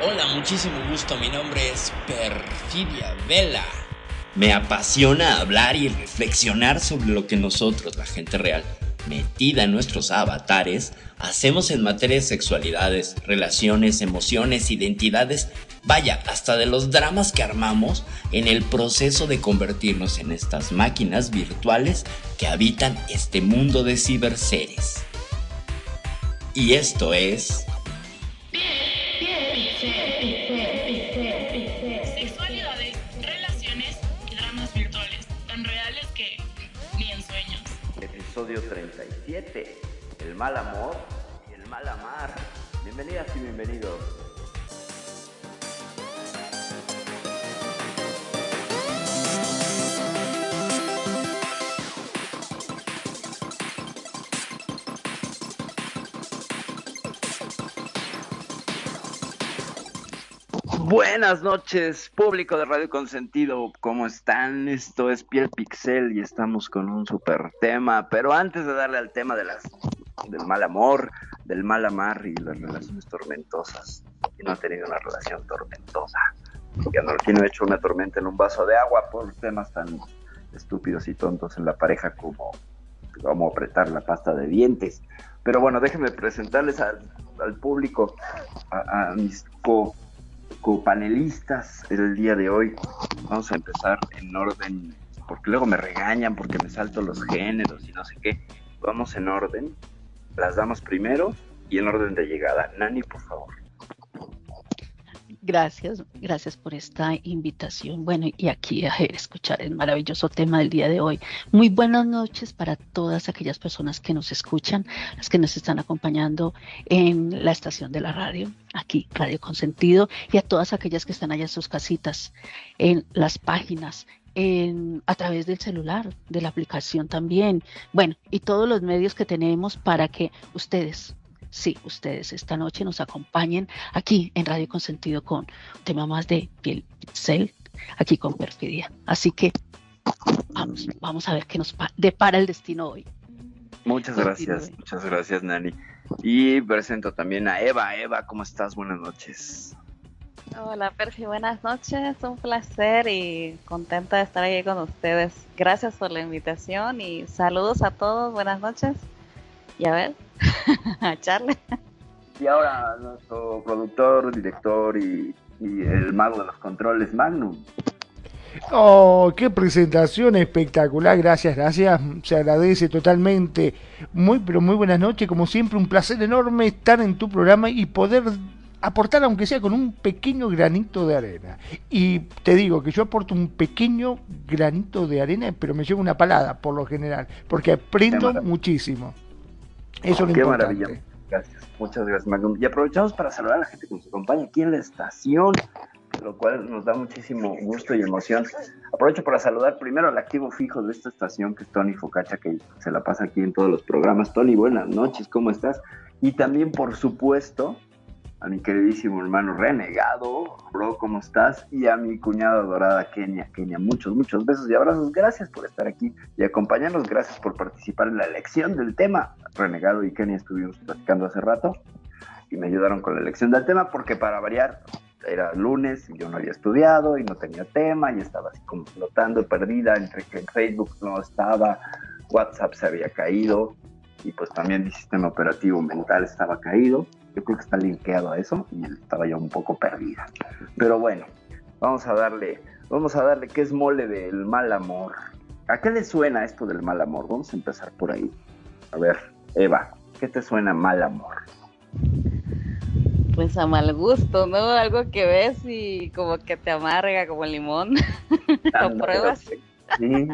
Hola, muchísimo gusto. Mi nombre es Perfidia Vela. Me apasiona hablar y reflexionar sobre lo que nosotros, la gente real, metida en nuestros avatares, hacemos en materia de sexualidades, relaciones, emociones, identidades, vaya, hasta de los dramas que armamos en el proceso de convertirnos en estas máquinas virtuales que habitan este mundo de ciberseres. Y esto es... Episodio 37. El mal amor y el mal amar. Bienvenidas y bienvenidos. Buenas noches, público de Radio Consentido. ¿Cómo están? Esto es Piel Pixel y estamos con un super tema. Pero antes de darle al tema del mal amor, del mal amar y las relaciones tormentosas, ¿quién no ha tenido una relación tormentosa? ¿Quién no, quién no ha hecho una tormenta en un vaso de agua por temas tan estúpidos y tontos en la pareja como cómo apretar la pasta de dientes? Pero bueno, déjenme presentarles al, al público, a, a mis co copanelistas el día de hoy. Vamos a empezar en orden, porque luego me regañan porque me salto los géneros y no sé qué. Vamos en orden. Las damos primero y en orden de llegada. Nani, por favor. Gracias, gracias por esta invitación. Bueno, y aquí a escuchar el maravilloso tema del día de hoy. Muy buenas noches para todas aquellas personas que nos escuchan, las que nos están acompañando en la estación de la radio, aquí Radio Consentido, y a todas aquellas que están allá en sus casitas, en las páginas, en, a través del celular, de la aplicación también. Bueno, y todos los medios que tenemos para que ustedes sí, ustedes esta noche nos acompañen aquí en Radio Consentido con un tema más de piel pixel, aquí con Perfidia. Así que vamos, vamos a ver qué nos depara el destino hoy. Muchas gracias, muchas gracias, Nani. Y presento también a Eva. Eva, ¿cómo estás? Buenas noches. Hola, Perfi, buenas noches. Un placer y contenta de estar aquí con ustedes. Gracias por la invitación y saludos a todos. Buenas noches. Y a ver, a echarle. Y ahora nuestro productor, director y, y, el mago de los controles, Magnum. Oh, qué presentación espectacular, gracias, gracias, se agradece totalmente. Muy, pero muy buenas noches, como siempre, un placer enorme estar en tu programa y poder aportar, aunque sea con un pequeño granito de arena. Y te digo que yo aporto un pequeño granito de arena, pero me llevo una palada por lo general, porque aprendo muchísimo. Eso oh, es Qué importante. maravilla. Gracias, muchas gracias, Magnum. Y aprovechamos para saludar a la gente que nos acompaña aquí en la estación, lo cual nos da muchísimo gusto y emoción. Aprovecho para saludar primero al activo fijo de esta estación, que es Tony Focacha, que se la pasa aquí en todos los programas. Tony, buenas noches, ¿cómo estás? Y también, por supuesto, a mi queridísimo hermano Renegado, bro, ¿cómo estás? Y a mi cuñada dorada Kenia, Kenia, muchos, muchos besos y abrazos. Gracias por estar aquí y acompañarnos. Gracias por participar en la elección del tema. Renegado y Kenia estuvimos platicando hace rato y me ayudaron con la elección del tema porque para variar era lunes y yo no había estudiado y no tenía tema y estaba así como flotando, perdida entre que Facebook no estaba, WhatsApp se había caído y pues también mi sistema operativo mental estaba caído yo creo que está linkeado a eso y estaba ya un poco perdida. Pero bueno, vamos a darle, vamos a darle qué es mole del mal amor. ¿A qué le suena esto del mal amor? Vamos a empezar por ahí. A ver, Eva, ¿qué te suena mal amor? Pues a mal gusto, ¿no? Algo que ves y como que te amarga como el limón. Lo pruebas. Sí.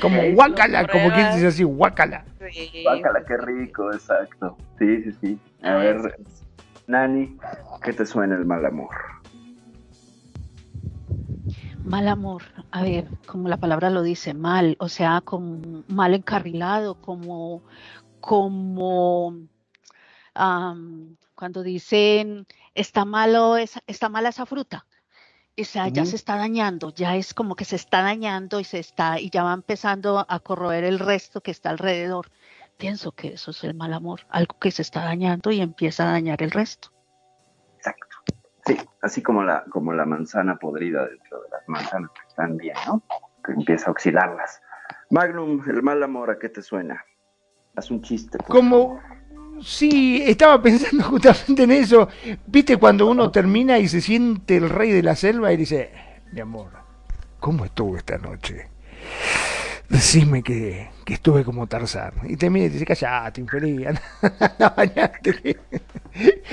Como guácala, como quien dice así, guácala. Sí. Guácala, qué rico, exacto. Sí, sí, sí. A Ah, ver, Nani, ¿qué te suena el mal amor? Mal amor, a ver, como la palabra lo dice, mal, o sea, como mal encarrilado, como, como am, cuando dicen está malo, esa, está mala esa fruta. O sea, ya se está dañando, ya es como que se está dañando y se está, y ya va empezando a corroer el resto que está alrededor. pienso que eso es el mal amor, algo que se está dañando y empieza a dañar el resto. Exacto. Sí, así como la, como la manzana podrida dentro de las manzanas que están bien, ¿no? Que empieza a oxidarlas. Magnum, el mal amor, ¿a qué te suena? Haz un chiste. Como, sí, estaba pensando justamente en eso. Viste cuando uno termina y se siente el rey de la selva y dice, mi amor, ¿cómo estuvo esta noche? Decime que, que estuve como Tarzán. Y te mira y te dice, callate, infeliz, anda, bañate.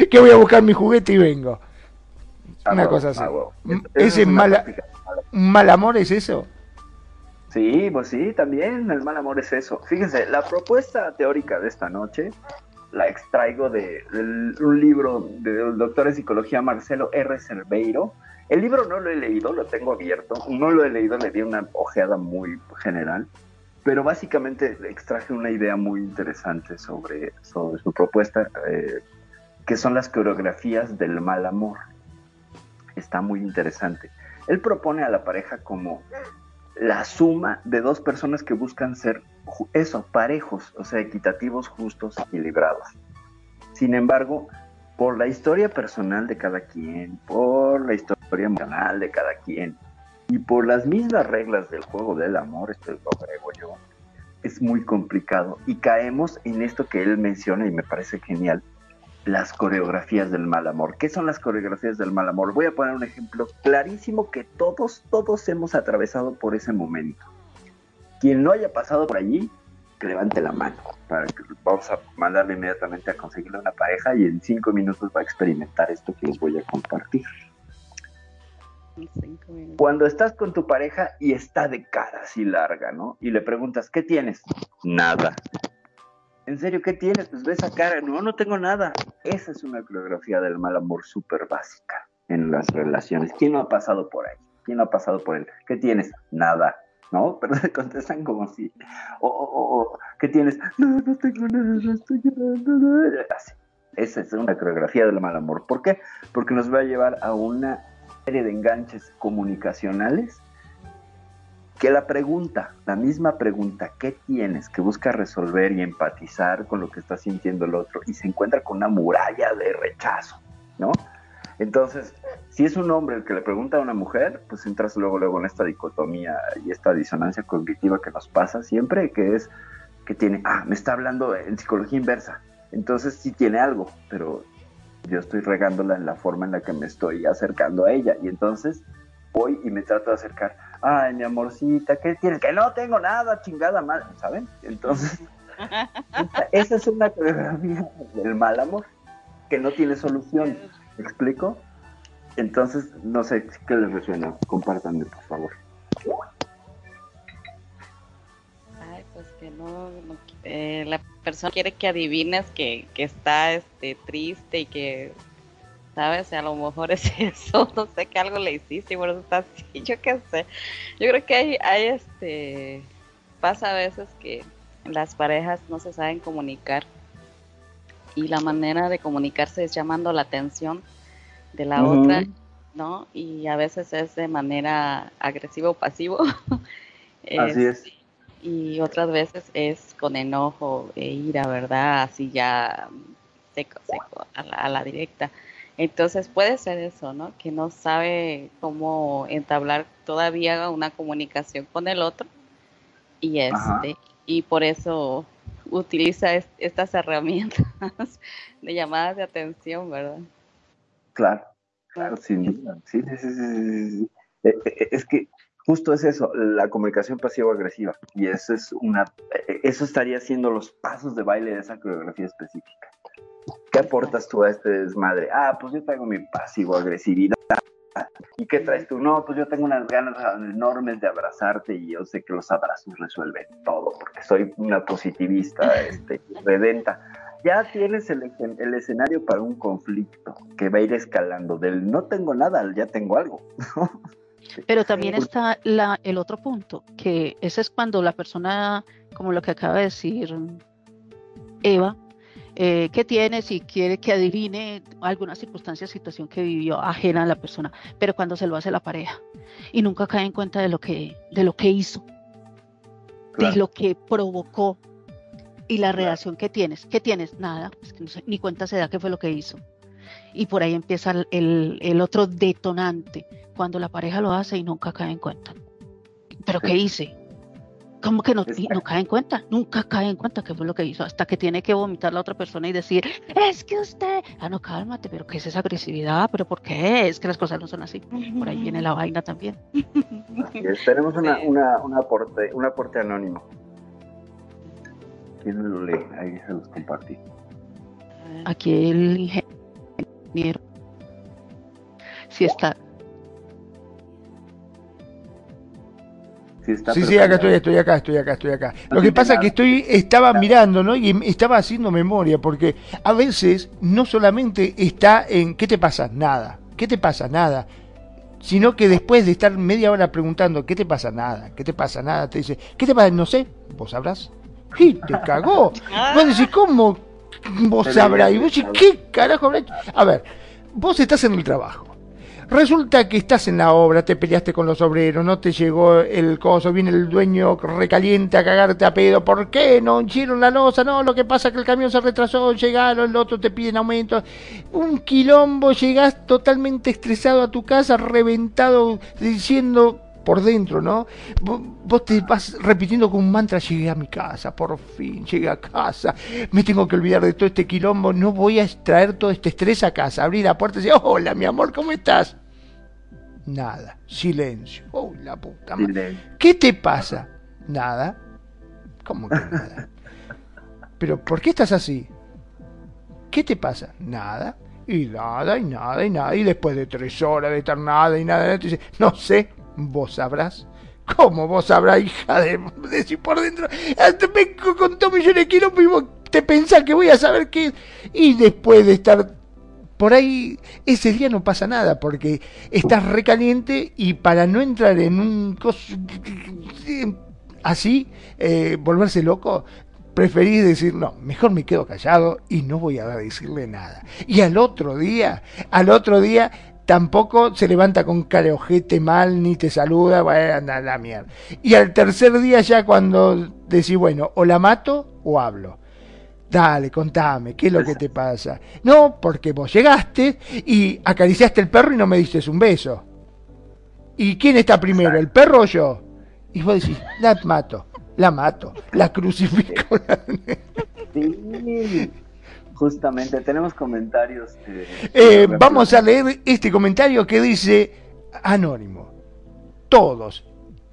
que voy a buscar mi juguete y vengo. Una cosa así. ¿Ese mal, mal amor es eso? Sí, pues sí, también el mal amor es eso. Fíjense, la propuesta teórica de esta noche la extraigo de, un libro del doctor en psicología Marcelo R. Cerveiro. El libro no lo he leído, lo tengo abierto. No lo he leído, le di una ojeada muy general. Pero básicamente extraje una idea muy interesante sobre, sobre su propuesta, eh, que son las coreografías del mal amor está muy interesante. Él propone a la pareja como la suma de dos personas que buscan ser eso, parejos, o sea, equitativos, justos, equilibrados. Sin embargo, por la historia personal de cada quien, por la historia emocional de cada quien y por las mismas reglas del juego del amor, esto lo agrego yo, es muy complicado y caemos en esto que él menciona y me parece genial, las coreografías del mal amor. ¿Qué son las coreografías del mal amor? Voy a poner un ejemplo clarísimo que todos, todos hemos atravesado por ese momento. Quien no haya pasado por allí, que levante la mano. Para que vamos a mandarle inmediatamente a conseguirle una pareja y en cinco minutos va a experimentar esto que les voy a compartir. Cuando estás con tu pareja y está de cara así larga, ¿no? Y le preguntas, ¿qué tienes? Nada. ¿En serio qué tienes? Pues ves esa cara. No, no tengo nada. Esa es una coreografía del mal amor súper básica en las relaciones. ¿Quién no ha pasado por ahí? ¿Quién no ha pasado por él? ¿Qué tienes? Nada. ¿No? Pero se contestan como si. O, ¿qué tienes? No, no tengo nada, no estoy llorando. Así. Esa es una coreografía del mal amor. ¿Por qué? Porque nos va a llevar a una serie de enganches comunicacionales que la pregunta, la misma pregunta, ¿qué tienes? Que busca resolver y empatizar con lo que está sintiendo el otro y se encuentra con una muralla de rechazo, ¿no? Entonces, si es un hombre el que le pregunta a una mujer, pues entras luego, luego en esta dicotomía y esta disonancia cognitiva que nos pasa siempre, que es que tiene, ah, me está hablando en psicología inversa, entonces sí tiene algo, pero yo estoy regándola en la forma en la que me estoy acercando a ella y entonces voy y me trato de acercar ay, mi amorcita, ¿qué tienes? Que no tengo nada, chingada madre, ¿saben? Entonces, esa es una coreografía del mal amor, que no tiene solución, ¿me explico? Entonces, no sé qué les resuena, compártanme, por favor. Ay, pues que no, eh, la persona quiere que adivines que, que está este, triste y que ¿sabes? A lo mejor es eso, no sé que algo le hiciste y por eso está así, yo qué sé. Yo creo que hay, hay este, pasa a veces que las parejas no se saben comunicar y la manera de comunicarse es llamando la atención de la otra, ¿no? Y a veces es de manera agresiva o pasivo. así es. Y otras veces es con enojo e ira, ¿verdad? Así ya seco, seco, a la, a la directa. Entonces puede ser eso, ¿no? Que no sabe cómo entablar todavía una comunicación con el otro y este y por eso utiliza estas herramientas de llamadas de atención, ¿verdad? Claro, claro. Sí, sí, sí, e, e, e, es que justo es eso, la comunicación pasivo-agresiva. Y eso es una, eso estaría siendo los pasos de baile de esa coreografía específica. ¿Qué aportas tú a este desmadre? Ah, pues yo traigo mi pasivo agresividad. ¿Y qué traes tú? No, pues yo tengo unas ganas enormes de abrazarte y yo sé que los abrazos resuelven todo, porque soy una positivista, este, redenta. Ya tienes el, el escenario para un conflicto que va a ir escalando. Del no tengo nada ya tengo algo. Pero también está la, el otro punto, que ese es cuando la persona, como lo que acaba de decir Eva, eh, qué tiene, si quiere que adivine alguna circunstancia, situación que vivió ajena a la persona, pero cuando se lo hace la pareja y nunca cae en cuenta de lo que, de lo que hizo, de lo que provocó y la reacción que tienes. ¿Qué tienes? Nada, es que no sé, ni cuenta se da qué fue lo que hizo. Y por ahí empieza el, el, el otro detonante, cuando la pareja lo hace y nunca cae en cuenta. ¿Pero qué hice? ¿Cómo que no, no cae en cuenta? Nunca cae en cuenta qué fue lo que hizo, hasta que tiene que vomitar la otra persona y decir, es que usted, ah, no, cálmate, pero ¿qué es esa agresividad? ¿Pero por qué? Es que las cosas no son así. Por ahí viene la vaina también. Es. Tenemos una, una, un, aporte, un aporte anónimo. ¿Quién lo lee? Ahí se los compartí. Aquí el ingeniero. Si está, Sí, está, Sí, sí, acá estoy, estoy acá, estoy acá, estoy acá. Lo que pasa es que estoy, estaba mirando, ¿no? Y estaba haciendo memoria, porque a veces no solamente está en ¿qué te pasa? Nada. ¿Qué te pasa? Nada. Sino que después de estar media hora preguntando ¿qué te pasa? Nada. ¿Qué te pasa? Nada. Te dice, ¿qué te pasa? No sé. ¿Vos sabrás? ¡Y te cagó! Vos decís, ¿cómo vos sabrás? Y vos decís. ¿qué carajo habrá hecho? A ver, vos estás en el trabajo. Resulta que estás en la obra, te peleaste con los obreros, no te llegó el coso, viene el dueño recaliente a cagarte a pedo. ¿Por qué no hicieron la losa? No, lo que pasa es que el camión se retrasó, llegaron, el otro te piden aumento. Un quilombo, llegás totalmente estresado a tu casa, reventado, diciendo por dentro, ¿no? Vos, vos te vas repitiendo con un mantra, llegué a mi casa, por fin, llegué a casa, me tengo que olvidar de todo este quilombo, no voy a extraer todo este estrés a casa, abrí la puerta y decir, hola mi amor, ¿cómo estás? Nada, silencio, oh la puta madre. ¿Qué te pasa? Nada. ¿Cómo que nada? ¿Pero por qué estás así? ¿Qué te pasa? Nada. Y nada, y nada, y nada. Y después de tres horas de estar nada y nada, te dice, no sé, vos sabrás. ¿Cómo vos sabrás, hija de decir por dentro? Me co- contó millones de kilos y vos te pensás que voy a saber qué. Y después de estar por ahí, ese día no pasa nada, porque estás recaliente y para no entrar en un cos- así, eh, volverse loco, preferís decir, no, mejor me quedo callado y no voy a decirle nada. Y al otro día, al otro día, tampoco se levanta con cara de ojete mal, ni te saluda, bueno, anda la mierda. Y al tercer día ya cuando decís, bueno, o la mato o hablo. Dale, contame, ¿qué es lo que te pasa? No, porque vos llegaste y acariciaste el perro y no me diste un beso. ¿Y quién está primero, el perro o yo? Y vos decís, la mato, la mato, la crucifico. Justamente, tenemos comentarios. eh, Eh, vamos a leer este comentario que dice, anónimo, todos.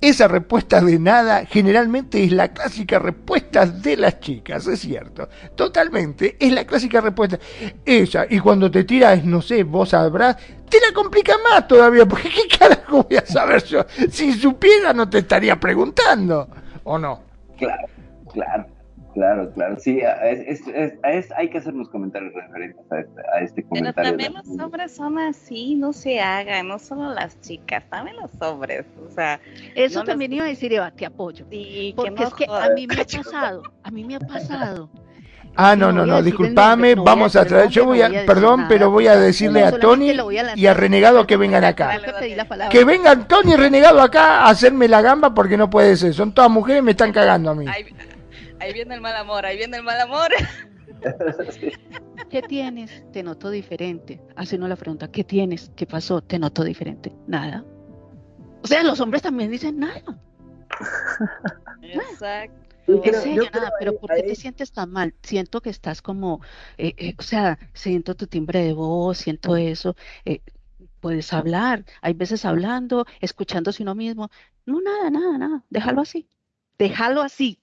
Esa respuesta de nada generalmente es la clásica respuesta de las chicas, es cierto. Totalmente, es la clásica respuesta. Esa, y cuando te tiras, no sé, vos sabrás, te la complica más todavía, porque ¿qué carajo voy a saber yo? Si supiera no te estaría preguntando, ¿o no? Claro, claro, claro, claro. Sí, es, es- es- es- hay que hacer unos comentarios referentes a este, a este Pero comentario. también los hombres son así, no se hagan, no solo las chicas, también los hombres. O sea, Eso No les- también iba a decir, Eva, te apoyo. sí, Porque que no es que a mí me ha pasado, a mí me ha pasado. Ah, no, no no, disculpame, no vamos a traer, yo voy a, perdón, nada. pero voy a decirle a Tony a y a. Renegado que vengan acá. Que vengan Tony y Renegado acá a hacerme la gamba porque no puede ser. Son todas mujeres y me están cagando a mí. Ahí, ahí viene el mal amor, ahí viene el mal amor. ¿Qué tienes? Te noto diferente. Hace uno la pregunta, ¿qué tienes? ¿Qué pasó? Te noto diferente. Nada. O sea, los hombres también dicen nada. Exacto. En creo- serio, yo creo nada, pero ¿por qué ahí- te sientes tan mal? Siento que estás como, eh, eh, o sea, siento tu timbre de voz, siento eso. eh, puedes hablar, hay veces hablando, escuchándose uno mismo. No, nada, nada, nada. Déjalo así. Déjalo así.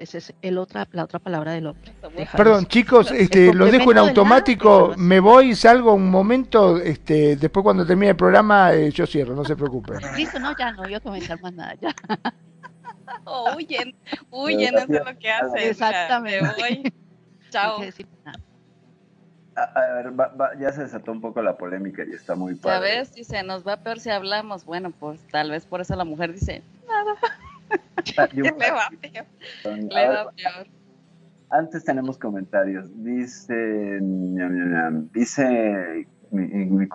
Esa es el otra, la otra palabra del hombre. Perdón, chicos, este, los dejo en nada, automático. Me voy, salgo un momento. Este, después cuando termine el programa, eh, yo cierro, no se preocupen. Listo, no, ya no voy a comentar más nada. Ya. Oh, huyen, huyen, eso es lo que hacen. Exactamente. Me voy. Chao. No nada. A, a ver, va- va- ya se desató un poco la polémica y está muy padre. ¿Sabes? Dice, nos va peor si hablamos. Bueno, pues tal vez por eso la mujer dice, un- le va peor, A le ver, va peor. Antes tenemos comentarios. Dice, dice mi, mi.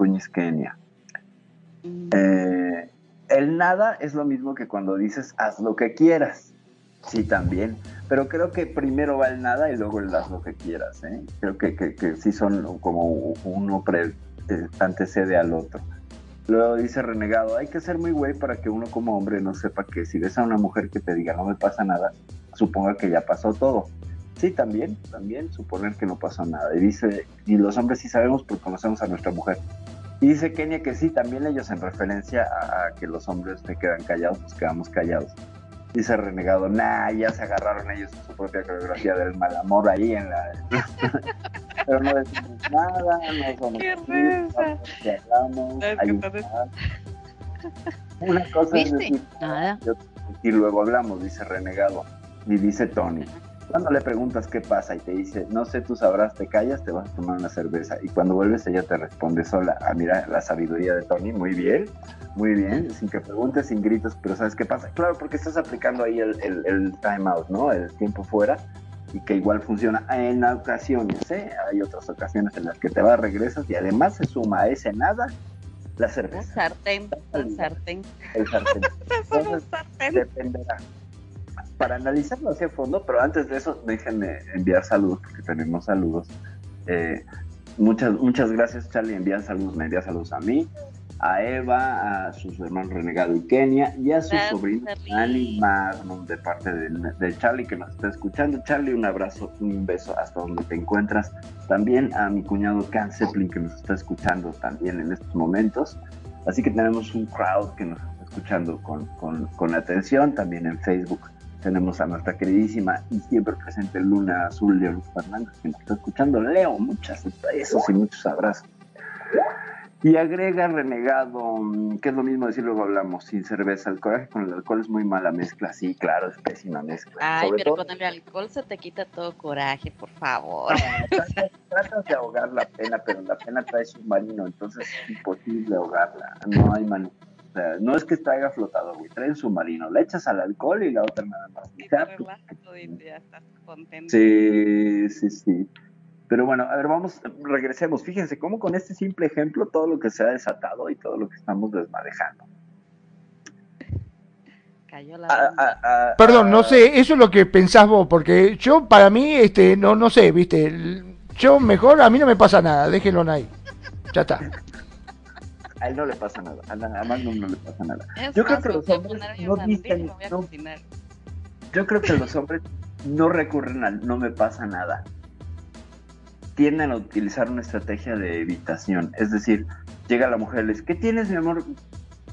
Mm, Eh, el nada es lo mismo que cuando dices haz lo que quieras. Sí, también. Pero creo que primero va el nada y luego el haz lo que quieras. ¿eh? Creo que, que, que sí son como uno pre, eh, antecede al otro. Luego dice Renegado, hay que ser muy güey para que uno como hombre no sepa que si ves a una mujer que te diga no me pasa nada, suponga que ya pasó todo. Sí, también, también suponer que no pasó nada. Y dice, y los hombres sí sabemos porque conocemos a nuestra mujer. Y dice Kenia que sí, también ellos en referencia a, que los hombres se quedan callados, pues quedamos callados. Dice Renegado, nah, ya se agarraron ellos a su propia coreografía del mal amor ahí en la... Pero no decimos nada, no somos... ¡Qué así, risa! no hablamos, hay que un. Una cosa es decir, Nada. y luego hablamos, dice Renegado. Y dice Tony, cuando le preguntas qué pasa y te dice, no sé, tú sabrás, te callas, te vas a tomar una cerveza. Y cuando vuelves ella te responde sola. Ah, mira, la sabiduría de Tony, muy bien, muy bien, sin que preguntes, sin gritos, pero ¿sabes qué pasa? Claro, porque estás aplicando ahí el, el, el time out, ¿no? El tiempo fuera y que igual funciona en ocasiones, ¿eh? Hay otras ocasiones en las que te vas, regresas y además se suma a ese nada la cerveza, sartén, un sartén. el sartén. Es un Entonces, sartén. dependerá. Para analizarlo hacia fondo, pero antes de eso, déjenme enviar saludos, porque tenemos saludos. Eh, muchas, muchas gracias, Charlie. Envían saludos, me envía saludos a mí, a Eva, a sus hermanos Renegado y Kenia, y a su Gracias, sobrino. Ali Magnum, de parte del- de, Charlie, que nos está escuchando. Charlie, un abrazo, un beso hasta donde te encuentras. También a mi cuñado Can Zeppelin, que nos está escuchando también en estos momentos. Así que tenemos un crowd que nos está escuchando con, con, con atención, también en Facebook. Tenemos a nuestra queridísima y siempre presente Luna Azul de Luz Fernández, que nos está escuchando. Leo, muchas besos y muchos abrazos. Y agrega renegado, mm, que es lo mismo decir luego hablamos, sin cerveza. El coraje con el alcohol es muy mala mezcla. Sí, claro, es pésima mezcla. Ay, Sobre pero todo- con el alcohol se te quita todo coraje, por favor. tratas, tratas de ahogar la pena, pero la pena trae submarino, entonces es imposible ahogarla. No hay manera. O sea, no es que traiga flotado, güey, trae un submarino. Le echas al alcohol y la otra nada más. Y Ya, te y ya estás contento. Sí, sí, sí. Pero bueno, a ver, vamos, regresemos. Fíjense cómo con este simple ejemplo todo lo que se ha desatado y todo lo que estamos desmadejando. Cayó la Ah, ah, ah, Perdón, no sé, eso es lo que pensás vos, porque yo para mí, este, no, no sé, viste, yo mejor, a mí no me pasa nada, déjenlo ahí. Ya está. A él no le pasa nada, a, na- a Magnum no le pasa nada. Es yo creo que los hombres no dicen- no-. Yo creo que los hombres no recurren al no me pasa nada. Tienden a utilizar una estrategia de evitación. Es decir, llega la mujer y le dice, ¿qué tienes, mi amor?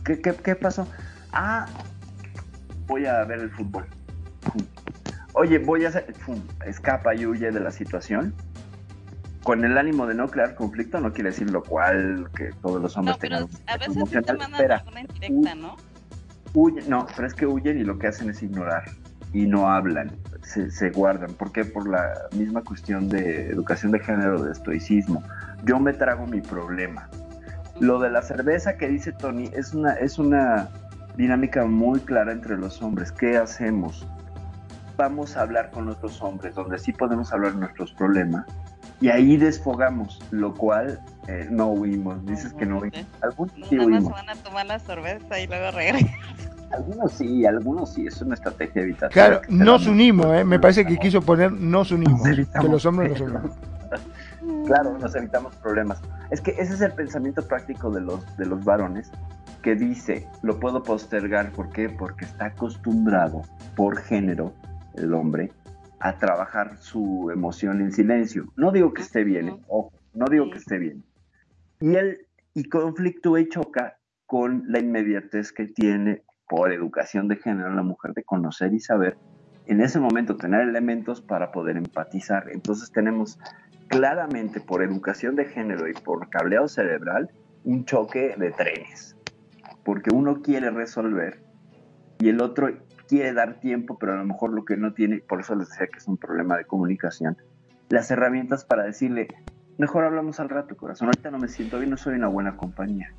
¿Qué, qué, qué pasó? Ah, voy a ver el fútbol. Oye, voy a hacer... Escapa y huye de la situación. Con el ánimo de no crear conflicto, no quiere decir lo cual que todos los hombres No, pero tengan... a veces sí te mandan Espera, alguna indirecta, ¿no? Huyen, no, pero es que huyen y lo que hacen es ignorar y no hablan, se, se guardan. ¿Por qué? Por la misma cuestión de educación de género, de estoicismo. Yo me trago mi problema. Lo de la cerveza que dice Tony es una, es una dinámica muy clara entre los hombres. ¿Qué hacemos? Vamos a hablar con otros hombres, donde sí podemos hablar de nuestros problemas, y ahí desfogamos, lo cual eh, no huimos. Dices que no huimos. Algunos No, sí huimos. van a tomar la cerveza y luego regresan. Algunos sí, algunos sí, es una estrategia evitativa. Claro, que se nos unimos. ¿eh? me parece que quiso poner nos unimos, que los hombres nos unimos. Claro, nos evitamos problemas. Es que ese es el pensamiento práctico de los, de los varones que dice, lo puedo postergar, ¿por qué? Porque está acostumbrado por género, el hombre, a trabajar su emoción en silencio. No digo que esté bien, ojo, no digo que esté bien. Y él, y conflictúa y choca con la inmediatez que tiene por educación de género la mujer de conocer y saber en ese momento tener elementos para poder empatizar. Entonces tenemos claramente por educación de género y por cableado cerebral un choque de trenes, porque uno quiere resolver y el otro quiere dar tiempo, pero a lo mejor lo que no tiene, por eso les decía que es un problema de comunicación, las herramientas para decirle, mejor hablamos al rato, corazón, ahorita no me siento bien, no soy una buena compañía.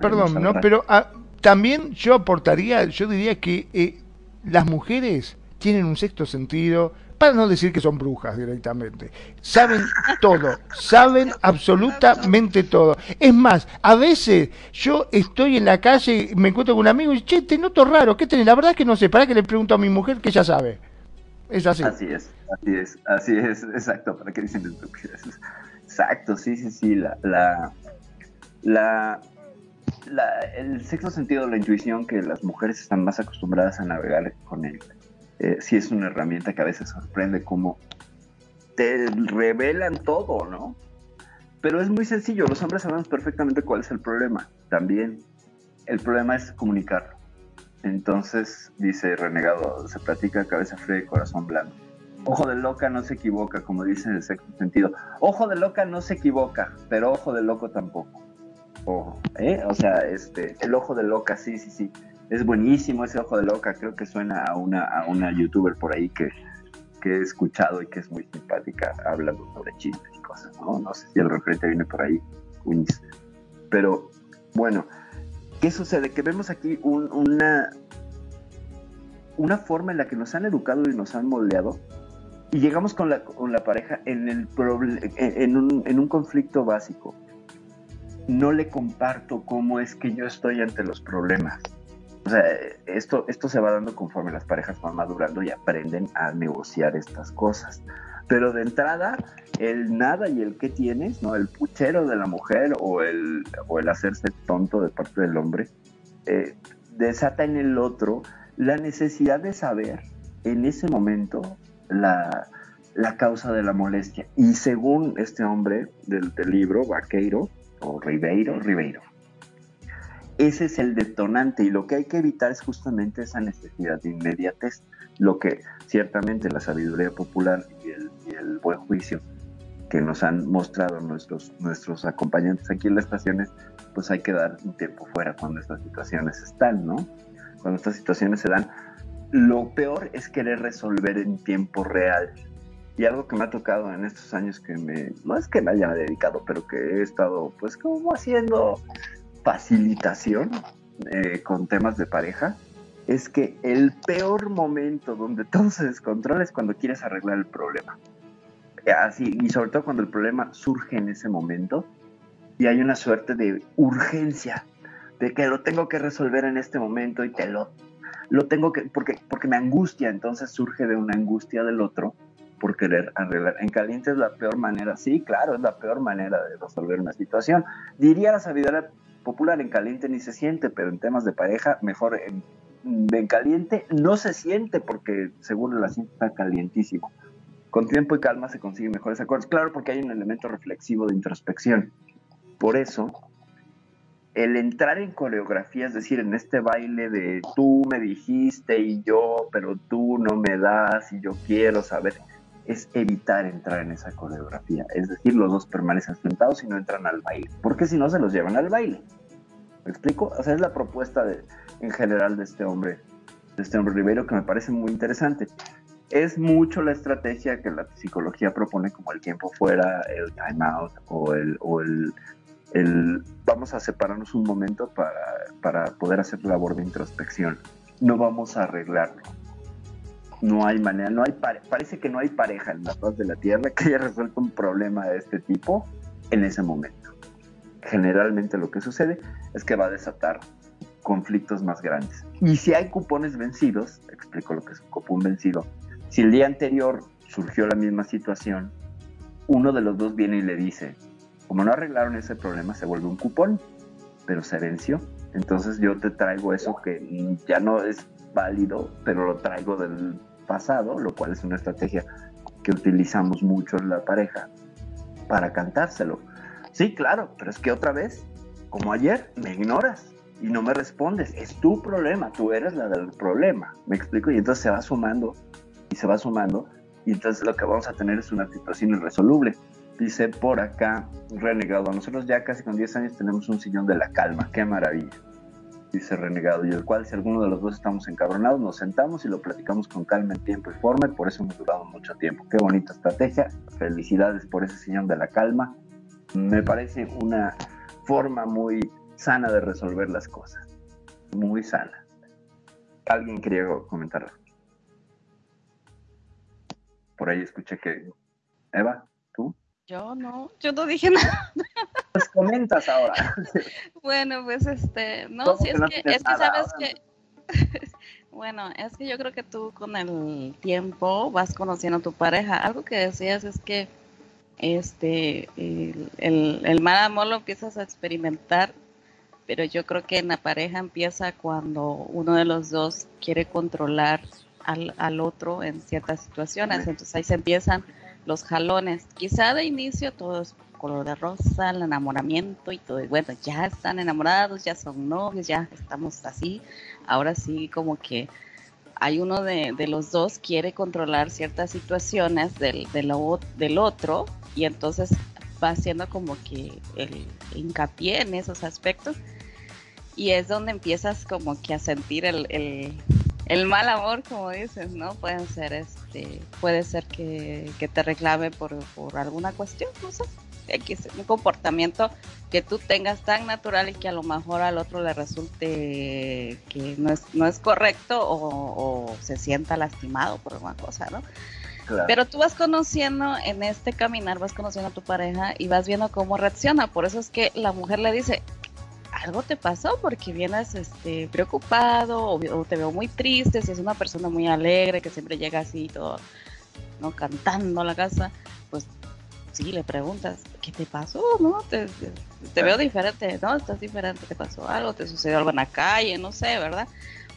Perdón, no, rato". pero ah, también yo aportaría, yo diría que eh, las mujeres tienen un sexto sentido, para no decir que son brujas directamente. Saben todo, saben absolutamente todo. Es más, a veces yo estoy en la calle, me encuentro con un amigo y che, te noto raro, ¿qué tenés? La verdad es que no sé, para que le pregunto a mi mujer que ella sabe. Es así. Así es, así es, así es, exacto, para que dicen estupideces. Exacto, sí, sí, sí, la, la, la, la, el sexto sentido, la intuición que las mujeres están más acostumbradas a navegar con él, eh, sí es una herramienta que a veces sorprende como te revelan todo, ¿no? Pero es muy sencillo, los hombres sabemos perfectamente cuál es el problema, también. El problema es comunicarlo. Entonces, dice Renegado, se platica cabeza fría y corazón blando. Ojo de loca no se equivoca, como dice en el sexto sentido. Ojo de loca no se equivoca, pero ojo de loco tampoco. Ojo, ¿eh? O sea, este, el ojo de loca, sí, sí, sí. Es buenísimo ese ojo de loca. Creo que suena a una, a una youtuber por ahí que, que he escuchado y que es muy simpática hablando sobre chistes y cosas, ¿no? No sé si el referente viene por ahí, Pero, bueno, ¿qué sucede? Que vemos aquí una, una forma en la que nos han educado y nos han moldeado y llegamos con la, con la pareja en, el en, un, en un conflicto básico. No le comparto cómo es que yo estoy ante los problemas. O sea, esto, esto se va dando conforme las parejas van madurando y aprenden a negociar estas cosas. Pero de entrada, el nada y el qué tienes, ¿no? El puchero de la mujer o el, o el hacerse tonto de parte del hombre, eh, desata en el otro la necesidad de saber en ese momento la, causa de la molestia. Y según este hombre del, libro, Vaqueiro, o Ribeiro, Ribeiro, ese es el detonante y lo que hay que evitar es justamente esa necesidad de inmediatez, lo que ciertamente la sabiduría popular y el, buen juicio que nos han mostrado nuestros, nuestros acompañantes aquí en las estaciones, pues hay que dar un tiempo fuera cuando estas situaciones están, ¿no? Cuando estas situaciones se dan, lo peor es querer resolver en tiempo real. Y algo que me ha tocado en estos años que me, no es que me haya dedicado, pero que he estado pues como haciendo facilitación eh, con temas de pareja, es que el peor momento donde todo se descontrola es cuando quieres arreglar el problema. Así, y sobre todo cuando el problema surge en ese momento y hay una suerte de urgencia, de que lo tengo que resolver en este momento y te lo lo tengo que, porque, porque me angustia, entonces surge de una angustia del otro por querer arreglar. En caliente es la peor manera, sí, claro, es la peor manera de resolver una situación. Diría la sabiduría popular, en caliente ni se siente, pero en temas de pareja, mejor en, en caliente no se siente porque seguro la siente está calientísimo. Con tiempo y calma se consiguen mejores acuerdos. Claro, porque hay un elemento reflexivo de introspección. Por eso, el entrar en coreografía, es decir, en este baile de tú me dijiste y yo, pero tú no me das y yo quiero saber, es evitar entrar en esa coreografía. Es decir, los dos permanecen sentados y no entran al baile. Porque si no, se los llevan al baile. ¿Me explico? O sea, es la propuesta de, en general de este hombre, de este hombre Rivero, que me parece muy interesante. Es mucho la estrategia que la psicología propone, como el tiempo fuera, el time out o el, o el el vamos a separarnos un momento para, poder hacer labor de introspección. No vamos a arreglarlo. No hay manera, no hay parece que no hay pareja en la paz de la tierra que haya resuelto un problema de este tipo en ese momento. Generalmente lo que sucede es que va a desatar conflictos más grandes. Y si hay cupones vencidos, explico lo que es un cupón vencido, si el día anterior surgió la misma situación, uno de los dos viene y le dice, como no arreglaron ese problema, se vuelve un cupón, pero se venció. Entonces yo te traigo eso que ya no es válido, pero lo traigo del pasado, lo cual es una estrategia que utilizamos mucho en la pareja para cantárselo. Sí, claro, pero es que otra vez, como ayer, me ignoras y no me respondes. Es tu problema, tú eres la del problema. ¿Me explico? Y entonces se va sumando y se va sumando y entonces lo que vamos a tener es una situación irresoluble. Dice por acá, Renegado, nosotros ya casi con 10 años tenemos un sillón de la calma, qué maravilla. Dice Renegado, y el cual si alguno de los dos estamos encabronados, nos sentamos y lo platicamos con calma en tiempo y forma, y por eso hemos durado mucho tiempo. Qué bonita estrategia, felicidades por ese sillón de la calma. Me parece una forma muy sana de resolver las cosas, muy sana. ¿Alguien quería comentar? Por ahí escuché que... Eva, ¿tú? Yo no, yo no dije nada. Pues comentas ahora. bueno, pues este, no, si es que, es que sabes que, Bueno, es que yo creo que tú con el tiempo vas conociendo a tu pareja. Algo que decías es que este el, el, mal amor lo empiezas a experimentar, pero yo creo que en la pareja empieza cuando uno de los dos quiere controlar al, al otro en ciertas situaciones. Entonces ahí se empiezan los jalones. Quizá de inicio todo es color de rosa, el enamoramiento y todo. bueno, ya están enamorados, ya son novios, ya estamos así. Ahora sí, como que hay uno de, los dos quiere controlar ciertas situaciones del otro y entonces va haciendo como que el hincapié en esos aspectos y es donde empiezas como que a sentir el, el, mal amor, como dices, ¿no? Pueden ser, este, puede ser que, que te reclame por, por alguna cuestión, no sé, X, un comportamiento que tú tengas tan natural y que a lo mejor al otro le resulte que no es, no es correcto o, se sienta lastimado por alguna cosa, ¿no? Pero tú vas conociendo en este caminar, vas conociendo a tu pareja y vas viendo cómo reacciona. Por eso es que la mujer le dice, algo te pasó porque vienes este, preocupado o, te veo muy triste, si es una persona muy alegre que siempre llega así todo, ¿no? Cantando a la casa, pues sí, le preguntas, ¿qué te pasó? ¿No? Te, veo diferente, ¿no? Estás diferente, ¿te pasó algo? ¿Te sucedió algo en la calle? No sé, ¿verdad?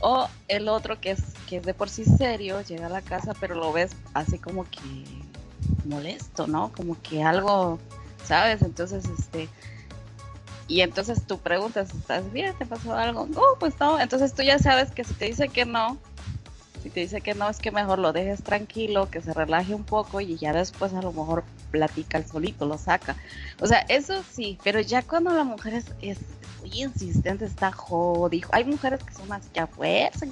O el otro que es, que es de por sí serio, llega a la casa, pero lo ves así como que molesto, ¿no? Como que algo, ¿sabes? Entonces, este, y entonces tú preguntas, ¿estás bien? ¿Te pasó algo? No, pues no. Entonces tú ya sabes que si te dice que no, si te dice que no, es que mejor lo dejes tranquilo, que se relaje un poco y ya después a lo mejor platica el solito, lo saca. O sea, eso sí, pero ya cuando la mujer es, es muy insistente, está jodido. Hay mujeres que son más ya fuerza,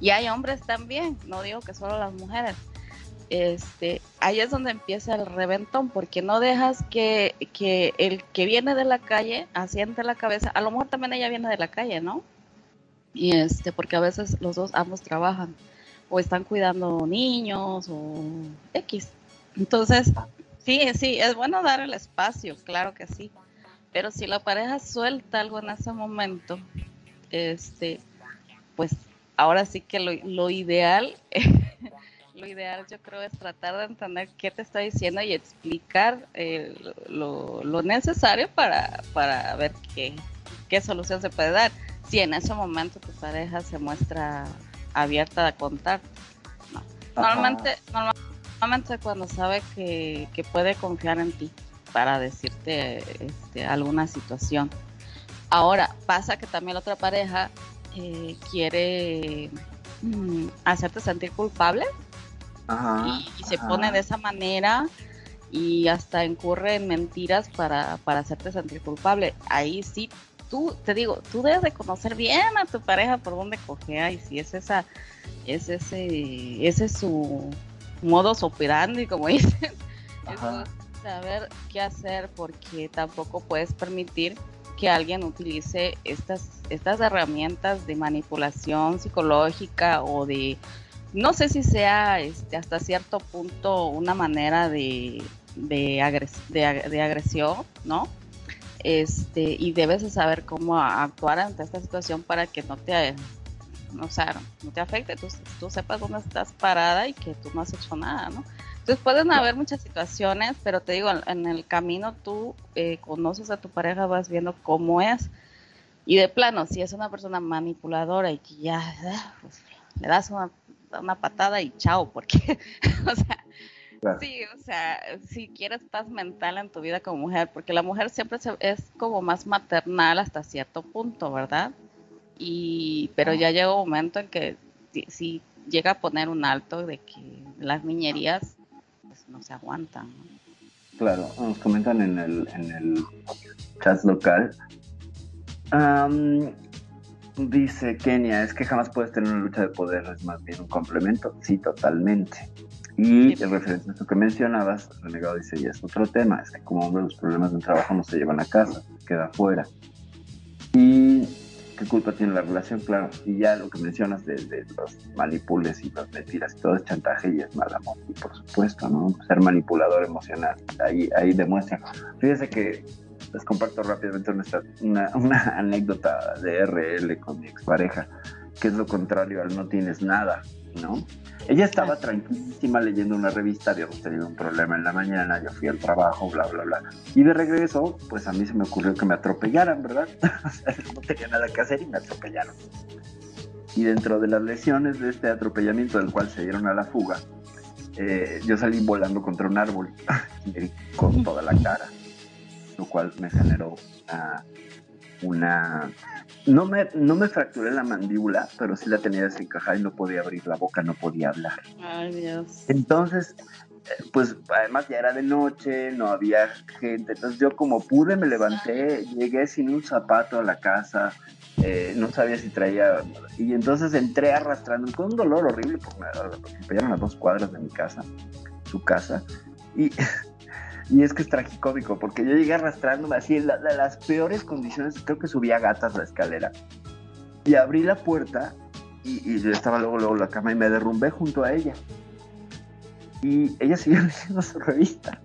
y hay hombres también, no digo que solo las mujeres. Este, ahí es donde empieza el reventón, porque no dejas que, que el que viene de la calle asiente la cabeza, a lo mejor también ella viene de la calle, ¿no? Y este, porque a veces los dos ambos trabajan o están cuidando niños o X. Entonces, sí, sí, es bueno dar el espacio, claro que sí. Pero si la pareja suelta algo en ese momento, este, pues ahora sí que lo, lo ideal, lo ideal yo creo es tratar de entender qué te está diciendo y explicar eh, lo, lo, necesario para, para ver qué, qué solución se puede dar. Si en ese momento tu pareja se muestra abierta a contar. Normalmente, normalmente cuando sabe que, puede confiar en ti para decirte este, alguna situación. Ahora, pasa que también la otra pareja eh, quiere mm, hacerte sentir culpable y, se pone de esa manera y hasta incurre en mentiras para, para hacerte sentir culpable. Ahí sí tú, te digo, tú debes de conocer bien a tu pareja por dónde cogea y si es esa, es ese, ese es su modo operandi, como dicen. saber qué hacer porque tampoco puedes permitir que alguien utilice estas, estas herramientas de manipulación psicológica o de, no sé si sea este, hasta cierto punto una manera de, de, de agresión, ¿no? este y debes de saber cómo actuar ante esta situación para que no te o sea, no te afecte, tú, tú sepas dónde estás parada y que tú no has hecho nada, ¿no? Entonces pueden haber muchas situaciones, pero te digo, en el camino tú eh, conoces a tu pareja, vas viendo cómo es. Y de plano, si es una persona manipuladora y que ya pues, le das una, una patada y chao, porque, o sea, Sí, o sea, si quieres paz mental en tu vida como mujer, porque la mujer siempre es como más maternal hasta cierto punto, ¿verdad? Y, pero ya llega un momento en que si, llega a poner un alto de que las niñerías pues, no se aguantan. Claro, nos comentan en el, en el chat local. Dice Kenia, es que jamás puedes tener una lucha de poder, es más bien un complemento. Sí, totalmente. Y en referencia a esto que mencionabas, Renegado dice, ya es otro tema, es que como hombre los problemas del trabajo no se llevan a casa, queda afuera. Y qué culpa tiene la relación, claro. Y ya lo que mencionas de, los manipules y las mentiras, todo es chantaje y es mal amor. Y por supuesto, ¿no? Ser manipulador emocional, ahí, ahí demuestra. Fíjese que les comparto rápidamente una, anécdota de RL con mi expareja que es lo contrario al no tienes nada, ¿no? Ella estaba tranquilísima leyendo una revista, habíamos tenido un problema en la mañana, yo fui al trabajo, bla, bla, bla. Y de regreso, pues a mí se me ocurrió que me atropellaran, ¿verdad? no tenía nada que hacer y me atropellaron. Y dentro de las lesiones de este atropellamiento del cual se dieron a la fuga, eh, yo salí volando contra un árbol con toda la cara, lo cual me generó una no me, no me fracturé la mandíbula, pero sí la tenía desencajada y no podía abrir la boca, no podía hablar. Ay, Dios. Entonces, eh, pues además ya era de noche, no había gente, entonces yo como pude me levanté, llegué sin un zapato a la casa, eh, no sabía si traía, y entonces entré arrastrando con un dolor horrible, porque me, me a dos cuadras de mi casa, su casa, y Y es que es tragicómico, porque yo llegué arrastrándome así en, las peores condiciones, creo que subía gatas la escalera. Y abrí la puerta y, yo estaba luego, luego en la cama y me derrumbé junto a ella. Y ella siguió leyendo su revista.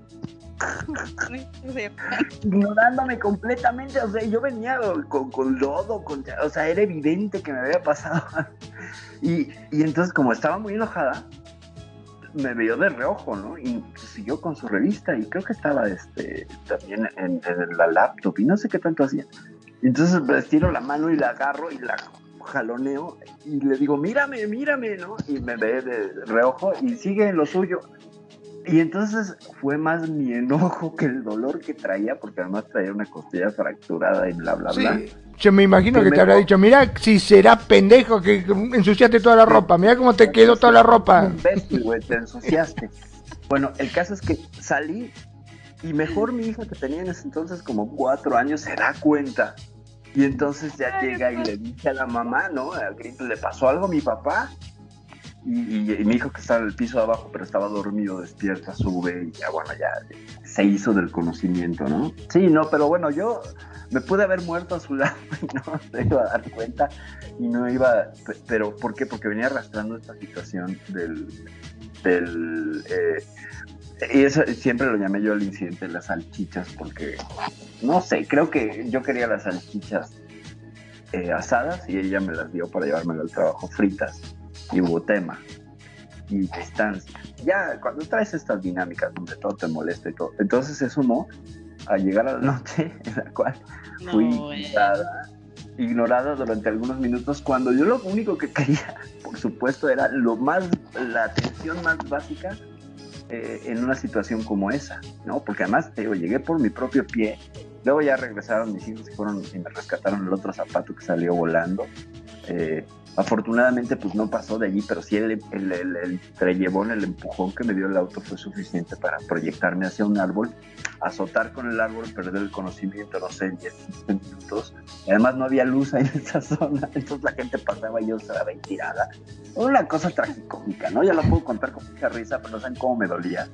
ignorándome completamente, o sea, yo venía con, con lodo, con, o sea, era evidente que me había pasado. y, y entonces, como estaba muy enojada, me vio de reojo, ¿no? Y siguió con su revista y creo que estaba este, también en, la laptop y no sé qué tanto hacía. Entonces me estiro la mano y la agarro y la jaloneo y le digo, mírame, mírame, ¿no? Y me ve de reojo y sigue en lo suyo. Y entonces fue más mi enojo que el dolor que traía, porque además traía una costilla fracturada y bla, bla, bla. Yo me imagino que, te habrá dicho, mira si será pendejo que ensuciaste toda la ropa, mira cómo te quedó toda la ropa. güey, te ensuciaste. bueno, el caso es que salí y mejor mi hija que tenía en ese entonces como cuatro años se da cuenta. Y entonces ya llega y le dice a la mamá, ¿no? le pasó algo a mi papá. Y, mi hijo que estaba en el piso de abajo, pero estaba dormido, despierta, sube y ya, bueno, ya se hizo del conocimiento, ¿no? Sí, no, pero bueno, yo me pude haber muerto a su lado y no se iba a dar cuenta y no iba, pero ¿por qué? Porque venía arrastrando esta situación del, del eh, y siempre lo llamé yo el incidente de las salchichas porque no sé, creo que yo quería las salchichas eh, asadas y ella me las dio para llevármelo al trabajo fritas y hubo tema y distancia. Ya cuando traes estas dinámicas donde todo te molesta y todo, entonces se sumó a llegar a la noche en la cual fui ignorada, durante algunos minutos cuando yo lo único que quería, por supuesto, era lo más, la atención más básica eh, en una situación como esa, ¿no? Porque además, te digo, llegué por mi propio pie, luego ya regresaron mis hijos y fueron y me rescataron el otro zapato que salió volando. Eh, Afortunadamente, pues no pasó de allí, pero sí el, el, el, el trellevón, el empujón que me dio el auto fue suficiente para proyectarme hacia un árbol, azotar con el árbol, perder el conocimiento, no sé, 10, 15 minutos. Además, no había luz ahí en esa zona, entonces la gente pasaba y yo estaba ahí tirada. Una cosa tragicómica, ¿no? Ya lo puedo contar con mucha risa, pero no saben cómo me dolía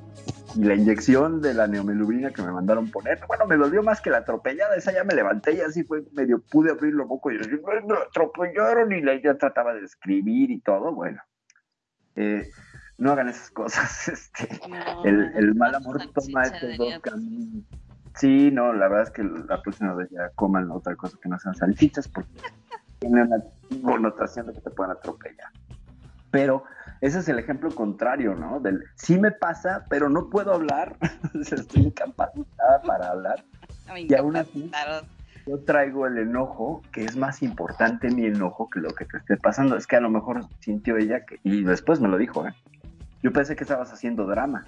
y la inyección de la neomelubrina que me mandaron poner, bueno, me dolió más que la atropellada, esa ya me levanté y así fue, medio pude abrir los poco y decir, me atropellaron y la ya trataba de escribir y todo, bueno. Eh, no hagan esas cosas, este, el, mal amor toma estos dos caminos. Sí, no, la verdad es que la próxima vez ya coman otra cosa que no sean salchichas porque tiene una connotación de que te pueden atropellar. Pero ese es el ejemplo contrario, ¿no? Del sí me pasa, pero no puedo hablar, estoy incapacitada para hablar. y aún así, yo traigo el enojo, que es más importante mi enojo que lo que te esté pasando. Es que a lo mejor sintió ella que, y después me lo dijo, ¿eh? Yo pensé que estabas haciendo drama.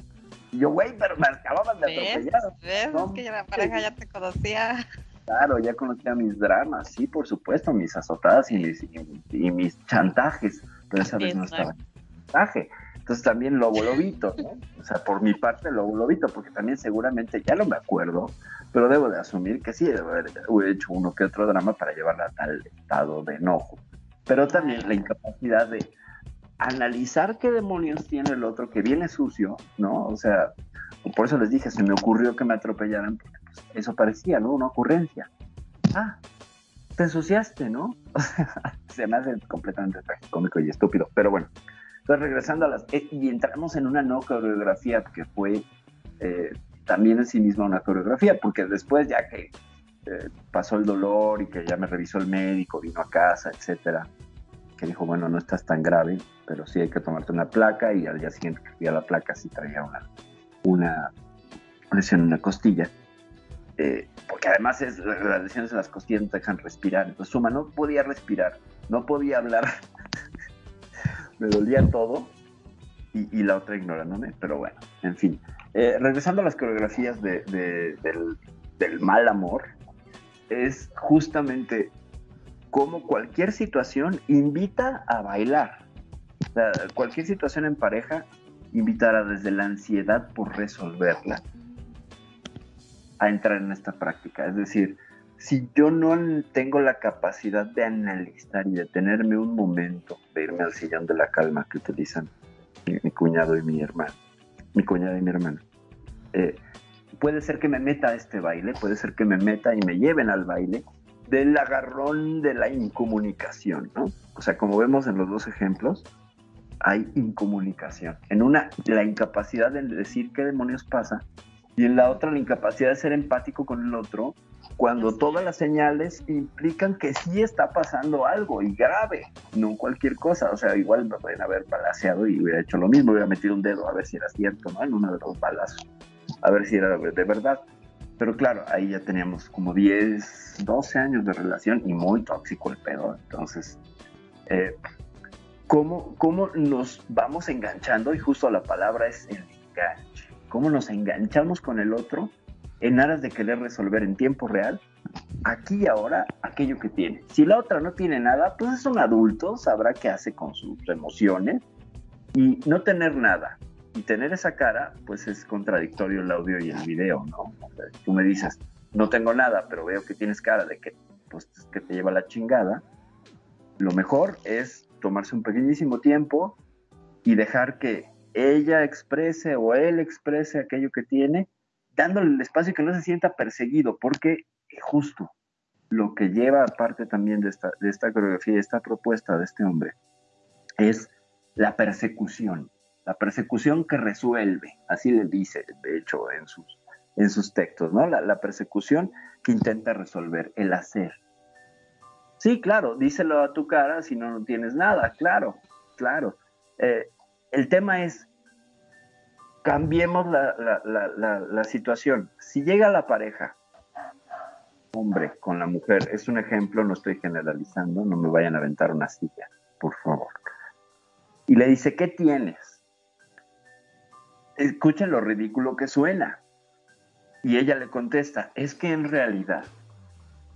Y yo, güey, pero me acababan de atropellar. ¿Ves? Es que la pareja ya te conocía. Claro, ya conocía mis dramas, sí, por supuesto, mis azotadas y mis, y mis chantajes, pero esa vez no estaba entonces también Lobo Lobito, ¿no? O sea, por mi parte Lobo Lobito, porque también seguramente, ya no me acuerdo, pero debo de asumir que sí, debo haber hecho uno que otro drama para llevarla a tal estado de enojo. Pero también la incapacidad de analizar qué demonios tiene el otro que viene sucio, ¿no? O sea, por eso les dije, se me ocurrió que me atropellaran, porque pues, eso parecía, ¿no? Una ocurrencia. Ah, te ensuciaste, ¿no? Se me hace completamente cómico y estúpido, pero bueno. Entonces, regresando a las... Eh, y entramos en una no coreografía que fue eh, también en sí misma una coreografía, porque después ya que eh, pasó el dolor y que ya me revisó el médico, vino a casa, etcétera, que dijo, bueno, no estás tan grave, pero sí hay que tomarte una placa y al día siguiente que fui a la placa sí traía una, una lesión en una costilla. Eh, porque además es, las lesiones en las costillas no te dejan respirar. Entonces Suma no podía respirar, no podía hablar, me dolía todo y, la otra ignorándome, pero bueno, en fin. Eh, regresando a las coreografías de, del, del mal amor, es justamente como cualquier situación invita a bailar. cualquier situación en pareja invitará desde la ansiedad por resolverla a entrar en esta práctica. Es decir, si yo no tengo la capacidad de analizar y de tenerme un momento, de irme al sillón de la calma que utilizan mi, cuñado y mi hermano, mi cuñada y mi hermano, eh, puede ser que me meta a este baile, puede ser que me meta y me lleven al baile del agarrón de la incomunicación, ¿no? O sea, como vemos en los dos ejemplos, hay incomunicación. En una, la incapacidad de decir qué demonios pasa, y en la otra, la incapacidad de ser empático con el otro, cuando todas las señales implican que sí está pasando algo y grave, no cualquier cosa. O sea, igual me pueden haber balaseado y hubiera hecho lo mismo, hubiera metido un dedo a ver si era cierto, ¿no? En uno de los balazos a ver si era de verdad. Pero claro, ahí ya teníamos como 10, 12 años de relación y muy tóxico el pedo. Entonces, eh, ¿cómo, ¿cómo nos vamos enganchando? Y justo la palabra es el enganche. ¿Cómo nos enganchamos con el otro en aras de querer resolver en tiempo real aquí y ahora aquello que tiene. Si la otra no tiene nada, pues es un adulto, sabrá qué hace con sus emociones y no tener nada y tener esa cara, pues es contradictorio el audio y el video, ¿no? tú me dices, no tengo nada, pero veo que tienes cara de que, pues, que te lleva la chingada. Lo mejor es tomarse un pequeñísimo tiempo y dejar que ella exprese o él exprese aquello que tiene, dándole el espacio que no se sienta perseguido, porque justo lo que lleva aparte también de esta, de esta coreografía, de esta propuesta de este hombre, es la persecución la persecución que resuelve, así le dice, de hecho, en sus, en sus textos, ¿no? La, persecución que intenta resolver, el hacer. Sí, claro, díselo a tu cara si no, no tienes nada, claro, claro. Eh, el tema es, cambiemos la, la, situación. Si llega la pareja, hombre con la mujer, es un ejemplo, no estoy generalizando, no me vayan a aventar una silla, por favor. Y le dice, ¿qué tienes? escuchen lo ridículo que suena. Y ella le contesta, es que en realidad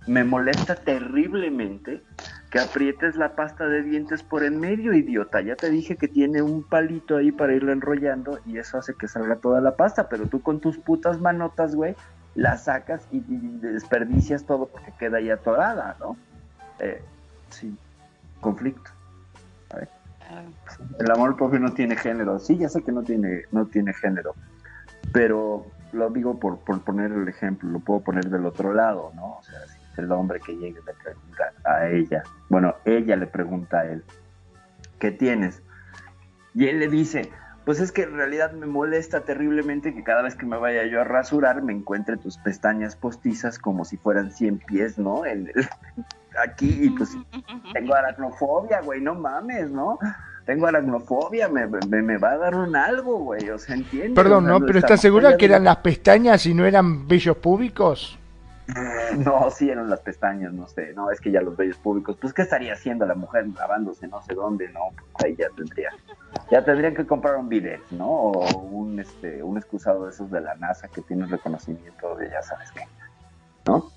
me molesta terriblemente que aprietes la pasta de dientes por en medio, idiota. Ya te dije que tiene un palito ahí para irlo enrollando y eso hace que salga toda la pasta, pero tú con tus putas manotas, güey, la sacas y, desperdicias todo porque queda ahí atorada, ¿no? Eh, sí, conflicto. El amor propio no tiene género. Sí, ya sé que no tiene, no tiene género. Pero lo digo por, por poner el ejemplo, lo puedo poner del otro lado, ¿no? O sea, el hombre que llega y le pregunta a ella, bueno, ella le pregunta a él, ¿qué tienes? Y él le dice, pues es que en realidad me molesta terriblemente que cada vez que me vaya yo a rasurar me encuentre tus pestañas postizas como si fueran 100 pies, ¿no? En aquí y pues tengo aracnofobia, güey, no mames, ¿no? Tengo aracnofobia, me, me, va a dar un algo, güey, o sea, entiendes. Perdón, ¿no? ¿Pero estás segura que eran las pestañas y no eran vellos públicos? No, sí eran las pestañas, no sé, no, es que ya los vellos públicos, pues ¿qué estaría haciendo la mujer lavándose no sé dónde, no? Pues ahí ya tendría, ya tendrían que comprar un bidet, ¿no? O un, este, un excusado de esos de la NASA que tiene reconocimiento de ya sabes qué, ¿no?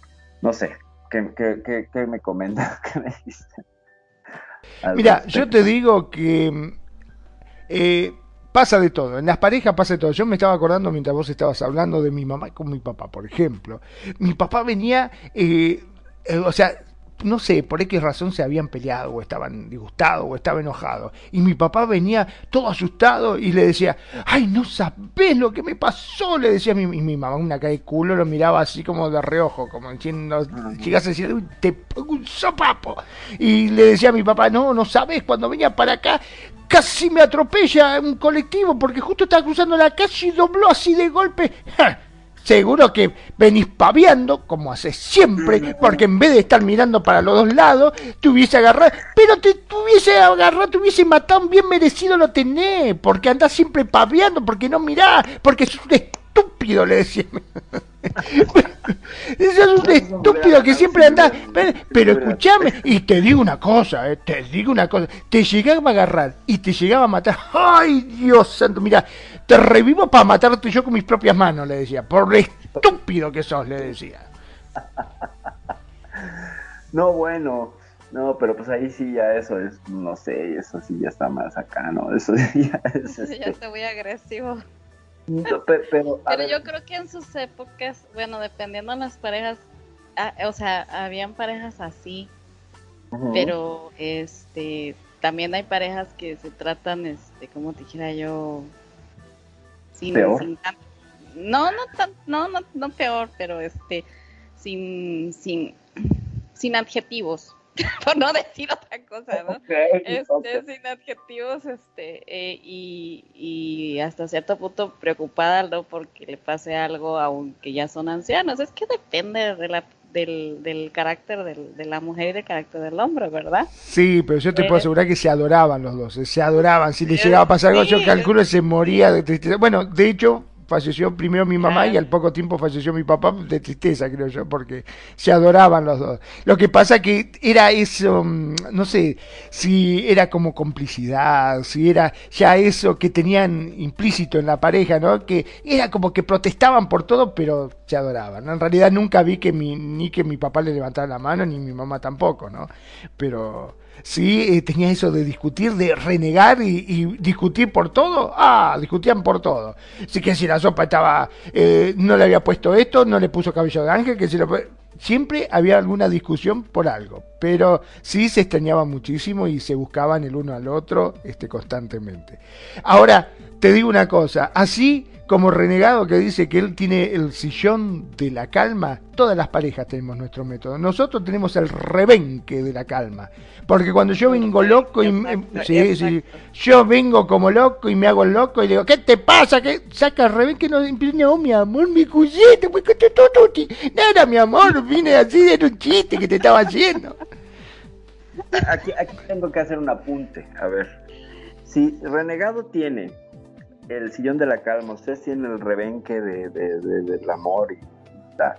No sé, ¿Qué, me comentas? ¿Qué me Mira, yo te digo que eh, pasa de todo. En las parejas pasa de todo. Yo me estaba acordando mientras vos estabas hablando de mi mamá con mi papá, por ejemplo. Mi papá venía, eh, eh, o sea, no sé, por qué razón se habían peleado o estaban disgustados o estaba enojado. Y mi papá venía todo asustado y le decía, ay, no sabés lo que me pasó, le decía a mi, mi mamá, una cara de culo, lo miraba así como de reojo, como diciendo, llegas a decir, te pongo un sopapo. Y le decía a mi papá, no, no sabes, cuando venía para acá, casi me atropella un colectivo porque justo estaba cruzando la calle y dobló así de golpe. Seguro que venís paviando, como haces siempre, porque en vez de estar mirando para los dos lados, te hubiese agarrado, pero te tuviese agarrado, te hubiese matado, bien merecido lo tenés, porque andás siempre paviando, porque no mirás, porque un estúpido, le decía. Sos un estúpido que siempre anda. Pero, escúchame, y te digo una cosa, eh, te digo una cosa. Te llegaba a agarrar y te llegaba a matar. ¡Ay, Dios santo! Mira, te revivo para matarte yo con mis propias manos, le decía. Por lo estúpido que sos, le decía. No, bueno. No, pero pues ahí sí ya eso es, no sé, eso sí ya está más acá, ¿no? Eso ya es... ya este está muy agresivo. Pero, yo creo que en sus épocas, bueno, dependiendo de las parejas, ah, o sea, habían parejas así, pero este también hay parejas que se tratan, este, como te dijera yo, sin, sin no, no, tan, no, no, no peor, pero este, sin, sin, sin adjetivos. por no decir otra cosa, ¿no? este, Sin adjetivos, este, eh, y, y, hasta cierto punto preocupada, ¿no? Porque le pase algo, aunque ya son ancianos. Es que depende de la, del, del carácter del, de la mujer y del carácter del hombre, ¿verdad? Sí, pero yo te puedo eh, asegurar que se adoraban los dos, se adoraban. Si le llegaba a pasar algo, yo calculo que se moría de tristeza. Bueno, de hecho, falleció primero mi mamá y al poco tiempo falleció mi papá de tristeza, creo yo, porque se adoraban los dos. Lo que pasa que era eso, mm, no sé, si era como complicidad, si era ya eso que tenían implícito en la pareja, ¿no? Que era como que protestaban por todo, pero se adoraban. En realidad nunca vi que mi, ni que mi papá le levantara la mano, ni mi mamá tampoco, ¿no? Pero sí eh, tenía eso de discutir, de renegar y, discutir por todo. Ah, discutían por todo. Así que si la sopa estaba, eh, no le había puesto esto, no le puso cabello de ángel, que si lo siempre había alguna discusión por algo, pero sí se extrañaban muchísimo y se buscaban el uno al otro este, constantemente. Ahora, te digo una cosa, así como renegado que dice que él tiene el sillón de la calma, todas las parejas tenemos nuestro método. Nosotros tenemos el rebenque de la calma. Porque cuando yo vengo loco y sí, sí, yo vengo como loco y me hago loco y digo, ¿qué te pasa? ¿Qué saca el rebenque? No, no, mi amor, mi cuyete, pues que Nada, mi amor, vine así, era un chiste que te estaba haciendo. Aquí, aquí tengo que hacer un apunte, a ver. Si Renegado tiene el sillón de la calma, ustedes tienen el rebenque de, del amor y tal.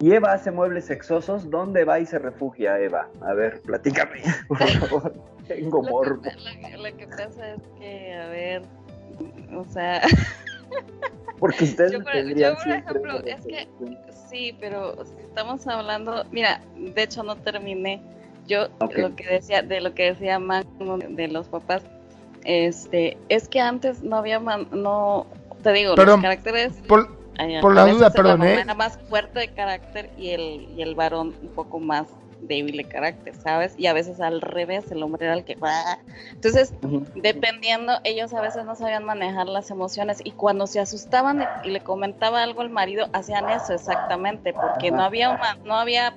Y Eva hace muebles sexosos, ¿dónde va y se refugia Eva? A ver, platícame, por favor. Tengo morbo. Lo que, pasa es que, a ver, o sea... Porque ustedes yo, por, yo, por ejemplo, es que sí, pero estamos hablando, mira, de hecho no terminé. Yo lo que decía, de lo que decía Man de los papás, este, es que antes no había, no, te digo, los caracteres... Por, por la duda, perdón, la ¿eh? Era más fuerte de carácter y el, y el varón un poco más débil de carácter, ¿sabes? Y a veces al revés, el hombre era el que... Entonces, dependiendo, ellos a veces no sabían manejar las emociones y cuando se asustaban y le comentaba algo al marido, hacían eso exactamente, porque no había, una, no había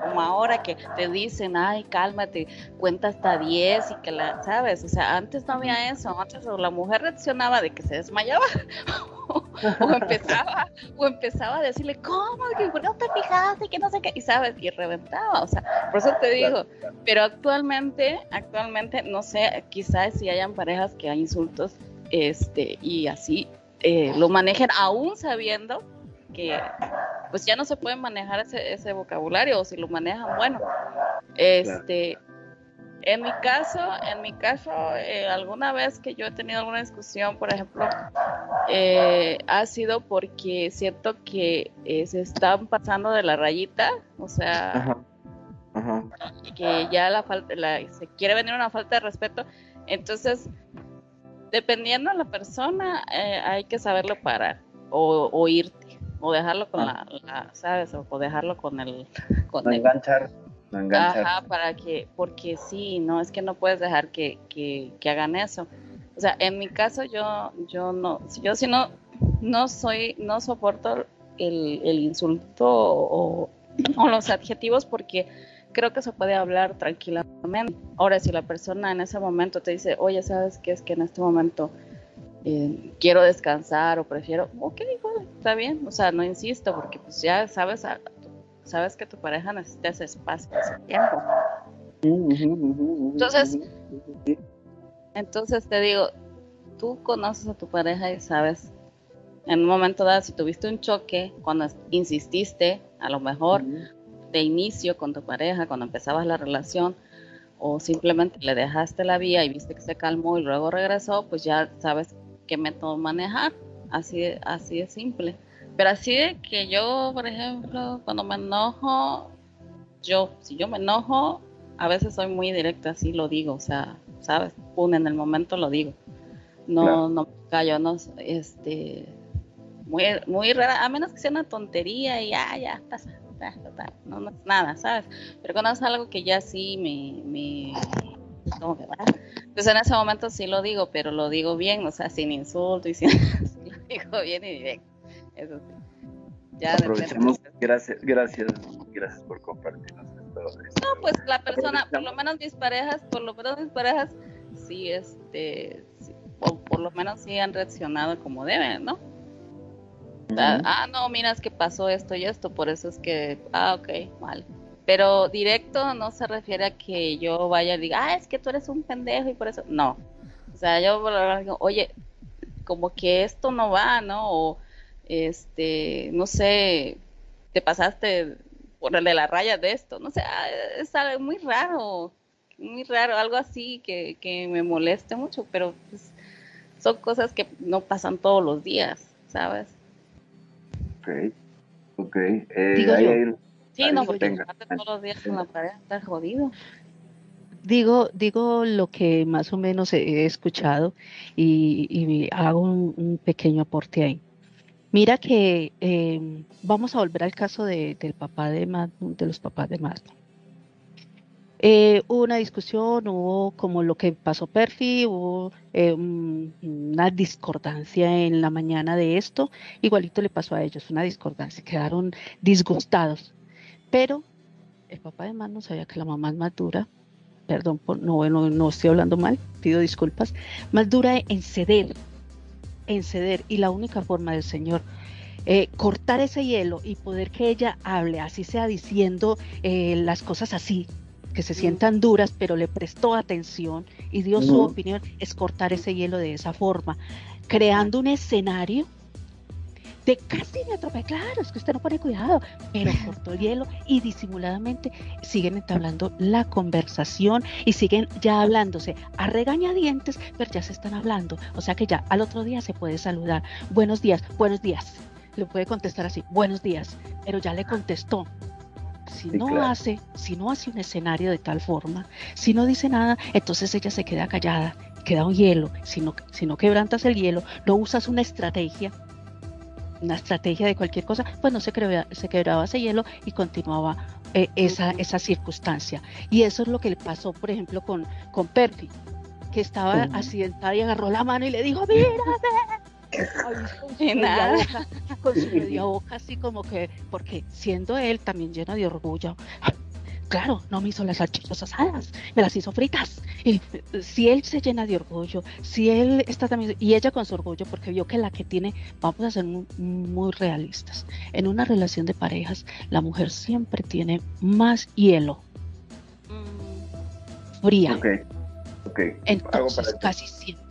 como ahora que te dicen, ay, cálmate, cuenta hasta 10 y que la, ¿sabes? O sea, antes no había eso, antes la mujer reaccionaba de que se desmayaba o empezaba o empezaba a decirle, ¿cómo? ¿Que ¿Por qué no te fijaste? Que no sé qué, y sabes, y reventaba, o sea, por eso te digo, pero actualmente, actualmente, no sé, quizás si hayan parejas que hay insultos, este, y así eh, lo manejen aún sabiendo que pues ya no se puede manejar ese, ese vocabulario o si lo manejan, bueno, este, en mi caso, en mi caso, eh, alguna vez que yo he tenido alguna discusión, por ejemplo, eh, ha sido porque siento que eh, se están pasando de la rayita, o sea, que ya la falta, se quiere venir una falta de respeto, entonces, dependiendo de la persona, hay que saberlo parar o, o irte o dejarlo con ah. la, ¿sabes? O, dejarlo con el... Con no enganchar, no enganchar. Ajá, para que, porque sí, no, es que no puedes dejar que, que, que hagan eso. O sea, en mi caso yo, yo no, yo si no, no soy, no soporto el, el insulto o, o los adjetivos porque creo que se puede hablar tranquilamente. Ahora, si la persona en ese momento te dice, oye, ¿sabes qué? Es que en este momento eh, quiero descansar o prefiero, ok, bueno, está bien, o sea, no insisto porque pues ya sabes, sabes que tu pareja necesita ese espacio, ese tiempo. Entonces, entonces te digo, tú conoces a tu pareja y sabes, en un momento dado, si tuviste un choque, cuando insististe, a lo mejor de inicio con tu pareja, cuando empezabas la relación, o simplemente le dejaste la vía y viste que se calmó y luego regresó, pues ya sabes qué método manejar. Así, así de simple. Pero así de que yo, por ejemplo, cuando me enojo, yo, si yo me enojo, a veces soy muy directa, así lo digo, o sea, ¿sabes? Pum, en el momento lo digo. No, no me callo, no, este, muy, muy rara, a menos que sea una tontería y ya, ya, pasa, no, no es nada, ¿sabes? Pero cuando es algo que ya sí me, me como que va, pues en ese momento sí lo digo, pero lo digo bien, o sea, sin insulto y sin, lo digo bien y directo, eso sí. Ya Aprovechamos, gracias, gracias, gracias por compartirnos esto. No, pues la persona, por lo menos mis parejas, por lo menos mis parejas, sí, este, o por lo menos sí han reaccionado como deben, ¿no? Ah, no, mira, es que pasó esto y esto, por eso es que, ah, ok, vale. Pero directo no se refiere a que yo vaya y diga, ah, es que tú eres un pendejo y por eso, no. O sea, yo digo, oye, como que esto no va, ¿no? O, este, no sé, te pasaste por el de la raya de esto, no sé, ah, es algo muy raro, muy raro, algo así que, que me moleste mucho, pero pues, son cosas que no pasan todos los días, ¿sabes? Ok, ok. Eh, Digo yo. Sí, no, porque todos los días con la pareja está jodido. Digo, digo lo que más o menos he escuchado y, hago un, pequeño aporte ahí. Mira que eh, vamos a volver al caso de, del papá de de los papás de Magnum. Eh, hubo una discusión, hubo como lo que pasó Perfi, hubo eh, una discordancia en la mañana de esto, igualito le pasó a ellos, una discordancia, quedaron disgustados. Pero el papá de no sabía que la mamá es más dura, perdón, no, no, no estoy hablando mal, pido disculpas, más dura en ceder, en ceder, y la única forma del Señor eh, cortar ese hielo y poder que ella hable, así sea diciendo las cosas así, que se sientan duras, pero le prestó atención y dio su opinión, es cortar ese hielo de esa forma, creando un escenario de casi me atropellé, claro, es que usted no pone cuidado, pero cortó el hielo y disimuladamente siguen entablando la conversación y siguen ya hablándose a regañadientes, pero ya se están hablando, o sea que ya al otro día se puede saludar, buenos días, buenos días, le puede contestar así, buenos días, pero ya le contestó, si no hace, si no hace un escenario de tal forma, si no dice nada, entonces ella se queda callada, queda un hielo, si no, si no quebrantas el hielo, no usas una estrategia, una estrategia de cualquier cosa, pues no se, se quebraba ese hielo y continuaba eh, esa, esa circunstancia. Y eso es lo que le pasó, por ejemplo, con, con Perfi, que estaba accidentada y agarró la mano y le dijo, mírame, con su media boca, así como que, porque siendo él también lleno de orgullo, claro, no me hizo las salchichas asadas, me las hizo fritas. Y si él se llena de orgullo, si él está también, y ella con su orgullo, porque vio que la que tiene, vamos a ser muy, realistas, en una relación de parejas, la mujer siempre tiene más hielo, fría. Entonces, casi siempre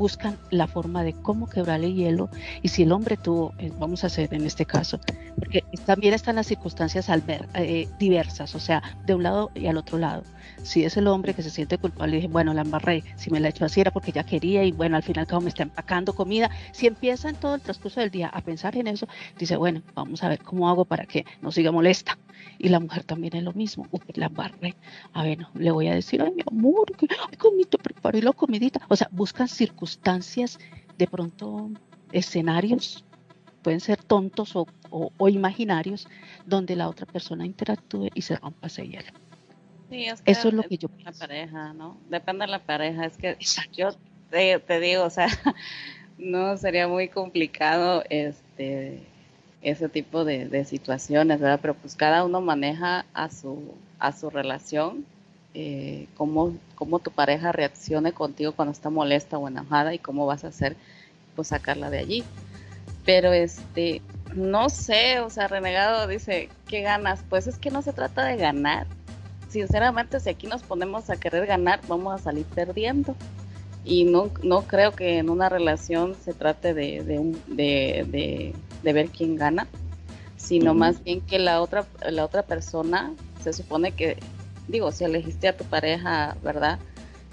buscan la forma de cómo quebrar el hielo y si el hombre tuvo, eh, vamos a hacer en este caso, porque también están las circunstancias al ver, eh, diversas, o sea, de un lado y al otro lado. Si es el hombre que se siente culpable dice, bueno, la embarré, si me la hecho así era porque ya quería y bueno, al final cabo me está empacando comida. Si empieza en todo el transcurso del día a pensar en eso, dice, bueno, vamos a ver cómo hago para que no siga molesta. Y la mujer también es lo mismo, Uy, la embarré. A ver, no, le voy a decir, ay, mi amor, que ay, comito, preparé la comidita. O sea, buscan circunstancias, de pronto escenarios pueden ser tontos o, o, imaginarios donde la otra persona interactúe y se rompa ese hielo. Sí, es que Eso es lo que yo pienso. La pareja, ¿no? Depende de la pareja. Es que yo te, digo, o sea, no sería muy complicado este ese tipo de, situaciones, ¿verdad? Pero pues cada uno maneja a su, a su relación, eh, cómo, cómo tu pareja reaccione contigo cuando está molesta o enojada y cómo vas a hacer pues sacarla de allí. Pero este, no sé, o sea, Renegado dice, ¿qué ganas? Pues es que no se trata de ganar. Sinceramente, si aquí nos ponemos a querer ganar, vamos a salir perdiendo. Y no, no creo que en una relación se trate de, de, de, ver quién gana, sino más bien que la otra, la otra persona se supone que, digo, si elegiste a tu pareja, ¿verdad?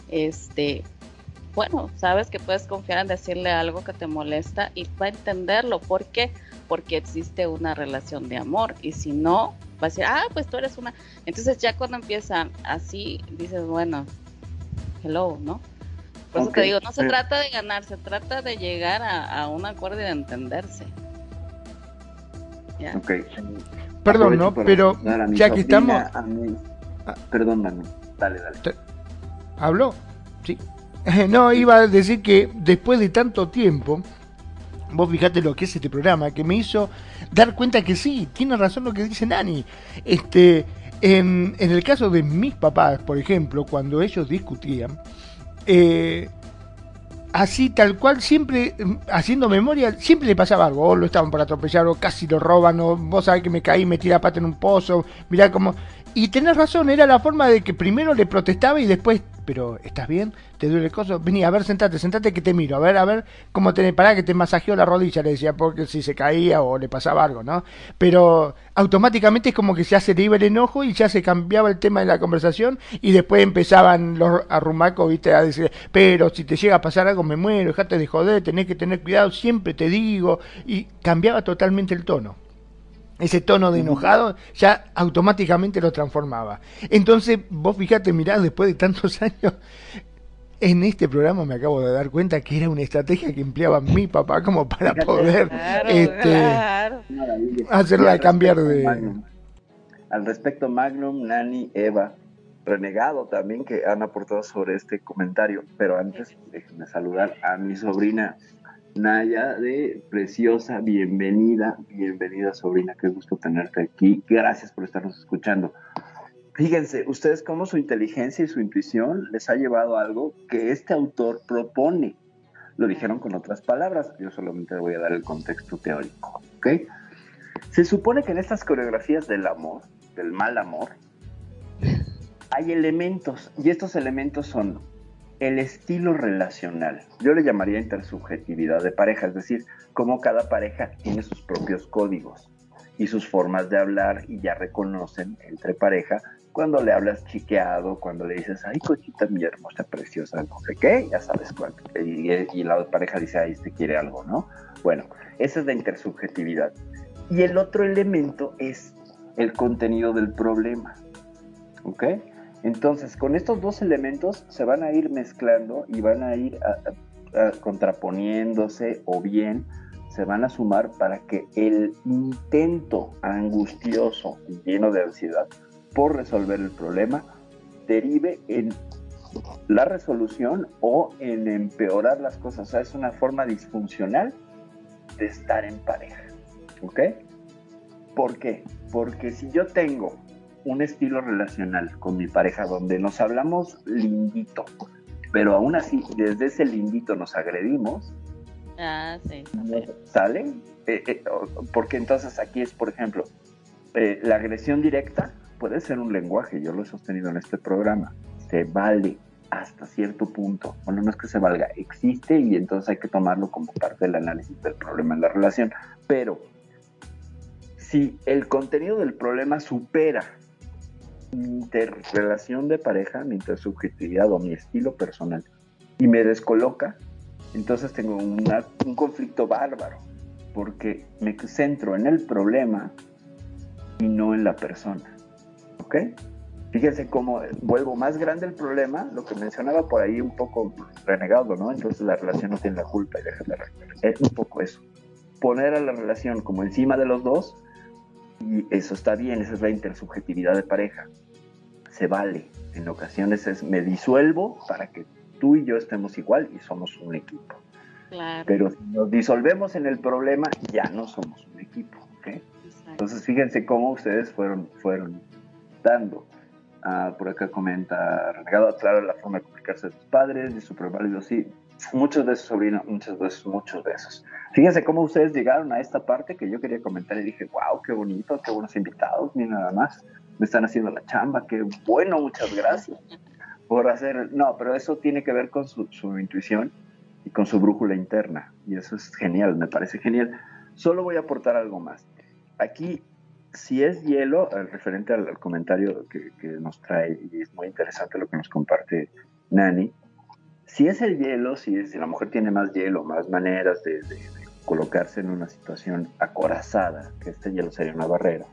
Este, bueno, sabes que puedes confiar en decirle algo que te molesta y va a entenderlo. ¿Por qué? Porque existe una relación de amor. Y si no, va a decir, ah, pues tú eres una. Entonces ya cuando empiezan así, dices, bueno, hello, ¿no? Por eso te digo, no se trata de ganar, se trata de llegar a, un acuerdo y de entenderse. Ya. Perdón, ¿no? Pero ya que estamos... Ah. Perdón, Manu. Dale, dale. ¿Habló? Sí. No, iba a decir que después de tanto tiempo, vos fijate lo que es este programa, que me hizo dar cuenta que sí, tiene razón lo que dice Nani. Este, en, en el caso de mis papás, por ejemplo, cuando ellos discutían, eh, así tal cual, siempre mm, haciendo memoria, siempre le pasaba algo, o lo estaban por atropellar, o casi lo roban, o vos sabés que me caí, me tiré pata en un pozo, mirá cómo... Y tenés razón, era la forma de que primero le protestaba y después, pero ¿estás bien? ¿Te duele el coso? Vení, a ver, sentate, sentate que te miro, a ver, a ver cómo tenés, para que te masajeó la rodilla, le decía, porque si se caía o le pasaba algo, ¿no? Pero automáticamente es como que se le iba el enojo y ya se cambiaba el tema de la conversación y después empezaban los arrumacos, viste, a decir, pero si te llega a pasar algo me muero, dejate de joder, tenés que tener cuidado, siempre te digo, y cambiaba totalmente el tono ese tono de enojado, ya automáticamente lo transformaba. Entonces, vos fíjate, mirá, después de tantos años, en este programa me acabo de dar cuenta que era una estrategia que empleaba mi papá como para poder este, hacerla cambiar de... Al respecto, Magnum, Nani, Eva, Renegado también, que han aportado sobre este comentario. Pero antes, déjenme saludar a mi sobrina Naya de Preciosa, bienvenida, bienvenida sobrina, qué gusto tenerte aquí. Gracias por estarnos escuchando. Fíjense, ustedes cómo su inteligencia y su intuición les ha llevado a algo que este autor propone. Lo dijeron con otras palabras, yo solamente voy a dar el contexto teórico, ¿ok? Se supone que en estas coreografías del amor, del mal amor, hay elementos, y estos elementos son el estilo relacional. Yo le llamaría intersubjetividad de pareja, es decir, cómo cada pareja tiene sus propios códigos y sus formas de hablar y ya reconocen entre pareja cuando le hablas chiqueado, cuando le dices, ay, cochita mi hermosa, preciosa, no sé qué, ya sabes cuánto. Y, la pareja dice, ay, este quiere algo, ¿no? Bueno, esa es la intersubjetividad. Y el otro elemento es el contenido del problema, ¿ok? Entonces, con estos dos elementos se van a ir mezclando y van a ir contraponiéndose o bien se van a sumar para que el intento angustioso y lleno de ansiedad por resolver el problema derive en la resolución o en empeorar las cosas. O sea, es una forma disfuncional de estar en pareja. ¿Ok? ¿Por qué? Porque si yo tengo un estilo relacional con mi pareja donde nos hablamos lindito, pero aún así desde ese lindito nos agredimos. Ah, sí. ¿Sale? Eh, eh, porque entonces aquí es, por ejemplo, eh, la agresión directa puede ser un lenguaje, yo lo he sostenido en este programa, se vale hasta cierto punto. Bueno, no es que se valga, existe y entonces hay que tomarlo como parte del análisis del problema en la relación. Pero si el contenido del problema supera interrelación de pareja, mi intersubjetividad o mi estilo personal y me descoloca, entonces tengo un conflicto bárbaro, porque me centro en el problema y no en la persona. ¿Ok? Fíjense cómo vuelvo más grande el problema, lo que mencionaba por ahí un poco renegado, ¿no? Entonces la relación no tiene la culpa y deja de Es un poco eso. Poner a la relación como encima de los dos y eso está bien, esa es la intersubjetividad de pareja. Se vale. En ocasiones es me disuelvo para que tú y yo estemos igual y somos un equipo. Pero si nos disolvemos en el problema, ya no somos un equipo. Entonces fíjense cómo ustedes fueron, fueron dando. Ah, por acá comenta Renegado, claro, la forma de comunicarse de sus padres y súper válido, sí. Muchos besos, sobrino, muchos besos, muchos besos. Fíjense cómo ustedes llegaron a esta parte que yo quería comentar y dije, wow, qué bonito, qué buenos invitados, ni nada más. Me están haciendo la chamba, qué bueno, muchas gracias por hacer. No, pero eso tiene que ver con su, su intuición y con su brújula interna. Y eso es genial, me parece genial. Solo voy a aportar algo más. Aquí, si es hielo, eh, referente al, comentario que, que, nos trae, y es muy interesante lo que nos comparte Nani, si es el hielo, si, es, si la mujer tiene más hielo, más maneras de, de, de colocarse en una situación acorazada, que este hielo sería una barrera,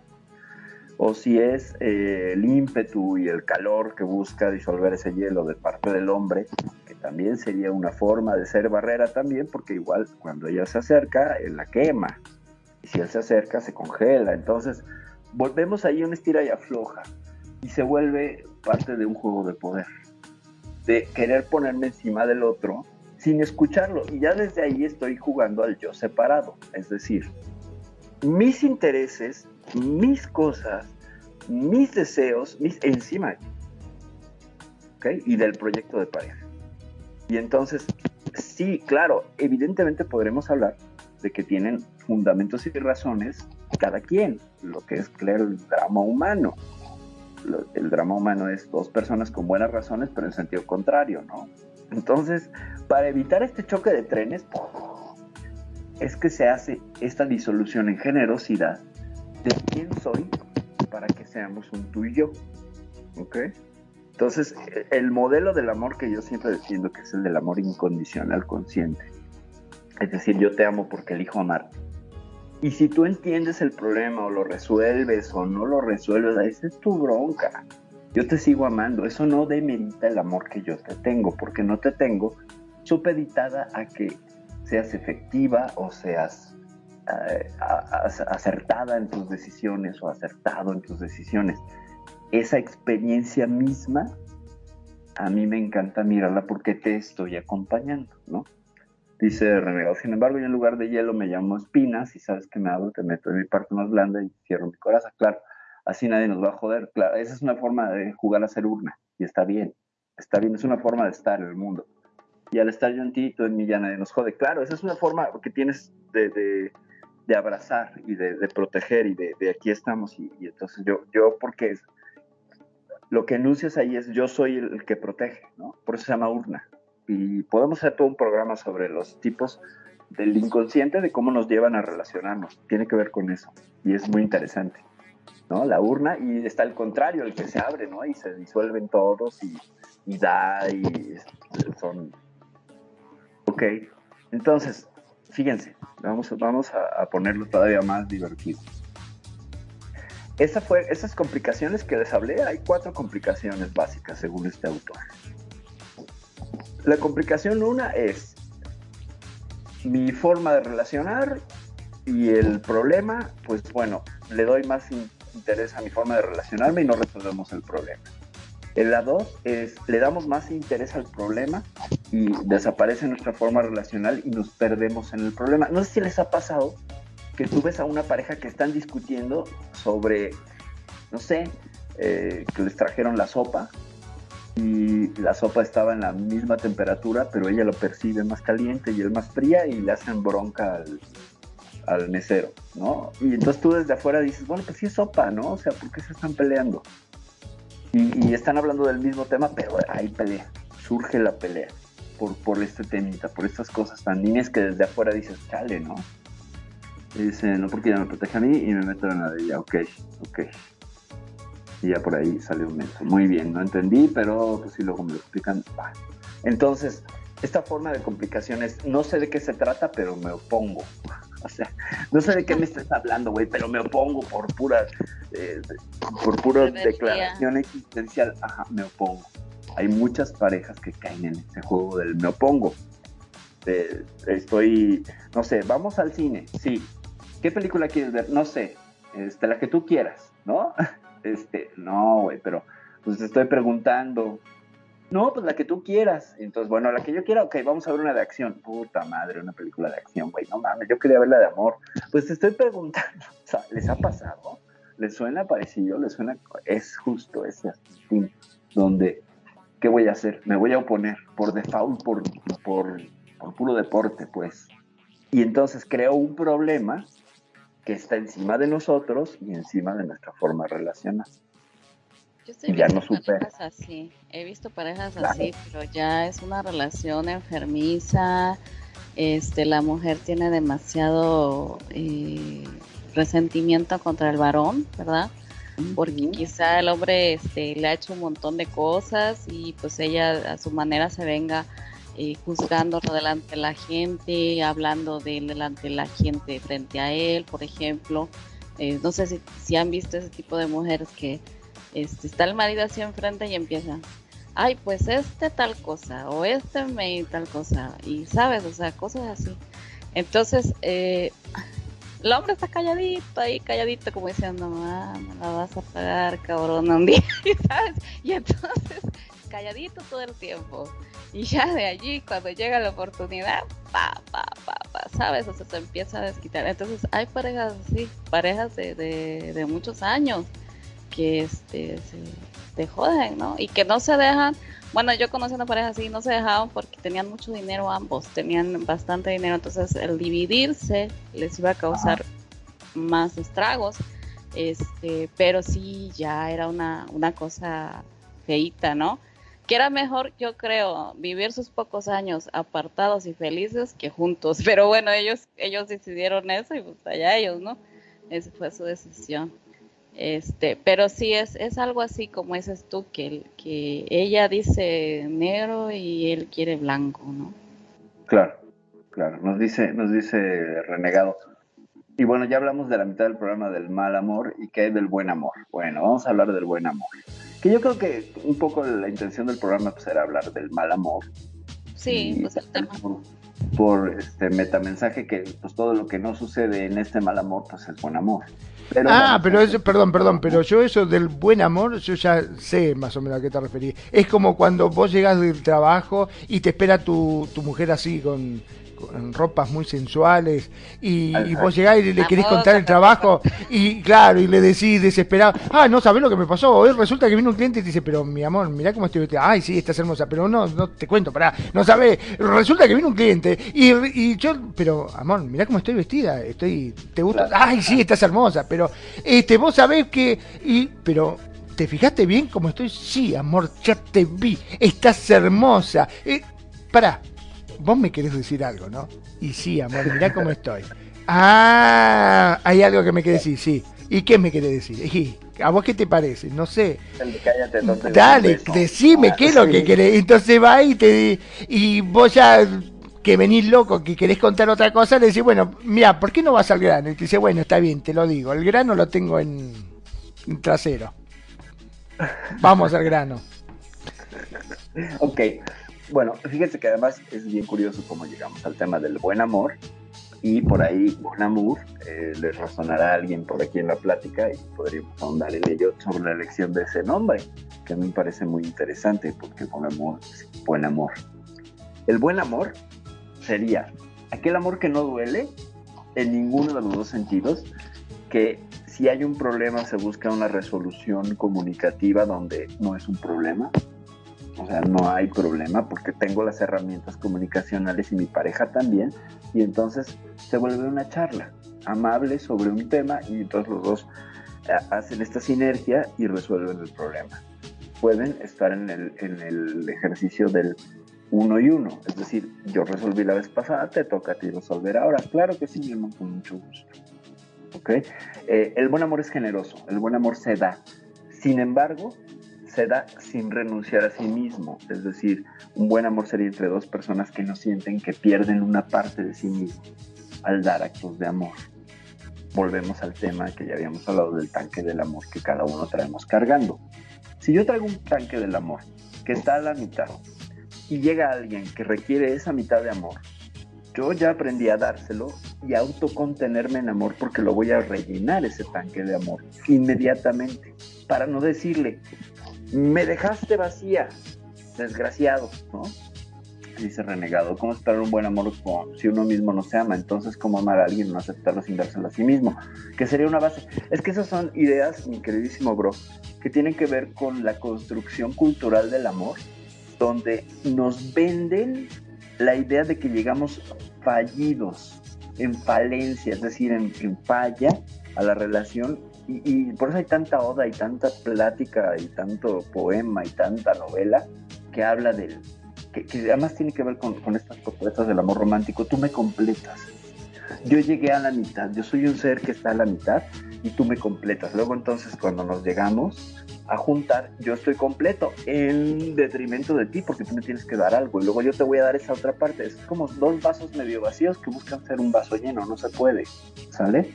o si es eh, el ímpetu y el calor que busca disolver ese hielo de parte del hombre, que también sería una forma de ser barrera también, porque igual cuando ella se acerca, él la quema, y si él se acerca, se congela, entonces volvemos ahí una estira y afloja, y se vuelve parte de un juego de poder, de querer ponerme encima del otro sin escucharlo, y ya desde ahí estoy jugando al yo separado, es decir, mis intereses mis cosas, mis deseos, mis encima ¿okay? y del proyecto de pareja. Y entonces, sí, claro, evidentemente podremos hablar de que tienen fundamentos y razones cada quien, lo que es claro el drama humano. El drama humano es dos personas con buenas razones, pero en sentido contrario, ¿no? Entonces, para evitar este choque de trenes, es que se hace esta disolución en generosidad de quién soy para que seamos un tú y yo. ¿Ok? Entonces, el modelo del amor que yo siempre defiendo, que es el del amor incondicional consciente. Es decir, yo te amo porque elijo amarte. Y si tú entiendes el problema o lo resuelves o no lo resuelves, esa es tu bronca. Yo te sigo amando. Eso no demerita el amor que yo te tengo, porque no te tengo supeditada a que seas efectiva o seas eh, acertada en tus decisiones o acertado en tus decisiones. Esa experiencia misma, a mí me encanta mirarla porque te estoy acompañando, ¿no? Dice Renegado, sin embargo, yo en lugar de hielo me llamo espinas y sabes que me abro, te meto en mi parte más blanda y cierro mi corazón. Claro, así nadie nos va a joder. Claro, esa es una forma de jugar a ser urna y está bien, está bien, es una forma de estar en el mundo. Y al estar yo en mí ya nadie nos jode. Claro, esa es una forma que tienes de, de abrazar y de, proteger y de, aquí estamos y, entonces yo, yo porque lo que enuncias ahí es yo soy el, que protege, ¿no? Por eso se llama urna. Y podemos hacer todo un programa sobre los tipos del inconsciente, de cómo nos llevan a relacionarnos. Tiene que ver con eso. Y es muy interesante, ¿no? La urna y está el contrario, el que se abre, ¿no? Y se disuelven todos y da y son... Ok, entonces, fíjense, vamos, vamos a, a, ponerlo todavía más divertido. Esa fue, esas complicaciones que les hablé, hay cuatro complicaciones básicas según este autor. La complicación una es mi forma de relacionar y el problema, pues bueno, le doy más interés a mi forma de relacionarme y no resolvemos el problema. En la 2 es, le damos más interés al problema y desaparece nuestra forma relacional y nos perdemos en el problema. No sé si les ha pasado que tú ves a una pareja que están discutiendo sobre, no sé, eh, que les trajeron la sopa y la sopa estaba en la misma temperatura, pero ella lo percibe más caliente y él más fría y le hacen bronca al, al mesero, ¿no? Y entonces tú desde afuera dices, bueno, pues sí es sopa, ¿no? O sea, ¿por qué se están peleando? Y, y, están hablando del mismo tema, pero hay pelea, surge la pelea por, por este temita, por estas cosas tan niñas que desde afuera dices, chale, ¿no? Y dice, no porque ella me protege a mí y me meto en la de ella, ok, ok. Y ya por ahí sale un menso. Muy bien, no entendí, pero pues sí, luego me lo explican. Va. Entonces, esta forma de complicaciones, no sé de qué se trata, pero me opongo. O sea, no sé de qué me estás hablando, güey, pero me opongo por pura, eh, por pura declaración existencial. Ajá, me opongo. Hay muchas parejas que caen en ese juego del me opongo. Eh, estoy, no sé, vamos al cine, sí. ¿Qué película quieres ver? No sé, este, la que tú quieras, ¿no? Este, no, güey, pero pues te estoy preguntando, no, pues la que tú quieras. Entonces, bueno, la que yo quiera, ok, vamos a ver una de acción. Puta madre, una película de acción, güey. No mames, yo quería ver la de amor. Pues te estoy preguntando, o sea, ¿les ha pasado? ¿Les suena parecido? ¿Les suena? Es justo ese donde, ¿qué voy a hacer? Me voy a oponer por default, por, por por puro deporte, pues. Y entonces creó un problema que está encima de nosotros y encima de nuestra forma de relacionar. Yo Ya no supera. parejas así, he visto parejas Claro. así, pero ya es una relación enfermiza, este, la mujer tiene demasiado eh, resentimiento contra el varón, ¿verdad? Porque quizá el hombre este, le ha hecho un montón de cosas y pues ella a su manera se venga eh, juzgándolo delante de la gente, hablando de él delante de la gente frente a él, por ejemplo. Eh, no sé si, si han visto ese tipo de mujeres que este, está el marido así enfrente y empieza, ay, pues este tal cosa, o este me tal cosa, y sabes, o sea, cosas así. Entonces, eh, el hombre está calladito ahí, calladito, como diciendo, ah, me la vas a pagar, cabrón, un día, ¿sabes? Y entonces, calladito todo el tiempo. Y ya de allí, cuando llega la oportunidad, pa, pa, pa, pa, ¿sabes? O sea, se empieza a desquitar. Entonces, hay parejas así, parejas de, de, de muchos años que este, se, te joden, ¿no? Y que no se dejan. Bueno, yo conocí una pareja así, no se dejaban porque tenían mucho dinero ambos, tenían bastante dinero, entonces el dividirse les iba a causar más estragos, este, pero sí ya era una, una cosa feíta, ¿no? Que era mejor, yo creo, vivir sus pocos años apartados y felices que juntos, pero bueno, ellos, ellos decidieron eso y pues allá ellos, ¿no? Esa fue su decisión. Este, pero sí es, es algo así como dices tú, que, que ella dice negro y él quiere blanco, ¿no? Claro, claro. Nos dice, nos dice Renegado. Y bueno, ya hablamos de la mitad del programa del mal amor y que hay del buen amor. Bueno, vamos a hablar del buen amor. Que yo creo que un poco la intención del programa pues, era hablar del mal amor. Sí, pues el tema. por, por este metamensaje que pues todo lo que no sucede en este mal amor pues es buen amor. Pero Ah, pero eso, perdón, perdón, pero yo eso del buen amor, yo ya sé más o menos a qué te referís. Es como cuando vos llegás del trabajo y te espera tu, tu mujer así con, con ropas muy sensuales y, vos llegás y le querés contar el trabajo y claro, y le decís desesperado, ah, no sabés lo que me pasó, hoy resulta que vino un cliente y te dice, pero mi amor, mirá cómo estoy vestida, ay, sí, estás hermosa, pero no, no te cuento, pará, no sabés, resulta que vino un cliente y, y yo, pero amor, mirá cómo estoy vestida, estoy, te gusta, ay, sí, estás hermosa, pero este, vos sabés que, y, pero, ¿te fijaste bien cómo estoy? Sí, amor, ya te vi, estás hermosa. Eh, pará, vos me querés decir algo, ¿no? Y sí, amor, mirá cómo estoy. Ah, hay algo que me querés decir, sí. ¿Y qué me querés decir? Y, ¿A vos qué te parece? No sé. cállate, no te Dale, decime Ah, qué es lo sí. que querés. Entonces va y te y vos ya que venís loco, que querés contar otra cosa, le decís, bueno, mira, ¿por qué no vas al grano? Y te dice, bueno, está bien, te lo digo. El grano lo tengo en, en trasero. Vamos al grano. Ok, bueno, fíjense que además es bien curioso cómo llegamos al tema del buen amor y por ahí Bon Amour eh, les razonará a alguien por aquí en la plática y podríamos ahondar en ello sobre la elección de ese nombre, que a mí me parece muy interesante porque Bon Amour es buen amor. El buen amor sería aquel amor que no duele en ninguno de los dos sentidos, que si hay un problema se busca una resolución comunicativa donde no es un problema, o sea, no hay problema porque tengo las herramientas comunicacionales y mi pareja también. Y entonces se vuelve una charla amable sobre un tema y entonces los dos eh, hacen esta sinergia y resuelven el problema. Pueden estar en el, en el ejercicio del uno y uno. Es decir, yo resolví la vez pasada, te toca a ti resolver ahora. Claro que sí, mi amor, con mucho gusto. ¿Ok? Eh, el buen amor es generoso, el buen amor se da. Sin embargo, se sin renunciar a sí mismo. Es decir, un buen amor sería entre dos personas que no sienten que pierden una parte de sí mismo al dar actos de amor. Volvemos al tema que ya habíamos hablado del tanque del amor que cada uno traemos cargando. Si yo traigo un tanque del amor que está a la mitad y llega alguien que requiere esa mitad de amor, yo ya aprendí a dárselo y autocontenerme en amor porque lo voy a rellenar ese tanque de amor inmediatamente para no decirle, me dejaste vacía, desgraciado, ¿no? Dice renegado, ¿cómo esperar un buen amor si uno mismo no se ama? Entonces, ¿cómo amar a alguien no aceptarlo sin dárselo a sí mismo? Que sería una base. Es que esas son ideas, mi queridísimo bro, que tienen que ver con la construcción cultural del amor, donde nos venden la idea de que llegamos fallidos, en falencia, es decir, en, falla a la relación. Y, por eso hay tanta oda y tanta plática y tanto poema y tanta novela que habla del, que, además tiene que ver con, con estas propuestas del amor romántico. Tú me completas. Yo llegué a la mitad, yo soy un ser que está a la mitad y tú me completas. Luego entonces cuando nos llegamos, a juntar, yo estoy completo en detrimento de ti porque tú me tienes que dar algo y luego yo te voy a dar esa otra parte. Es como dos vasos medio vacíos que buscan ser un vaso lleno, no se puede, ¿sale?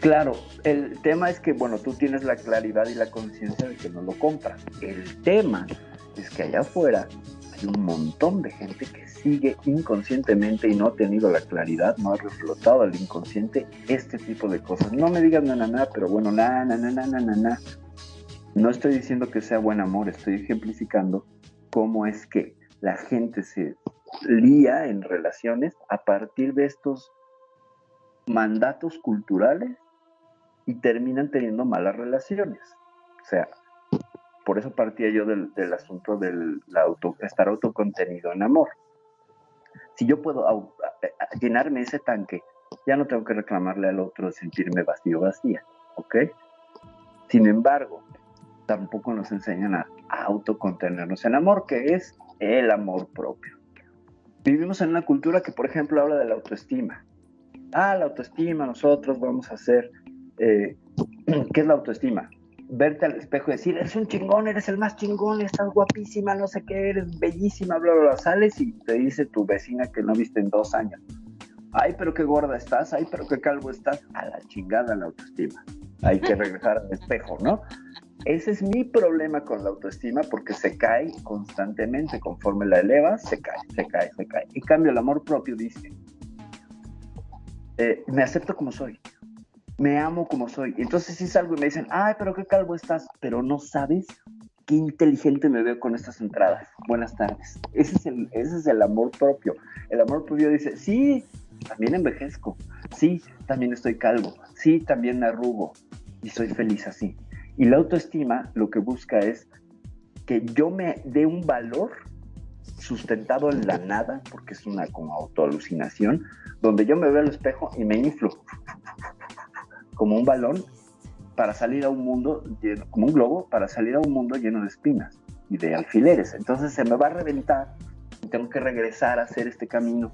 Claro, el tema es que, bueno, tú tienes la claridad y la conciencia de que no lo compras. El tema es que allá afuera hay un montón de gente que sigue inconscientemente y no ha tenido la claridad, no ha reflotado al inconsciente este tipo de cosas. No me digas nada, nada, pero bueno, nada, nada, nada, nada, no estoy diciendo que sea buen amor, estoy ejemplificando cómo es que la gente se lía en relaciones a partir de estos mandatos culturales y terminan teniendo malas relaciones. O sea, por eso partía yo del, asunto del auto, estar autocontenido en amor. Si yo puedo llenarme ese tanque, ya no tengo que reclamarle al otro de sentirme vacío vacía, ¿ok? Sin embargo, tampoco nos enseñan a, autocontenernos en amor, que es el amor propio. Vivimos en una cultura que, por ejemplo, habla de la autoestima. Ah, la autoestima, nosotros vamos a hacer... Eh, ¿Qué es la autoestima? Verte al espejo y decir, eres un chingón, eres el más chingón, estás guapísima, no sé qué, eres bellísima, bla, bla, bla. Sales y te dice tu vecina que no viste en dos años. Ay, pero qué gorda estás, ay, pero qué calvo estás. A la chingada la autoestima. Hay que regresar al espejo, ¿no? Ese es mi problema con la autoestima porque se cae constantemente. Conforme la elevas, se cae, se cae, se cae. En cambio, el amor propio dice, eh, me acepto como soy, me amo como soy. Entonces si salgo y me dicen, ay, pero qué calvo estás, pero no sabes qué inteligente me veo con estas entradas. Buenas tardes. Ese es el, ese es el amor propio. El amor propio dice, sí, también envejezco, sí, también estoy calvo, sí, también me arrugo y soy feliz así. Y la autoestima lo que busca es que yo me dé un valor sustentado en la nada, porque es una como autoalucinación, donde yo me veo al espejo y me inflo como un balón para salir a un mundo, lleno, como un globo, para salir a un mundo lleno de espinas y de alfileres. Entonces se me va a reventar y tengo que regresar a hacer este camino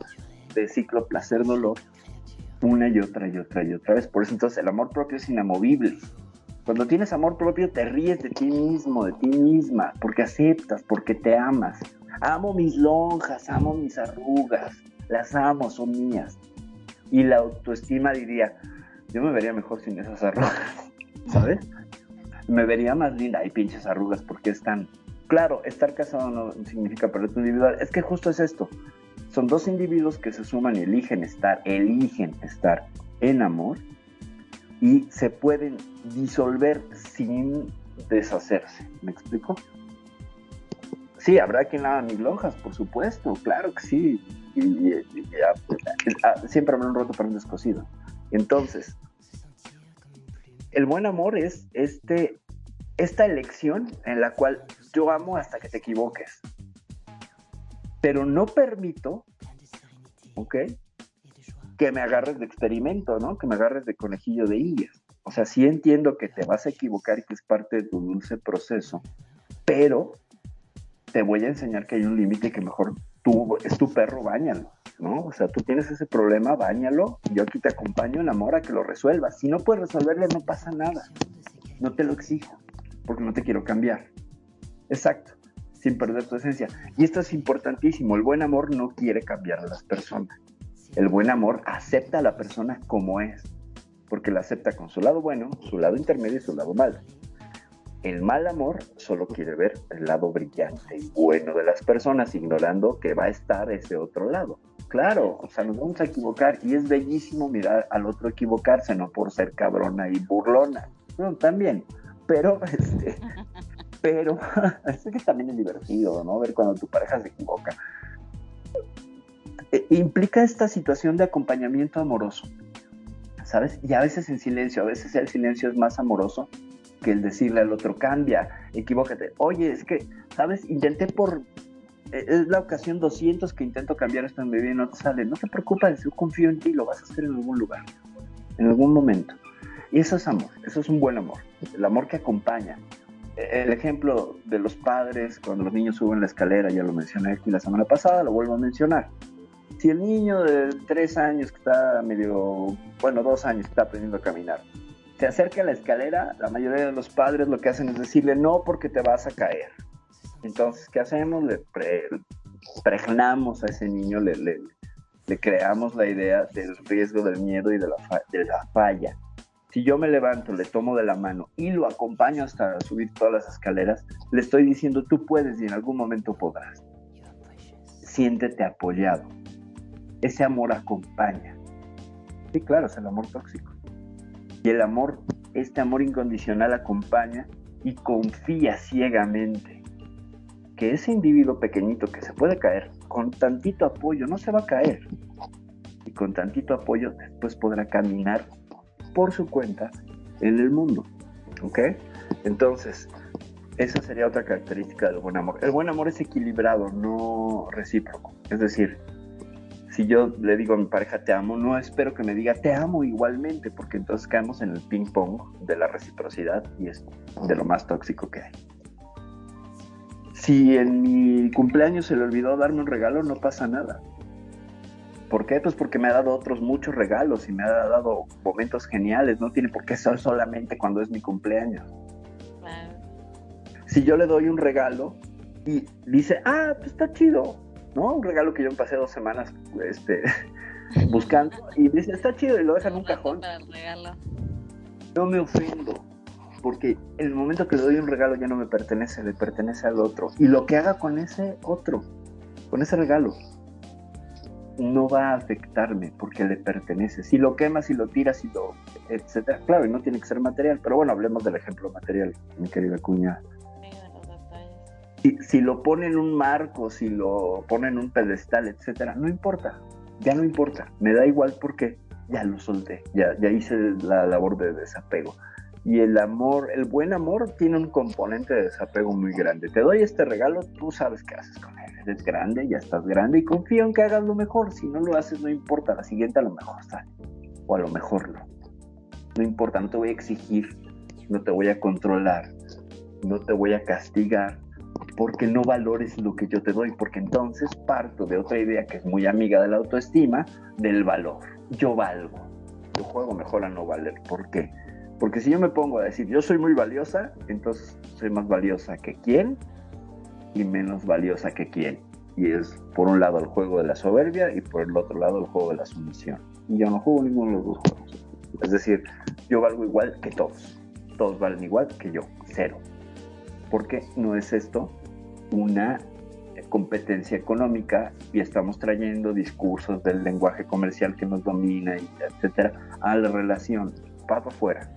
de ciclo placer-dolor una y otra y otra y otra vez. Por eso entonces el amor propio es inamovible. Cuando tienes amor propio te ríes de ti mismo, de ti misma, porque aceptas, porque te amas. Amo mis lonjas, amo mis arrugas, las amo, son mías. Y la autoestima diría, yo me vería mejor sin esas arrugas, ¿sabes? Me vería más linda, hay pinches arrugas, porque están... Claro, estar casado no significa perder tu individual. Es que justo es esto. Son dos individuos que se suman y eligen estar, eligen estar en amor y se pueden disolver sin deshacerse. ¿Me explico? Sí, habrá quien haga mis lonjas, por supuesto, claro que sí. Y, siempre habrá un roto para un descosido. Entonces, el buen amor es este, esta elección en la cual yo amo hasta que te equivoques. Pero no permito, ¿ok? que me agarres de experimento, ¿no? Que me agarres de conejillo de indias. O sea, sí entiendo que te vas a equivocar y que es parte de tu dulce proceso, pero te voy a enseñar que hay un límite que mejor tú, es tu perro, bañalo, ¿no? O sea, tú tienes ese problema, bañalo, yo aquí te acompaño en amor a que lo resuelvas. Si no puedes resolverlo, no pasa nada. No te lo exijo, porque no te quiero cambiar. Exacto, sin perder tu esencia. Y esto es importantísimo, el buen amor no quiere cambiar a las personas el buen amor acepta a la persona como es, porque la acepta con su lado bueno, su lado intermedio y su lado malo. El mal amor solo quiere ver el lado brillante y bueno de las personas, ignorando que va a estar ese otro lado. Claro, o sea, nos vamos a equivocar y es bellísimo mirar al otro equivocarse, no por ser cabrona y burlona. No, también. Pero, este, pero, es que también es divertido, ¿no? Ver cuando tu pareja se equivoca. Eh, implica esta situación de acompañamiento amoroso, ¿sabes? Y a veces en silencio, a veces el silencio es más amoroso que el decirle al otro, cambia, equivócate. Oye, es que, ¿sabes? Intenté por es la ocasión 200 que intento cambiar esto en mi vida y no te sale. No te preocupes, yo confío en ti, lo vas a hacer en algún lugar, en algún momento. Y eso es amor, eso es un buen amor, el amor que acompaña. E, el ejemplo de los padres cuando los niños suben la escalera, ya lo mencioné aquí la semana pasada, lo vuelvo a mencionar. Si el niño de tres años que está medio, bueno, dos años que está aprendiendo a caminar, se acerca a la escalera, la mayoría de los padres lo que hacen es decirle no porque te vas a caer. Entonces, ¿qué hacemos? Le pregnamos a ese niño, le, creamos la idea del riesgo, del miedo y de la, de la falla. Si yo me levanto, le tomo de la mano y lo acompaño hasta subir todas las escaleras, le estoy diciendo, tú puedes y en algún momento podrás. Siéntete apoyado. Ese amor acompaña. Sí, claro, es el amor tóxico. Y el amor, este amor incondicional acompaña y confía ciegamente que ese individuo pequeñito que se puede caer, con tantito apoyo, no se va a caer. Y con tantito apoyo después podrá caminar por su cuenta en el mundo. ¿Ok? Entonces, esa sería otra característica del buen amor. El buen amor es equilibrado, no recíproco. Es decir, si yo le digo a mi pareja te amo, no espero que me diga te amo igualmente, porque entonces caemos en el ping pong de la reciprocidad y es de lo más tóxico que hay. Si en mi cumpleaños se le olvidó darme un regalo, no pasa nada. ¿Por qué? Pues porque me ha dado otros muchos regalos y me ha dado momentos geniales. No tiene por qué ser solamente cuando es mi cumpleaños. Si yo le doy un regalo y dice, ah, pues está chido, ¿no? Un regalo que yo me pasé dos semanas este, buscando y dice, está chido y lo deja en un cajón. No me ofendo porque en el momento que le doy un regalo ya no me pertenece, le pertenece al otro. Y lo que haga con ese otro, con ese regalo, no va a afectarme porque le pertenece. Si lo quemas, si lo tiras, si lo, etcétera. Claro, y no tiene que ser material, pero bueno, hablemos del ejemplo material, mi querida cuña. Si, si lo pone en un marco, si lo pone en un pedestal, etcétera, no importa, ya no importa, me da igual porque ya lo solté, ya, ya hice la labor de desapego. Y el amor, el buen amor tiene un componente de desapego muy grande. Te doy este regalo, tú sabes qué haces con él. Eres grande, ya estás grande y confío en que hagas lo mejor. Si no lo haces, no importa. La siguiente a lo mejor sale. O a lo mejor no. No importa, no te voy a exigir, no te voy a controlar, no te voy a castigar porque no valores lo que yo te doy, porque entonces parto de otra idea que es muy amiga de la autoestima, del valor. Yo valgo. Yo juego mejor a no valer. ¿Por qué? Porque si yo me pongo a decir, yo soy muy valiosa, entonces soy más valiosa que quién y menos valiosa que quién. Y es por un lado el juego de la soberbia y por el otro lado el juego de la sumisión. Y yo no juego ninguno de los dos juegos. Es decir, yo valgo igual que todos. Todos valen igual que yo, cero. Porque no es esto una competencia económica y estamos trayendo discursos del lenguaje comercial que nos domina, etcétera, a la relación. Para afuera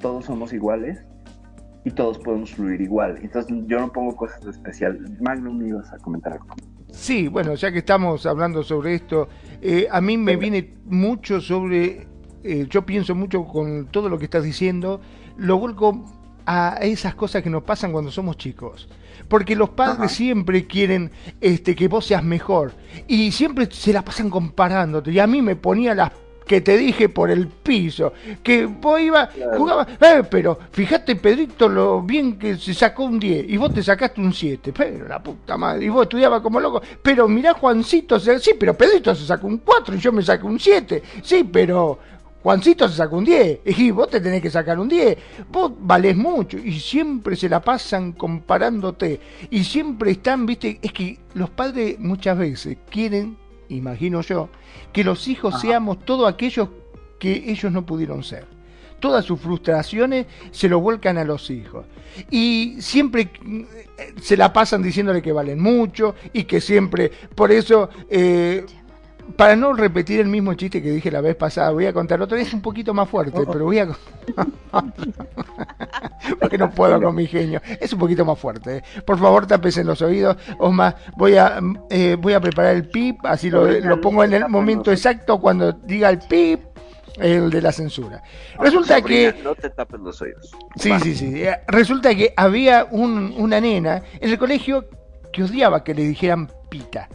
todos somos iguales y todos podemos fluir igual. Entonces yo no pongo cosas de especial. Magnum, ¿me ibas a comentar algo? Sí, bueno, ya que estamos hablando sobre esto, eh, a mí me viene mucho sobre, eh, yo pienso mucho con todo lo que estás diciendo, lo vuelco a esas cosas que nos pasan cuando somos chicos. Porque los padres siempre quieren este, que vos seas mejor. Y siempre se la pasan comparándote. Y a mí me ponía las que te dije por el piso, que vos ibas, jugabas, eh, pero fíjate Pedrito lo bien que se sacó un 10 y vos te sacaste un 7, pero la puta madre, y vos estudiabas como loco, pero mirá Juancito, sí, pero Pedrito se sacó un 4 y yo me saqué un 7, sí, pero Juancito se sacó un 10 y vos te tenés que sacar un 10. Vos valés mucho y siempre se la pasan comparándote y siempre están, viste, es que los padres muchas veces quieren imagino yo, que los hijos seamos todo aquellos que ellos no pudieron ser. Todas sus frustraciones se lo vuelcan a los hijos. Y siempre eh, se la pasan diciéndole que valen mucho y que siempre, por eso eh, para no repetir el mismo chiste que dije la vez pasada, voy a contar otra vez un poquito más fuerte, pero voy a... Porque no puedo con mi genio. Es un poquito más fuerte. ¿eh? Por favor, en los oídos. Osma, voy a, eh, voy a preparar el pip, así lo, lo pongo en el momento exacto cuando diga el pip el de la censura. Resulta que... No te tapes los oídos. Sí, sí, sí. Resulta que había un, una nena en el colegio que odiaba que le dijeran pita.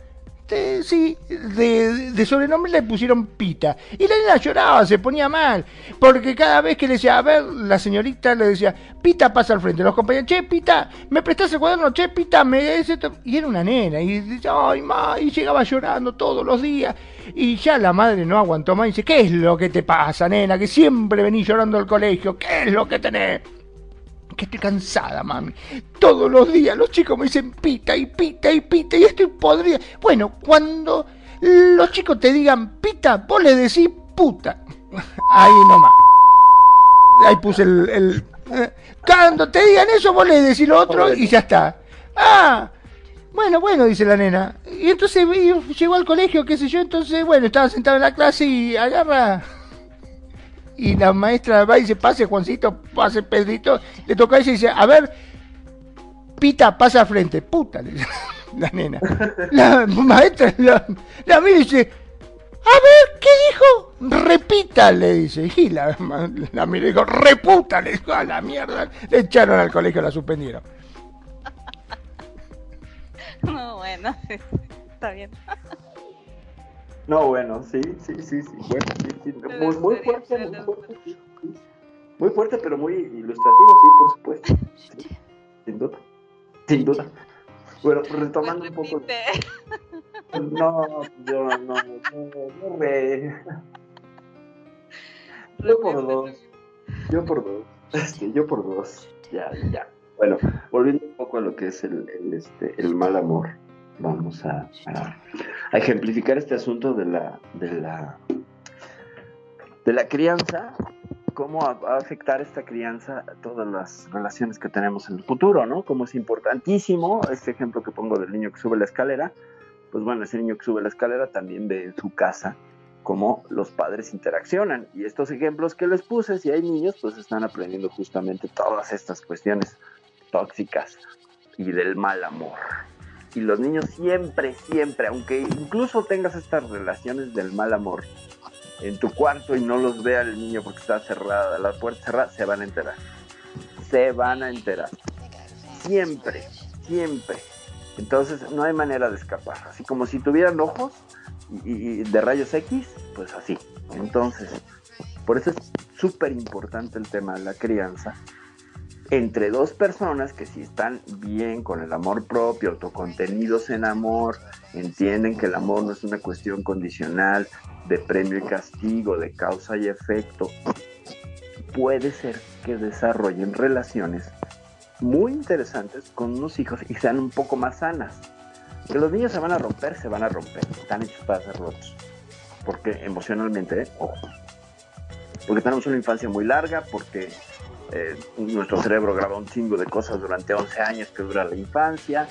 Eh, sí, de, de, sobrenombre le pusieron Pita. Y la nena lloraba, se ponía mal. Porque cada vez que le decía, a ver, la señorita le decía, Pita pasa al frente. Los compañeros, che, Pita, ¿me prestás el cuaderno? Che, Pita, me... Y era una nena. Y decía, ay, ma, y llegaba llorando todos los días. Y ya la madre no aguantó más y dice, ¿qué es lo que te pasa, nena? Que siempre venís llorando al colegio. ¿Qué es lo que tenés? Que estoy cansada, mami. Todos los días los chicos me dicen pita y pita y pita y estoy podrida. Bueno, cuando los chicos te digan pita, vos le decís puta. Ahí nomás. Ahí puse el, eh, Cuando te digan eso, vos le decís lo otro y ya está. Ah, bueno, bueno, dice la nena. Y entonces llegó al colegio, qué sé yo, entonces, bueno, estaba sentado en la clase y agarra y la maestra va y dice, pase Juancito, pase Pedrito, le toca a ella y dice, a ver, pita, pasa al frente, puta, la nena. La maestra la, mira y dice, a ver, ¿qué dijo? Repita, le dice. Y la, la mira y dijo, reputa, le dijo, a la mierda. Le echaron al colegio, la suspendieron. No, bueno, está bien. No, bueno, sí, sí, sí, sí. Bueno, sí, Muy, muy fuerte, muy fuerte. Muy fuerte, pero muy ilustrativo, sí, por supuesto. sin duda. Sin duda. Bueno, retomando un poco. No, yo no, no, no, re. Yo por dos. Yo por dos. Este, yo por dos. Ya, ya. Bueno, volviendo un poco a lo que es el, el, este, el mal amor vamos a, ejemplificar este asunto de la, de la, de la crianza, cómo va a afectar esta crianza a todas las relaciones que tenemos en el futuro, ¿no? Como es importantísimo, este ejemplo que pongo del niño que sube la escalera, pues bueno, ese niño que sube la escalera también ve en su casa cómo los padres interaccionan. Y estos ejemplos que les puse, si hay niños, pues están aprendiendo justamente todas estas cuestiones tóxicas y del mal amor y los niños siempre, siempre, aunque incluso tengas estas relaciones del mal amor en tu cuarto y no los vea el niño porque está cerrada, la puerta cerrada, se van a enterar. Se van a enterar. Siempre, siempre. Entonces no hay manera de escapar. Así como si tuvieran ojos y, de rayos X, pues así. Entonces, por eso es súper importante el tema de la crianza entre dos personas que si están bien con el amor propio, autocontenidos en amor, entienden que el amor no es una cuestión condicional de premio y castigo, de causa y efecto, puede ser que desarrollen relaciones muy interesantes con unos hijos y sean un poco más sanas. Que los niños se van a romper, se van a romper, están hechos para ser rotos. Porque emocionalmente, ojo. Porque tenemos una infancia muy larga, porque eh, nuestro cerebro graba un chingo de cosas durante 11 años que dura la infancia,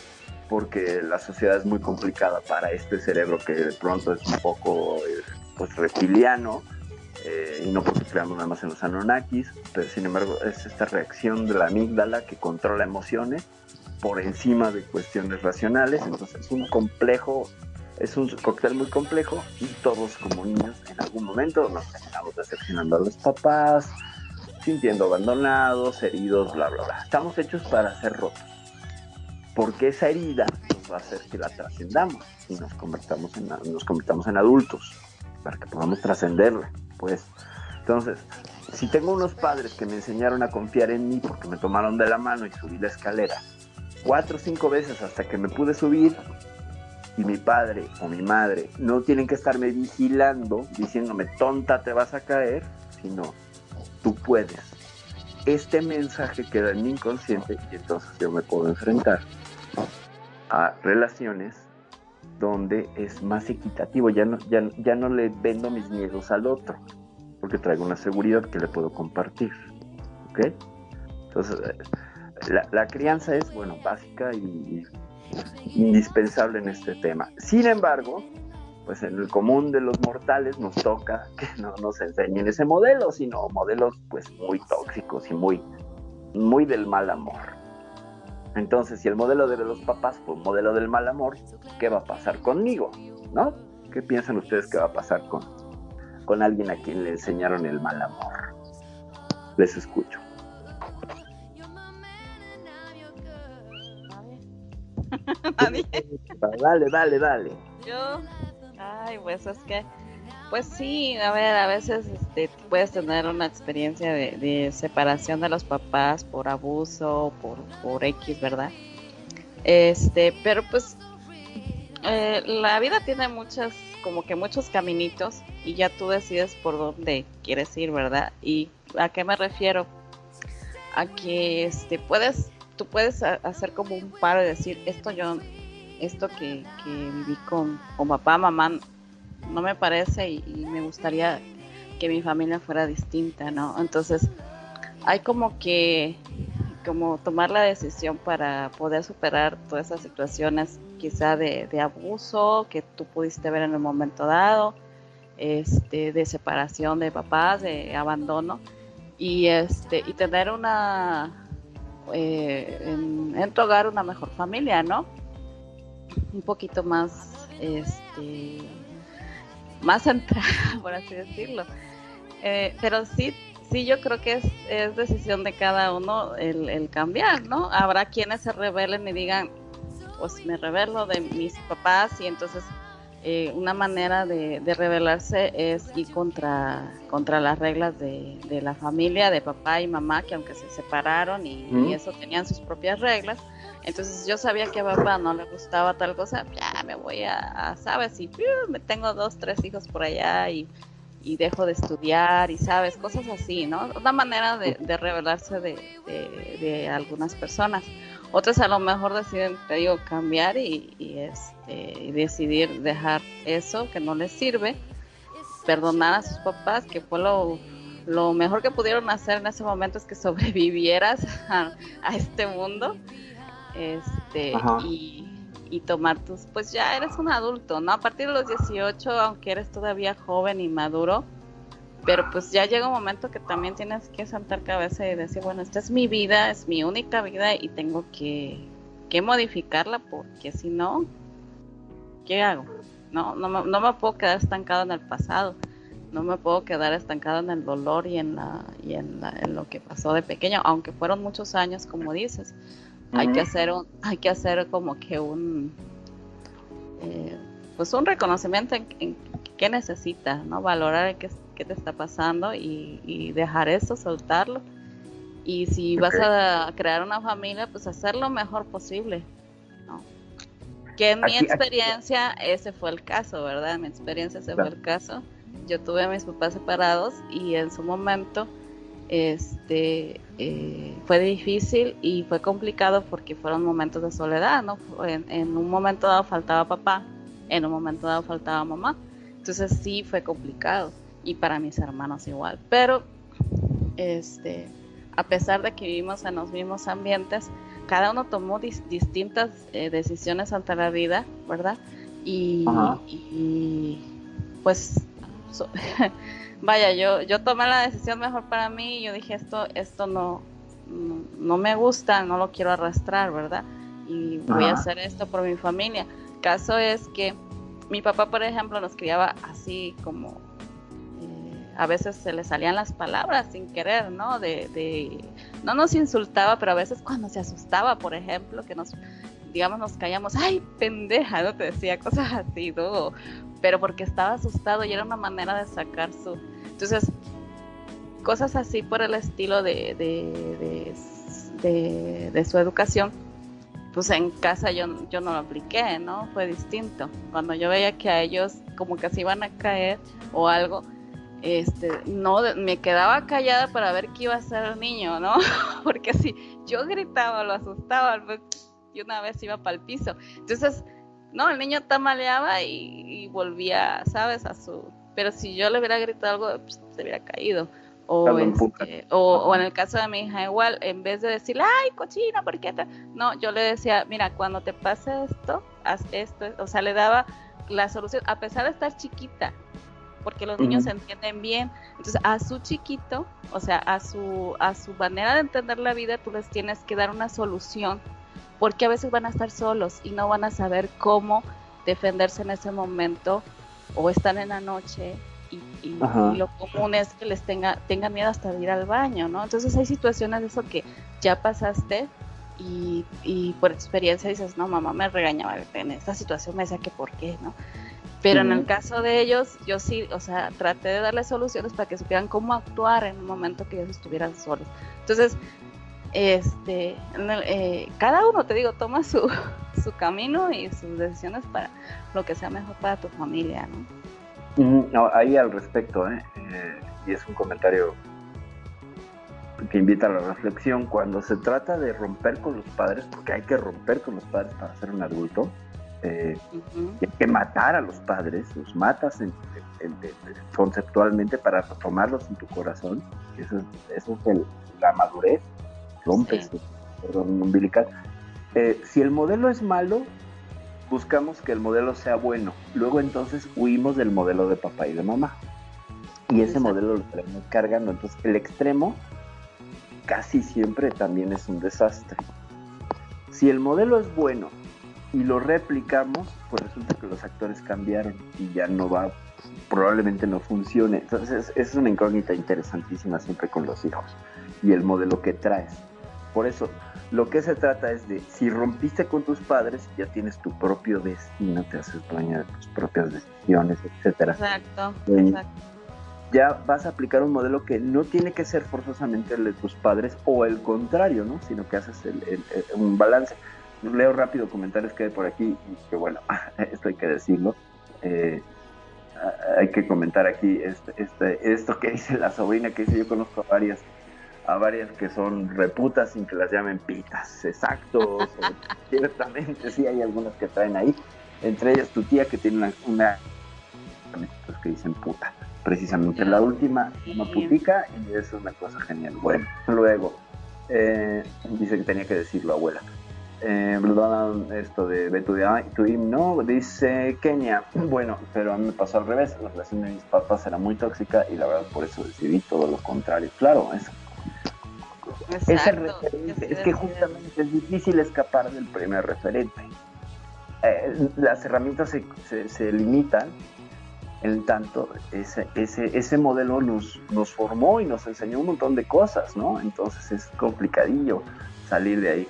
porque la sociedad es muy complicada para este cerebro que de pronto es un poco eh, pues, reptiliano, eh, y no porque creamos nada más en los Anunnakis, pero sin embargo es esta reacción de la amígdala que controla emociones por encima de cuestiones racionales, entonces es un complejo, es un cóctel muy complejo y todos como niños en algún momento nos terminamos decepcionando a los papás, sintiendo abandonados, heridos, bla, bla, bla. Estamos hechos para ser rotos. Porque esa herida nos va a hacer que la trascendamos y nos convertamos en, nos convirtamos en adultos, para que podamos trascenderla. Pues, entonces, si tengo unos padres que me enseñaron a confiar en mí porque me tomaron de la mano y subí la escalera cuatro o cinco veces hasta que me pude subir, y mi padre o mi madre no tienen que estarme vigilando diciéndome tonta te vas a caer, sino tú puedes. Este mensaje queda en mi inconsciente y entonces yo me puedo enfrentar a relaciones donde es más equitativo, ya no, ya, ya no le vendo mis miedos al otro, porque traigo una seguridad que le puedo compartir. ¿Ok? Entonces, la, la crianza es, bueno, básica y indispensable en este tema. Sin embargo, pues en el común de los mortales nos toca que no nos enseñen ese modelo, sino modelos pues muy tóxicos y muy, muy del mal amor. Entonces, si el modelo de los papás fue un modelo del mal amor, ¿qué va a pasar conmigo? ¿No? ¿Qué piensan ustedes que va a pasar con, con alguien a quien le enseñaron el mal amor? Les escucho. Dale, dale, dale. Yo, ay, pues es que, pues sí, a ver, a veces este, puedes tener una experiencia de, separación de los papás por abuso, por, por X, ¿verdad? Este, pero pues eh, la vida tiene muchas, como que muchos caminitos y ya tú decides por dónde quieres ir, ¿verdad? ¿Y a qué me refiero? A que este, puedes, tú puedes hacer como un paro y decir, esto yo, esto que, viví con, con papá, mamá, no me parece y, me gustaría que mi familia fuera distinta, ¿no? Entonces, hay como que como tomar la decisión para poder superar todas esas situaciones quizá de, abuso que tú pudiste ver en el momento dado, este, de separación de papás, de abandono y este y tener una eh, en, hogar una mejor familia, ¿no? Un poquito más este más centrada, por así decirlo. Eh, pero sí sí, yo creo que es, decisión de cada uno el, cambiar, ¿no? Habrá quienes se rebelen y digan, pues me revelo de mis papás y entonces eh, una manera de, rebelarse es ir contra, contra las reglas de, la familia, de papá y mamá, que aunque se separaron y, eso tenían sus propias reglas, entonces yo sabía que a papá no le gustaba tal cosa, ya me voy a, ¿sabes? Y me tengo dos, tres hijos por allá y y dejo de estudiar y sabes, cosas así, ¿no? Una manera de, de revelarse de, de, algunas personas. Otras a lo mejor deciden, te digo, cambiar y, y este, decidir dejar eso que no les sirve, perdonar a sus papás, que fue lo, lo mejor que pudieron hacer en ese momento es que sobrevivieras a este mundo. Este, y, y tomar tus, pues ya eres un adulto, ¿no? A partir de los 18, aunque eres todavía joven y maduro, pero pues ya llega un momento que también tienes que sentar cabeza y decir, bueno, esta es mi vida, es mi única vida y tengo que, que modificarla porque si no, ¿qué hago? No, no me, no me puedo quedar estancado en el pasado, no me puedo quedar estancado en el dolor y en, la, y en, la, en lo que pasó de pequeño, aunque fueron muchos años, como dices hay que hacer un, hay que hacer como que un eh, pues un reconocimiento en, qué necesitas, ¿no? Valorar qué, qué te está pasando y, dejar eso, soltarlo. Y si vas a crear una familia, pues hacer lo mejor posible, ¿no? Que en mi experiencia ese fue el caso, ¿verdad? En mi experiencia ese fue el caso. Yo tuve a mis papás separados y en su momento este eh, fue difícil y fue complicado porque fueron momentos de soledad, ¿no? En, un momento dado faltaba papá, en un momento dado faltaba mamá, entonces sí fue complicado y para mis hermanos igual, pero este, a pesar de que vivimos en los mismos ambientes, cada uno tomó distintas eh, decisiones ante la vida, ¿verdad? Y, y pues vaya, yo, yo tomé la decisión mejor para mí y yo dije esto, esto no, no, me gusta, no lo quiero arrastrar, ¿verdad? Y voy a hacer esto por mi familia. Caso es que mi papá, por ejemplo, nos criaba así como eh, a veces se le salían las palabras sin querer, ¿no? De, de, no nos insultaba, pero a veces cuando se asustaba, por ejemplo, que nos, digamos, nos callamos, ay, pendeja, ¿no? Te decía cosas así, ¿no? pero porque estaba asustado y era una manera de sacar su... Entonces, cosas así por el estilo de, de, su educación, pues en casa yo, yo no lo apliqué, ¿no? Fue distinto. Cuando yo veía que a ellos como que se iban a caer o algo, este, no, me quedaba callada para ver qué iba a hacer el niño, ¿no? Porque si yo gritaba, lo asustaba, pues, y una vez iba para el piso. Entonces, no, el niño tamaleaba y, volvía, ¿sabes? A su... Pero si yo le hubiera gritado algo, pues, se hubiera caído. O, este, o, en el caso de mi hija igual, en vez de decirle, ay, cochina, ¿por qué? Te? No, yo le decía, mira, cuando te pase esto, haz esto. O sea, le daba la solución, a pesar de estar chiquita, porque los niños se entienden bien. Entonces, a su chiquito, o sea, a su, a su manera de entender la vida, tú les tienes que dar una solución porque a veces van a estar solos y no van a saber cómo defenderse en ese momento o están en la noche y, lo común es que les tenga tengan miedo hasta ir al baño, ¿no? Entonces hay situaciones de eso que ya pasaste y, y, por experiencia dices, no, mamá me regañaba en esta situación, me decía que por qué, ¿no? Pero en el caso de ellos, yo sí, o sea, traté de darles soluciones para que supieran cómo actuar en un momento que ellos estuvieran solos. Entonces, este, eh, cada uno, te digo, toma su, su camino y sus decisiones para lo que sea mejor para tu familia, ¿no? no ahí al respecto, ¿eh? ¿eh? y es un comentario que invita a la reflexión, cuando se trata de romper con los padres, porque hay que romper con los padres para ser un adulto, eh, hay que matar a los padres, los matas conceptualmente para tomarlos en tu corazón, eso, es la madurez, rompes el umbilical. Eh, si el modelo es malo, buscamos que el modelo sea bueno, luego entonces huimos del modelo de papá y de mamá. Y ese modelo lo tenemos cargando, entonces el extremo casi siempre también es un desastre. Si el modelo es bueno y lo replicamos, pues resulta que los actores cambiaron y ya no va, probablemente no funcione. Entonces es, una incógnita interesantísima siempre con los hijos y el modelo que traes. Por eso, lo que se trata es de, si rompiste con tus padres, ya tienes tu propio destino, te haces dueña de tus propias decisiones, etcétera. Exacto, exacto. Ya vas a aplicar un modelo que no tiene que ser forzosamente el de tus padres o el contrario, ¿no? Sino que haces un balance leo rápido comentarios que hay por aquí y que bueno, esto hay que decirlo. Eh, hay que comentar aquí este, este, esto que dice la sobrina, que dice yo conozco a varias, a varias que son reputas sin que las llamen pitas, exacto, ciertamente sí hay algunas que traen ahí, entre ellas tu tía que tiene una, una pues, que dicen puta, precisamente la última, una putica y eso es una cosa genial. Bueno, luego, eh, dice que tenía que decirlo abuela eh, esto de, de tu, tu, himno, dice Kenia, bueno, pero a mí me pasó al revés, la relación de mis papás era muy tóxica y la verdad por eso decidí todo lo contrario. Claro, es, es que justamente es difícil escapar del primer referente. Eh, las herramientas se, se, limitan en tanto ese, ese, ese modelo nos, nos formó y nos enseñó un montón de cosas, ¿no? Entonces es complicadillo salir de ahí.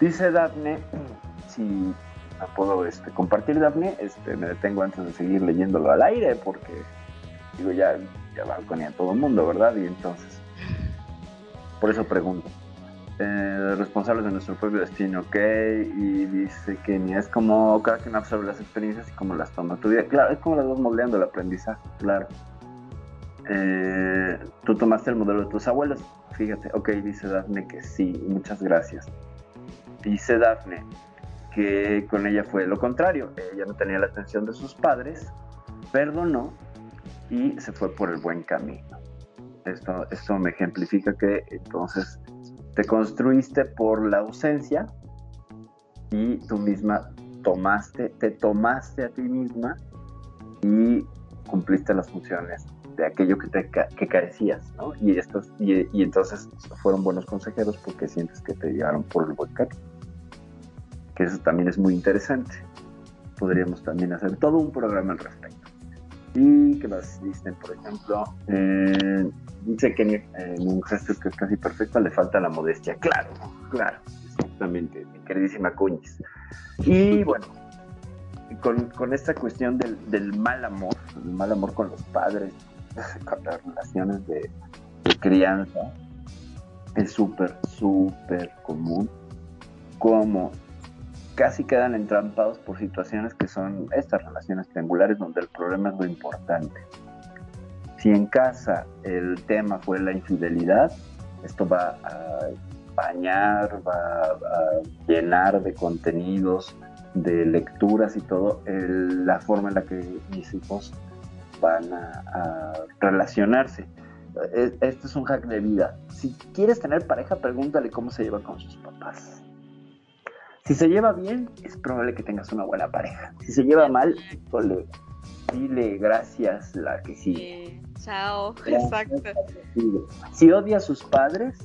Dice Daphne, si puedo este, compartir Daphne, este, me detengo antes de seguir leyéndolo al aire porque digo ya, ya balconea todo el mundo, ¿verdad? Y entonces, por eso pregunto. Eh, responsables de nuestro propio destino, ¿ok? Y dice que ni es como cada quien absorbe las experiencias y cómo las toma tu vida. Claro, es como las vas moldeando el aprendizaje, claro. Eh, tú tomaste el modelo de tus abuelos, fíjate, ok, dice Daphne que sí, muchas gracias. Dice Daphne que con ella fue lo contrario. Ella no tenía la atención de sus padres, perdonó y se fue por el buen camino. Esto, esto me ejemplifica que entonces te construiste por la ausencia y tú misma tomaste, te tomaste a ti misma y cumpliste las funciones de aquello que, te, que carecías, ¿no? Y, estos, y, y entonces fueron buenos consejeros porque sientes que te llevaron por el buen camino que eso también es muy interesante. Podríamos también hacer todo un programa al respecto. Y que más dicen, por ejemplo, eh, dice que en un gesto que es casi perfecto le falta la modestia. Claro, claro, exactamente, mi queridísima Cuñiz. Y bueno, con, con esta cuestión del, del, mal amor, el mal amor con los padres, con las relaciones de, de crianza, es súper, súper común como casi quedan entrampados por situaciones que son estas relaciones triangulares donde el problema es lo importante. Si en casa el tema fue la infidelidad, esto va a bañar, va a llenar de contenidos, de lecturas y todo, la forma en la que mis hijos van a, relacionarse. E, este es un hack de vida. Si quieres tener pareja, pregúntale cómo se lleva con sus papás si se lleva bien, es probable que tengas una buena pareja. Si se lleva mal, dile gracias la que sigue. chao, exacto. Si odia a sus padres,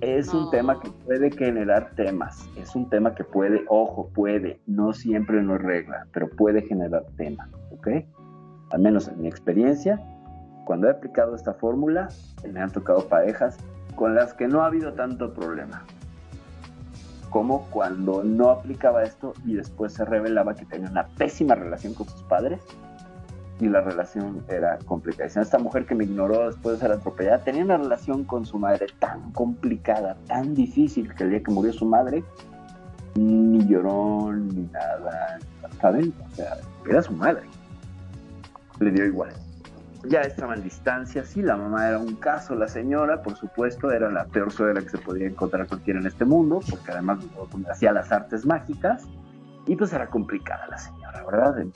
es un tema que puede generar temas. Es un tema que puede, ojo, puede, no siempre no es regla, pero puede generar temas, ¿ok? Al menos en mi experiencia, cuando he aplicado esta fórmula, me han tocado parejas con las que no ha habido tanto problema cómo cuando no aplicaba esto y después se revelaba que tenía una pésima relación con sus padres y la relación era complicada. Esta mujer que me ignoró después de ser atropellada tenía una relación con su madre tan complicada, tan difícil, que el día que murió su madre, ni lloró ni nada, ¿saben? O sea, era su madre. Le dio igual. Ya estaban distancias, sí, la mamá era un caso, la señora, por supuesto, era la peor suegra que se podía encontrar cualquiera en este mundo, porque además hacía las artes mágicas, y pues era complicada la señora, ¿verdad?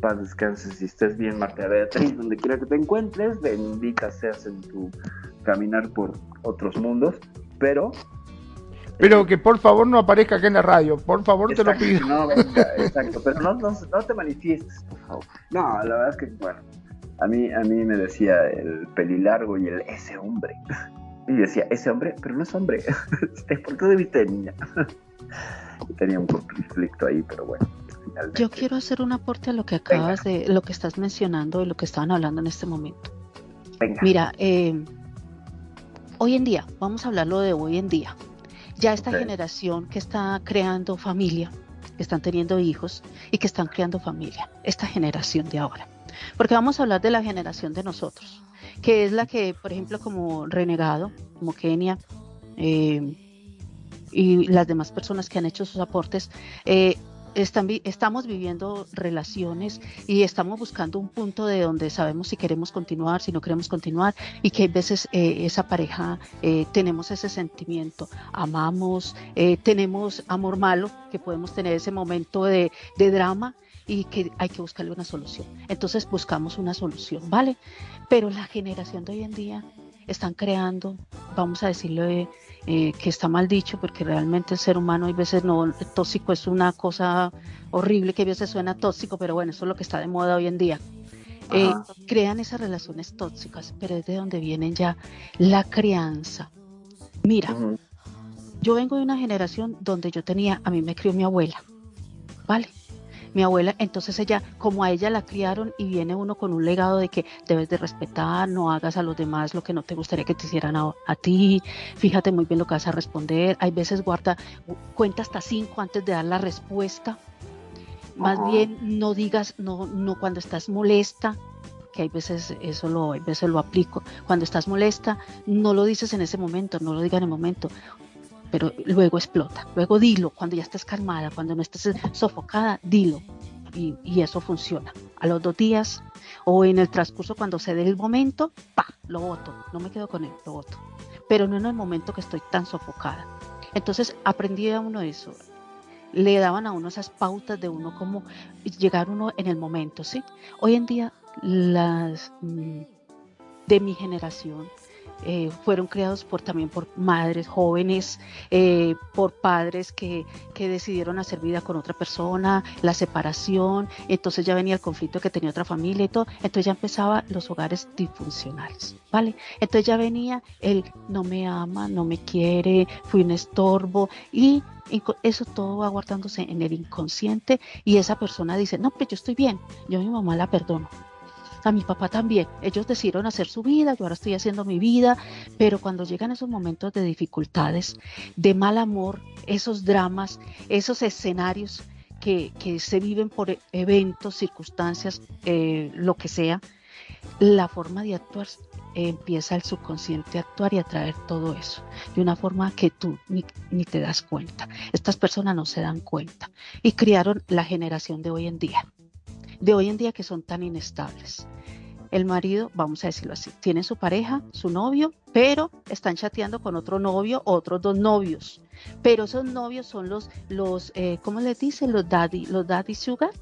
paz descanses y estés bien, Marta Beatriz, donde quiera que te encuentres, bendita seas en tu caminar por otros mundos, pero... Pero que por favor no aparezca acá en la radio, por favor te lo pido. No, venga, exacto, pero no, no, no, te manifiestes, por favor. No, la verdad es que, bueno, a mí, a mí me decía el pelilargo y el ese hombre. Y decía, ese hombre, pero no es hombre. ¿Por qué debiste niña? Tenía un conflicto ahí, pero bueno. Yo quiero hacer un aporte a lo que acabas de, lo que estás mencionando y lo que estaban hablando en este momento. Mira, eh, hoy en día, vamos a hablarlo de hoy en día. Ya esta generación que está creando familia, que están teniendo hijos y que están creando familia, esta generación de ahora. Porque vamos a hablar de la generación de nosotros, que es la que, por ejemplo, como Renegado, como Kenia, eh, y las demás personas que han hecho sus aportes, eh, estamos viviendo relaciones y estamos buscando un punto de donde sabemos si queremos continuar, si no queremos continuar y que a veces eh, esa pareja eh, tenemos ese sentimiento, amamos, tenemos amor malo, que podemos tener ese momento de drama y que hay que buscarle una solución. Entonces buscamos una solución, ¿vale? Pero la generación de hoy en día están creando, vamos a decirlo, eh, que está mal dicho, porque realmente el ser humano hay veces no, tóxico es una cosa horrible que a veces suena tóxico, pero bueno, eso es lo que está de moda hoy en día. Eh, crean esas relaciones tóxicas, pero es de donde vienen ya la crianza. Mira, yo vengo de una generación donde yo tenía, a mí me crió mi abuela, ¿vale? Mi abuela, entonces ella, como a ella la criaron y viene uno con un legado de que debes de respetar, no hagas a los demás lo que no te gustaría que te hicieran a, ti, fíjate muy bien lo que vas a responder, hay veces guarda, cuenta hasta cinco antes de dar la respuesta, más bien no digas, no, no cuando estás molesta, que hay veces eso lo, hay veces lo aplico, cuando estás molesta, no lo dices en ese momento, no lo digas en el momento, pero luego explota. Luego dilo, cuando ya estés calmada, cuando no estés sofocada, dilo. Y, eso funciona. A los dos días o en el transcurso cuando se dé el momento, pa, lo voto. No me quedo con él, lo voto. Pero no en el momento que estoy tan sofocada. Entonces aprendí a uno eso. Le daban a uno esas pautas de uno como llegar uno en el momento, ¿sí? Hoy en día las mm, de mi generación eh, fueron creados por también por madres jóvenes, eh, por padres que, que, decidieron hacer vida con otra persona, la separación, entonces ya venía el conflicto que tenía otra familia y todo, entonces ya empezaba los hogares disfuncionales, ¿vale? Entonces ya venía el no me ama, no me quiere, fui un estorbo y eso todo va guardándose en el inconsciente y esa persona dice, no, pero yo estoy bien, yo a mi mamá la perdono, a mi papá también. Ellos decidieron hacer su vida, yo ahora estoy haciendo mi vida, pero cuando llegan esos momentos de dificultades, de mal amor, esos dramas, esos escenarios que, se viven por eventos, circunstancias, eh, lo que sea, la forma de actuar empieza el subconsciente a actuar y a traer todo eso de una forma que tú ni, ni, te das cuenta. Estas personas no se dan cuenta y criaron la generación de hoy en día de hoy en día que son tan inestables. El marido, vamos a decirlo así, tiene su pareja, su novio, pero están chateando con otro novio, otros dos novios. Pero esos novios son los, los eh, ¿cómo les dicen? Los daddy, los daddy sugar.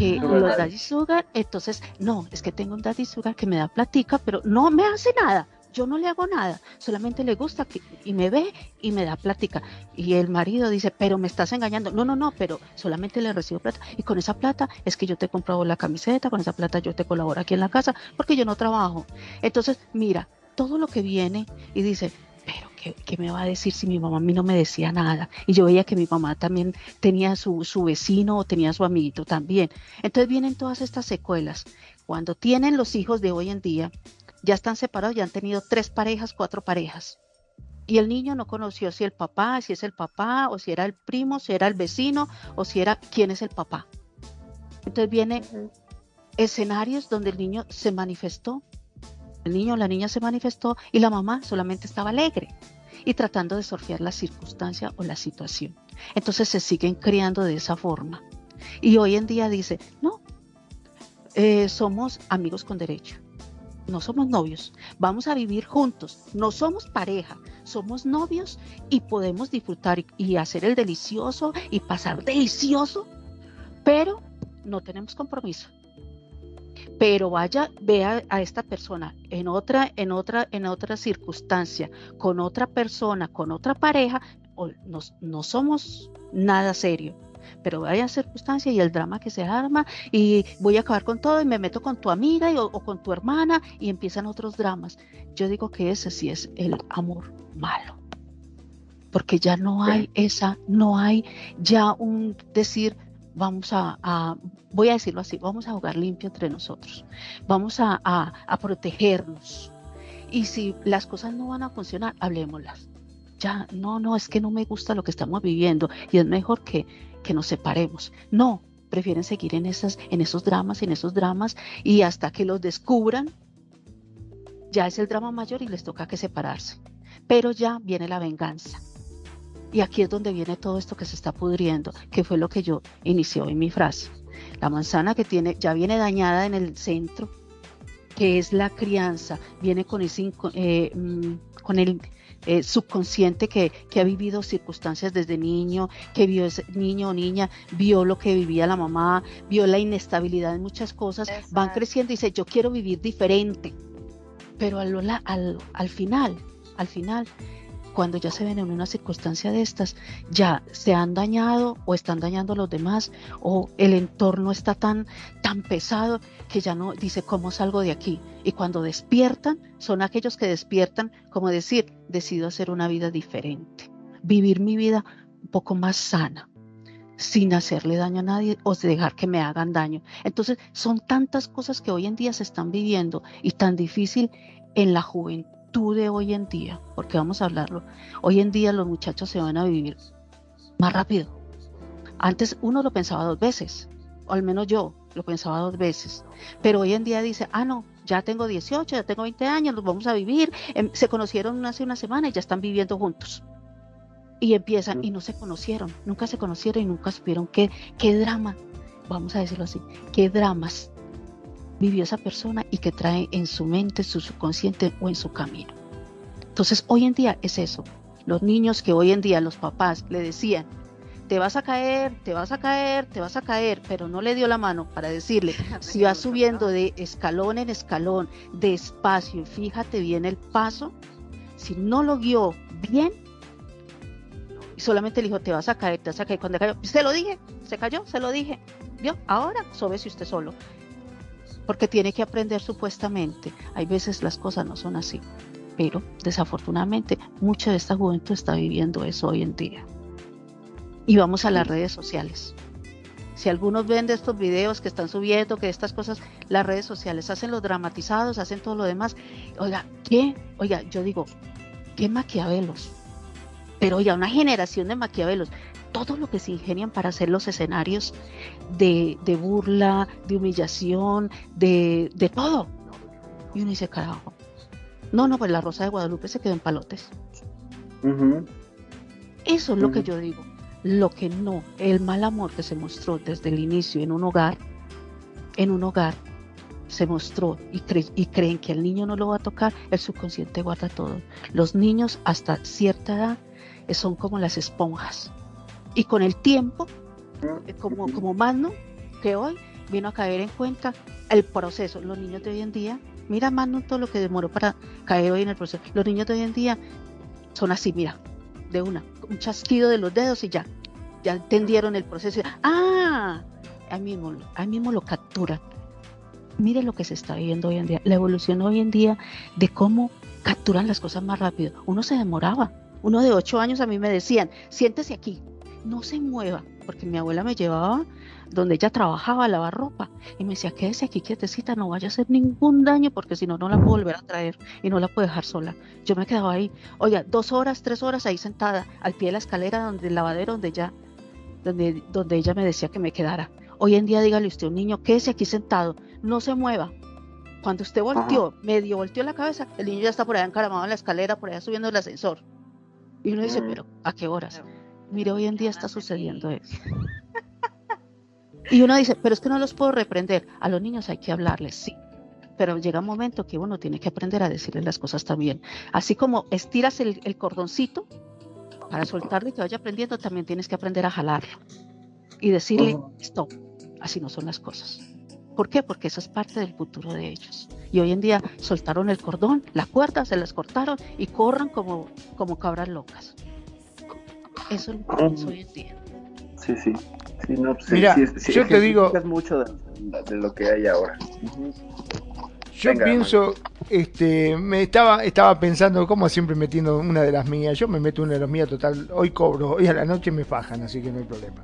Eh, los daddy sugar, entonces, no, es que tengo un daddy sugar que me da platica, pero no me hace nada yo no le hago nada, solamente le gusta que, y me ve y me da plática. Y el marido dice, pero me estás engañando. No, no, no, pero solamente le recibo plata. Y con esa plata es que yo te he comprado la camiseta, con esa plata yo te colaboro aquí en la casa, porque yo no trabajo. Entonces, mira, todo lo que viene y dice, pero ¿qué, ¿qué, me va a decir si mi mamá a mí no me decía nada? Y yo veía que mi mamá también tenía su, su vecino o tenía su amiguito también. Entonces vienen todas estas secuelas. Cuando tienen los hijos de hoy en día, ya están separados, ya han tenido tres parejas, cuatro parejas. Y el niño no conoció si el papá, si es el papá, o si era el primo, si era el vecino, o si era quién es el papá. Entonces viene escenarios donde el niño se manifestó, el niño o la niña se manifestó y la mamá solamente estaba alegre y tratando de sortear la circunstancia o la situación. Entonces se siguen criando de esa forma. Y hoy en día dice, no, eh, somos amigos con derecho, no somos novios, vamos a vivir juntos, no somos pareja, somos novios y podemos disfrutar y hacer el delicioso y pasar delicioso, pero no tenemos compromiso pero vaya, vea a esta persona en otra, en otra, en otra circunstancia, con otra persona, con otra pareja, no, no somos nada serio. Pero vaya a circunstancia y el drama que se arma y voy a acabar con todo y me meto con tu amiga o, con tu hermana y empiezan otros dramas. Yo digo que ese sí es el amor malo. Porque ya no hay esa, no hay ya un decir, vamos a, voy a decirlo así, vamos a jugar limpio entre nosotros, vamos a, protegernos. Y si las cosas no van a funcionar, hablemoslas. Ya, no, no, es que no me gusta lo que estamos viviendo y es mejor que, que nos separemos. No, prefieren seguir en, esas, en esos dramas, en esos dramas y hasta que los descubran, ya es el drama mayor y les toca que separarse. Pero ya viene la venganza. Y aquí es donde viene todo esto que se está pudriendo, que fue lo que yo inicié en mi frase. La manzana que tiene, ya viene dañada en el centro, que es la crianza, viene con ese eh, mm, con el eh, subconsciente que, ha vivido circunstancias desde niño, que vio ese niño o niña, vio lo que vivía la mamá, vio la inestabilidad en muchas cosas, van creciendo y dice, yo quiero vivir diferente. Pero al, al, al final, al final, cuando ya se ven en una circunstancia de estas, ya se han dañado o están dañando a los demás o el entorno está tan, tan pesado que ya no dice cómo salgo de aquí. Y cuando despiertan, son aquellos que despiertan como decir, decido hacer una vida diferente, vivir mi vida un poco más sana sin hacerle daño a nadie o dejar que me hagan daño. Entonces, son tantas cosas que hoy en día se están viviendo y tan difícil en la juventud tú de hoy en día, porque vamos a hablarlo, hoy en día los muchachos se van a vivir más rápido. Antes uno lo pensaba dos veces, o al menos yo lo pensaba dos veces, pero hoy en día dice, ah, no, ya tengo 18, ya tengo 20 años, nos vamos a vivir, em, se conocieron hace una semana y ya están viviendo juntos. Y empiezan, y no se conocieron, nunca se conocieron y nunca supieron qué, qué drama, vamos a decirlo así, qué dramas vivió esa persona y que trae en su mente, su subconsciente o en su camino. Entonces, hoy en día es eso. Los niños que hoy en día los papás le decían, te vas a caer, te vas a caer, te vas a caer, pero no le dio la mano para decirle, si vas subiendo de escalón en escalón, despacio, fíjate bien el paso, si no lo guió bien, y solamente le dijo, te vas a caer, te vas a caer, cuando cayó, se lo dije, se cayó, se lo dije, ¿vio? Ahora si usted solo porque tiene que aprender supuestamente. Hay veces las cosas no son así, pero desafortunadamente mucha de esta juventud está viviendo eso hoy en día. Y vamos a las redes sociales. Si algunos ven de estos videos que están subiendo, que estas cosas, las redes sociales hacen los dramatizados, hacen todo lo demás. Oiga, ¿qué? Oiga, yo digo, ¿qué maquiavelos? Pero oiga, una generación de maquiavelos todo lo que se ingenian para hacer los escenarios de, burla, de humillación, de, todo. Y uno dice, carajo. No, no, pues la Rosa de Guadalupe se quedó en palotes. Eso es lo que yo digo. Lo que no, el mal amor que se mostró desde el inicio en un hogar, en un hogar, se mostró y, y creen que el niño no lo va a tocar, el subconsciente guarda todo. Los niños hasta cierta edad son como las esponjas y con el tiempo, como, como Magno, que hoy vino a caer en cuenta el proceso. Los niños de hoy en día, mira Magno todo lo que demoró para caer hoy en el proceso. Los niños de hoy en día son así, mira, de una, un chasquido de los dedos y ya, ya entendieron el proceso. Ah, ahí mismo, ahí mismo lo capturan. Mire lo que se está viviendo hoy en día, la evolución hoy en día de cómo capturan las cosas más rápido. Uno se demoraba. Uno de ocho años a mí me decían, siéntese aquí, no se mueva. porque mi abuela me llevaba donde ella trabajaba a lavar ropa y me decía, quédese aquí quietecita, no vaya a hacer ningún daño porque si no, no la puedo volver a traer y no la puedo dejar sola. Yo me quedaba ahí, oiga, dos horas, tres horas ahí sentada al pie de la escalera donde el lavadero, donde ella, donde, donde ella me decía que me quedara. Hoy en día dígale usted a un niño, quédese aquí sentado, no se mueva. Cuando usted volteó, medio volteó la cabeza, el niño ya está por allá encaramado en la escalera, por allá subiendo el ascensor. Y uno dice, Mm. pero ¿a qué horas? Mire, hoy en día está sucediendo eso. Y uno dice, pero es que no los puedo reprender. A los niños hay que hablarles, sí. Pero llega un momento que uno tiene que aprender a decirles las cosas también. Así como estiras el, el cordoncito para soltarlo y que vaya aprendiendo, también tienes que aprender a jalarlo. Y decirle, stop, así no son las cosas. ¿Por qué? Porque eso es parte del futuro de ellos. Y hoy en día soltaron el cordón, la cuerda, se las cortaron y corran como, como cabras locas. Eso es lo que es hoy en día. Sí, sí. Sí, no, pues, Mira, sí, sí, yo te digo- mucho de, de lo que hay ahora. Yo Venga, pienso, este, me estaba, estaba pensando, como siempre metiendo una de las mías, yo me meto una de las mías total, hoy cobro, hoy a la noche me fajan, así que no hay problema.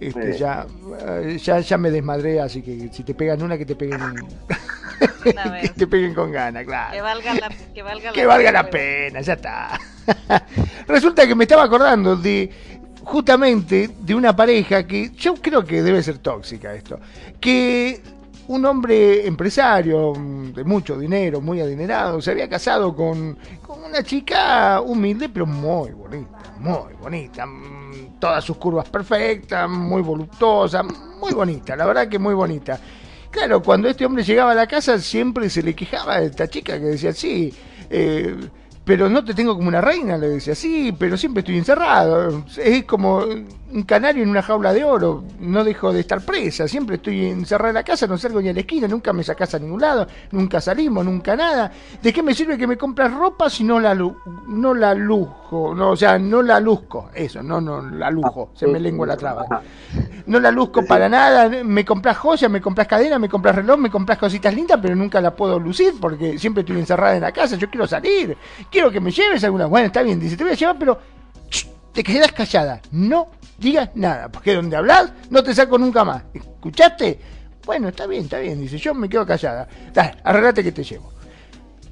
Este, ya, eh, ya, ya me desmadré, así que si te pegan una, que te peguen, Una que te peguen con ganas, Que claro. valga la, que valga Que valga la pena. pena, ya está. Resulta que me estaba acordando de justamente de una pareja que yo creo que debe ser tóxica esto, que un hombre empresario de mucho dinero, muy adinerado, se había casado con, con una chica humilde pero muy bonita, muy bonita, mm, todas sus curvas perfectas, muy voluptuosa, muy bonita, la verdad que muy bonita. Claro, cuando este hombre llegaba a la casa siempre se le quejaba a esta chica que decía, sí, eh, pero no te tengo como una reina, le decía, sí, pero siempre estoy encerrado, es como un canario en una jaula de oro, no dejo de estar presa, siempre estoy encerrada en la casa, no salgo ni a la esquina, nunca me sacas a ningún lado, nunca salimos, nunca nada. ¿De qué me sirve que me compras ropa si no la, no la lujo? No, o sea, no la luzco, eso, no, no la lujo, se me lengua la traba. No la luzco para nada. Me compras joyas, me compras cadena, me compras reloj, me compras cositas lindas, pero nunca la puedo lucir porque siempre estoy encerrada en la casa. Yo quiero salir. Quiero que me lleves alguna. Bueno, está bien, dice, te voy a llevar, pero te quedas callada. No digas nada, porque donde hablas no te saco nunca más. ¿Escuchaste? Bueno, está bien, está bien, dice, yo me quedo callada. Dale, arreglate que te llevo.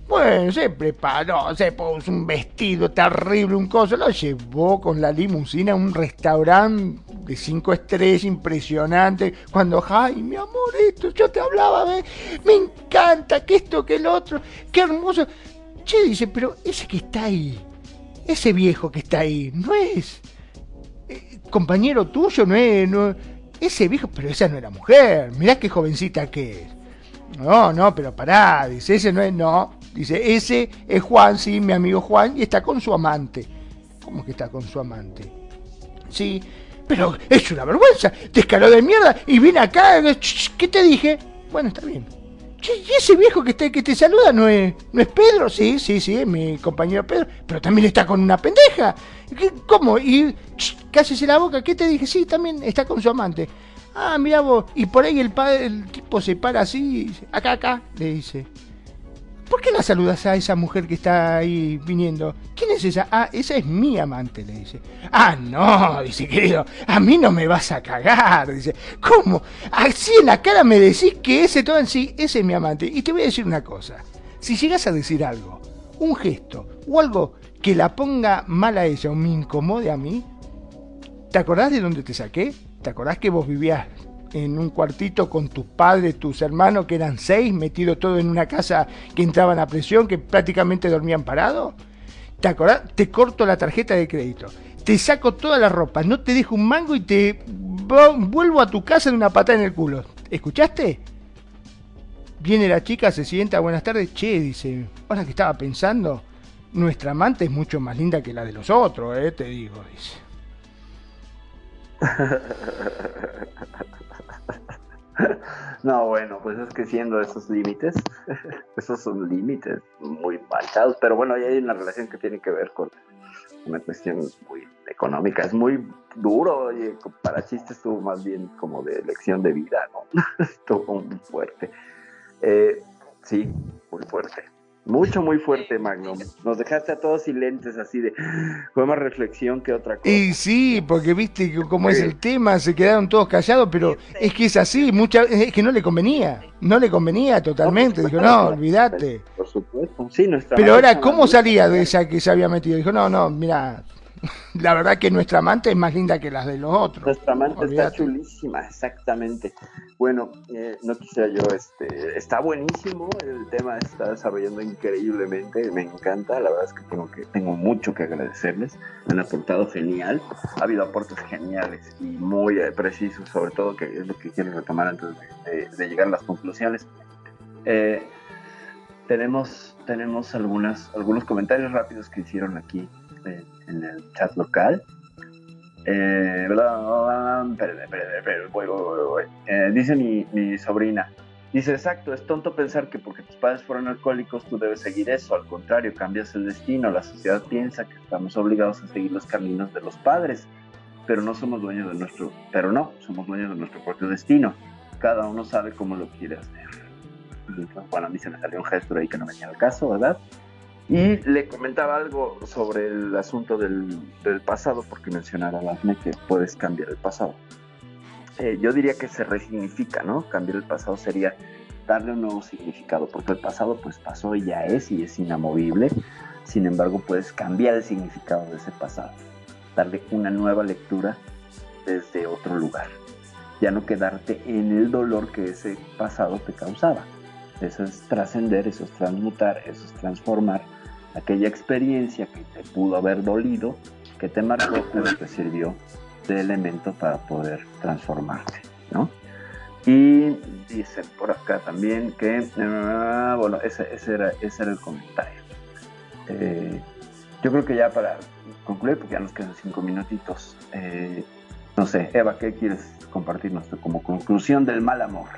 Bueno, se preparó, se puso un vestido terrible, un coso, lo llevó con la limusina a un restaurante de cinco estrellas impresionante. Cuando, ay, mi amor, esto, yo te hablaba, me encanta, que esto, que el otro, qué hermoso. Che, dice, pero ese que está ahí, ese viejo que está ahí, no es compañero tuyo, no es, no, ese viejo, pero esa no era mujer, mirá qué jovencita que es. No, no, pero pará, dice, ese no es, no, dice, ese es Juan, sí, mi amigo Juan, y está con su amante. ¿Cómo que está con su amante? Sí, pero es una vergüenza, descaró de mierda, y viene acá, ¿qué te dije? Bueno, está bien. ¿Y ese viejo que te, que te saluda no es, no es Pedro? Sí, sí, sí, es mi compañero Pedro, pero también está con una pendeja. ¿Qué- ¿Cómo? Y cállese la boca, ¿qué te dije? Sí, también está con su amante. Ah, mira vos, y por ahí el, padre, el tipo se para así, acá, acá, le dice. ¿Por qué la saludas a esa mujer que está ahí viniendo? ¿Quién es esa? Ah, esa es mi amante, le dice. Ah, no, dice, querido, a mí no me vas a cagar, dice. ¿Cómo? Así en la cara me decís que ese todo en sí, ese es mi amante. Y te voy a decir una cosa. Si llegas a decir algo, un gesto o algo que la ponga mal a ella o me incomode a mí, ¿te acordás de dónde te saqué? ¿Te acordás que vos vivías en un cuartito con tus padres, tus hermanos, que eran seis, metidos todo en una casa que entraban a presión, que prácticamente dormían parados? ¿Te acordás? Te corto la tarjeta de crédito. Te saco toda la ropa, no te dejo un mango y te vo- vuelvo a tu casa de una patada en el culo. ¿Escuchaste? Viene la chica, se sienta, buenas tardes. Che, dice, ahora que estaba pensando, nuestra amante es mucho más linda que la de los otros, eh, te digo, dice. No, bueno, pues es que siendo esos límites, esos son límites muy marcados, pero bueno, ahí hay una relación que tiene que ver con una cuestión muy económica, es muy duro, oye, para chistes estuvo más bien como de lección de vida, ¿no? estuvo muy fuerte. Eh, sí, muy fuerte. Mucho, muy fuerte, Magnum. Nos dejaste a todos silentes, así de. Fue más reflexión que otra cosa. Y sí, porque viste cómo es el tema, se quedaron todos callados, pero es que es así, mucha, es que no le convenía, no le convenía totalmente. Dijo, no, olvídate. Por supuesto, sí, nuestra. Pero ahora, ¿cómo salía de esa que se había metido? Dijo, no, no, mira, la verdad que nuestra amante es más linda que las de los otros. Nuestra amante está chulísima, exactamente. Bueno, eh, no quisiera yo, este, está buenísimo, el tema está desarrollando increíblemente, me encanta, la verdad es que tengo, que, tengo mucho que agradecerles, han aportado genial, ha habido aportes geniales y muy eh, precisos, sobre todo que es lo que quiero retomar antes de, llegar a las conclusiones. Eh, tenemos tenemos algunas, algunos comentarios rápidos que hicieron aquí en el chat local. Eh, dice mi, mi, sobrina, dice, exacto, es tonto pensar que porque tus padres fueron alcohólicos tú debes seguir eso, al contrario, cambias el destino, la sociedad piensa que estamos obligados a seguir los caminos de los padres, pero no somos dueños de nuestro, pero no, somos dueños de nuestro propio destino, cada uno sabe cómo lo quiere hacer. Bueno, a mí se me salió un gesto ahí que no venía al caso, ¿verdad? Y le comentaba algo sobre el asunto del, pasado, porque mencionaba Dafne que puedes cambiar el pasado. Eh, yo diría que se resignifica, ¿no? Cambiar el pasado sería darle un nuevo significado, porque el pasado pues pasó y ya es y es inamovible. Sin embargo, puedes cambiar el significado de ese pasado, darle una nueva lectura desde otro lugar. Ya no quedarte en el dolor que ese pasado te causaba. Eso es trascender, eso es transmutar, eso es transformar aquella experiencia que te pudo haber dolido, que te marcó, pero te sirvió de elemento para poder transformarte, ¿no? Y dice por acá también que, ah, bueno, ese, era, ese era el comentario. Eh, yo creo que ya para concluir, porque ya nos quedan cinco minutitos, eh, no sé, Eva, ¿qué quieres compartirnos como conclusión del mal amor?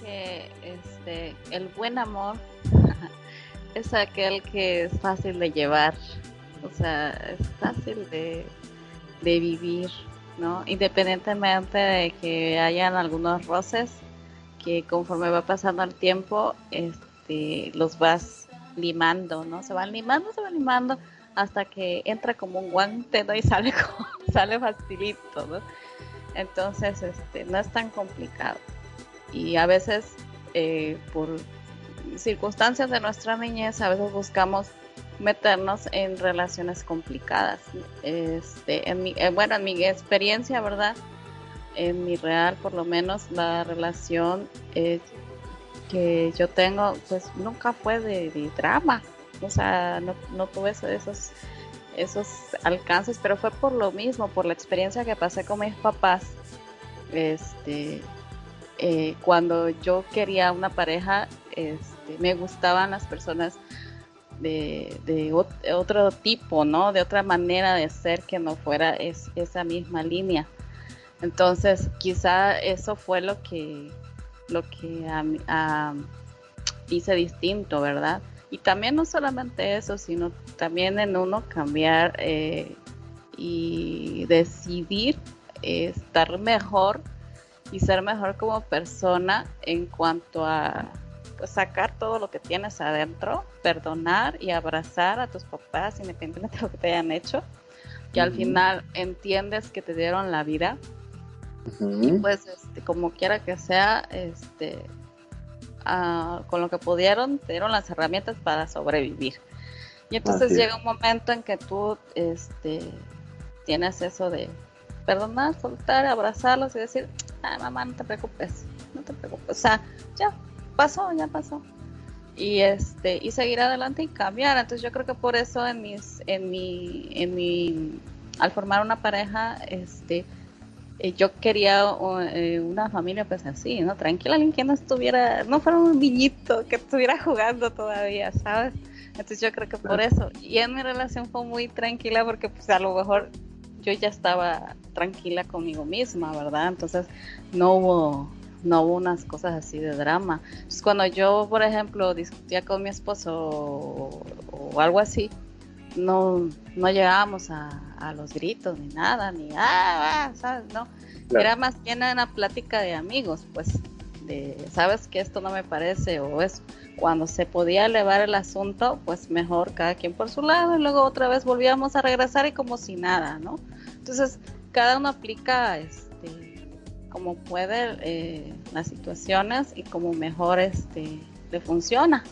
Que este, el buen amor es aquel que es fácil de llevar, o sea, es fácil de, vivir, ¿no? Independientemente de que hayan algunos roces que conforme va pasando el tiempo, este, los vas limando, ¿no? Se van limando, se van limando hasta que entra como un guante, ¿no? Y sale, sale facilito, ¿no? Entonces, este, no es tan complicado y a veces eh, por circunstancias de nuestra niñez a veces buscamos meternos en relaciones complicadas. Este, en mi, eh, bueno, en mi experiencia, ¿verdad? En mi real, por lo menos, la relación eh, que yo tengo, pues nunca fue de, drama. O sea, no, no tuve esos, esos alcances, pero fue por lo mismo, por la experiencia que pasé con mis papás. Este, eh, cuando yo quería una pareja, este, me gustaban las personas de, otro tipo, ¿no? De otra manera de ser que no fuera esa misma línea. Entonces, quizá eso fue lo que, lo que hice distinto, ¿verdad? Y también no solamente eso, sino también en uno cambiar eh, y decidir estar mejor y ser mejor como persona en cuanto a pues, sacar todo lo que tienes adentro, perdonar y abrazar a tus papás independientemente de lo que te hayan hecho, que al final entiendes que te dieron la vida. Y pues este, como quiera que sea, este, ah, con lo que pudieron, te dieron las herramientas para sobrevivir. Y entonces llega un momento en que tú este, tienes eso de perdonar, soltar, abrazarlos y decir, ay mamá, no te preocupes, no te preocupes, o sea, ya pasó, ya pasó. Y este, y seguir adelante y cambiar. Entonces yo creo que por eso en mis, en mi, en mi, al formar una pareja, este, eh, yo quería eh, una familia pues así, ¿no? Tranquila, alguien que no estuviera, no fuera un niñito, que estuviera jugando todavía, ¿sabes? Entonces yo creo que por eso. Y en mi relación fue muy tranquila porque pues a lo mejor yo ya estaba tranquila conmigo misma, ¿verdad? Entonces no hubo, no hubo unas cosas así de drama. Entonces cuando yo, por ejemplo, discutía con mi esposo o, algo así, no, no llegábamos a, los gritos ni nada, ni ah, ah ¿sabes? No. Era más bien una plática de amigos, pues, de, sabes que esto no me parece o es cuando se podía elevar el asunto, pues mejor cada quien por su lado y luego otra vez volvíamos a regresar y como si nada, ¿no? Entonces, cada uno aplica este, como puede eh, las situaciones y como mejor este, le funciona.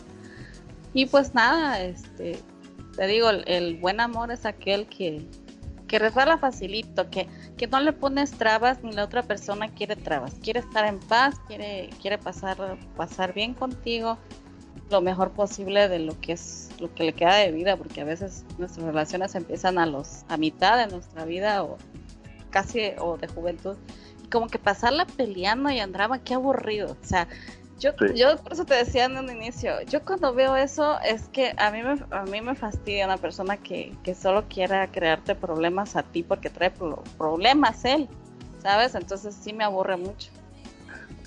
Y pues nada, este, te digo, el, buen amor es aquel que, que resbala facilito, que, que no le pones trabas ni la otra persona quiere trabas, quiere estar en paz, quiere, quiere pasar, pasar bien contigo, lo mejor posible de lo que es lo que le queda de vida, porque a veces nuestras relaciones empiezan a los a mitad de nuestra vida o casi o de juventud, y como que pasarla peleando y andraba, qué aburrido, o sea, yo, yo por eso te decía en un inicio, yo cuando veo eso es que a mí me, a mí me fastidia una persona que, que solo quiera crearte problemas a ti porque trae problemas él, ¿sabes? Entonces sí me aburre mucho.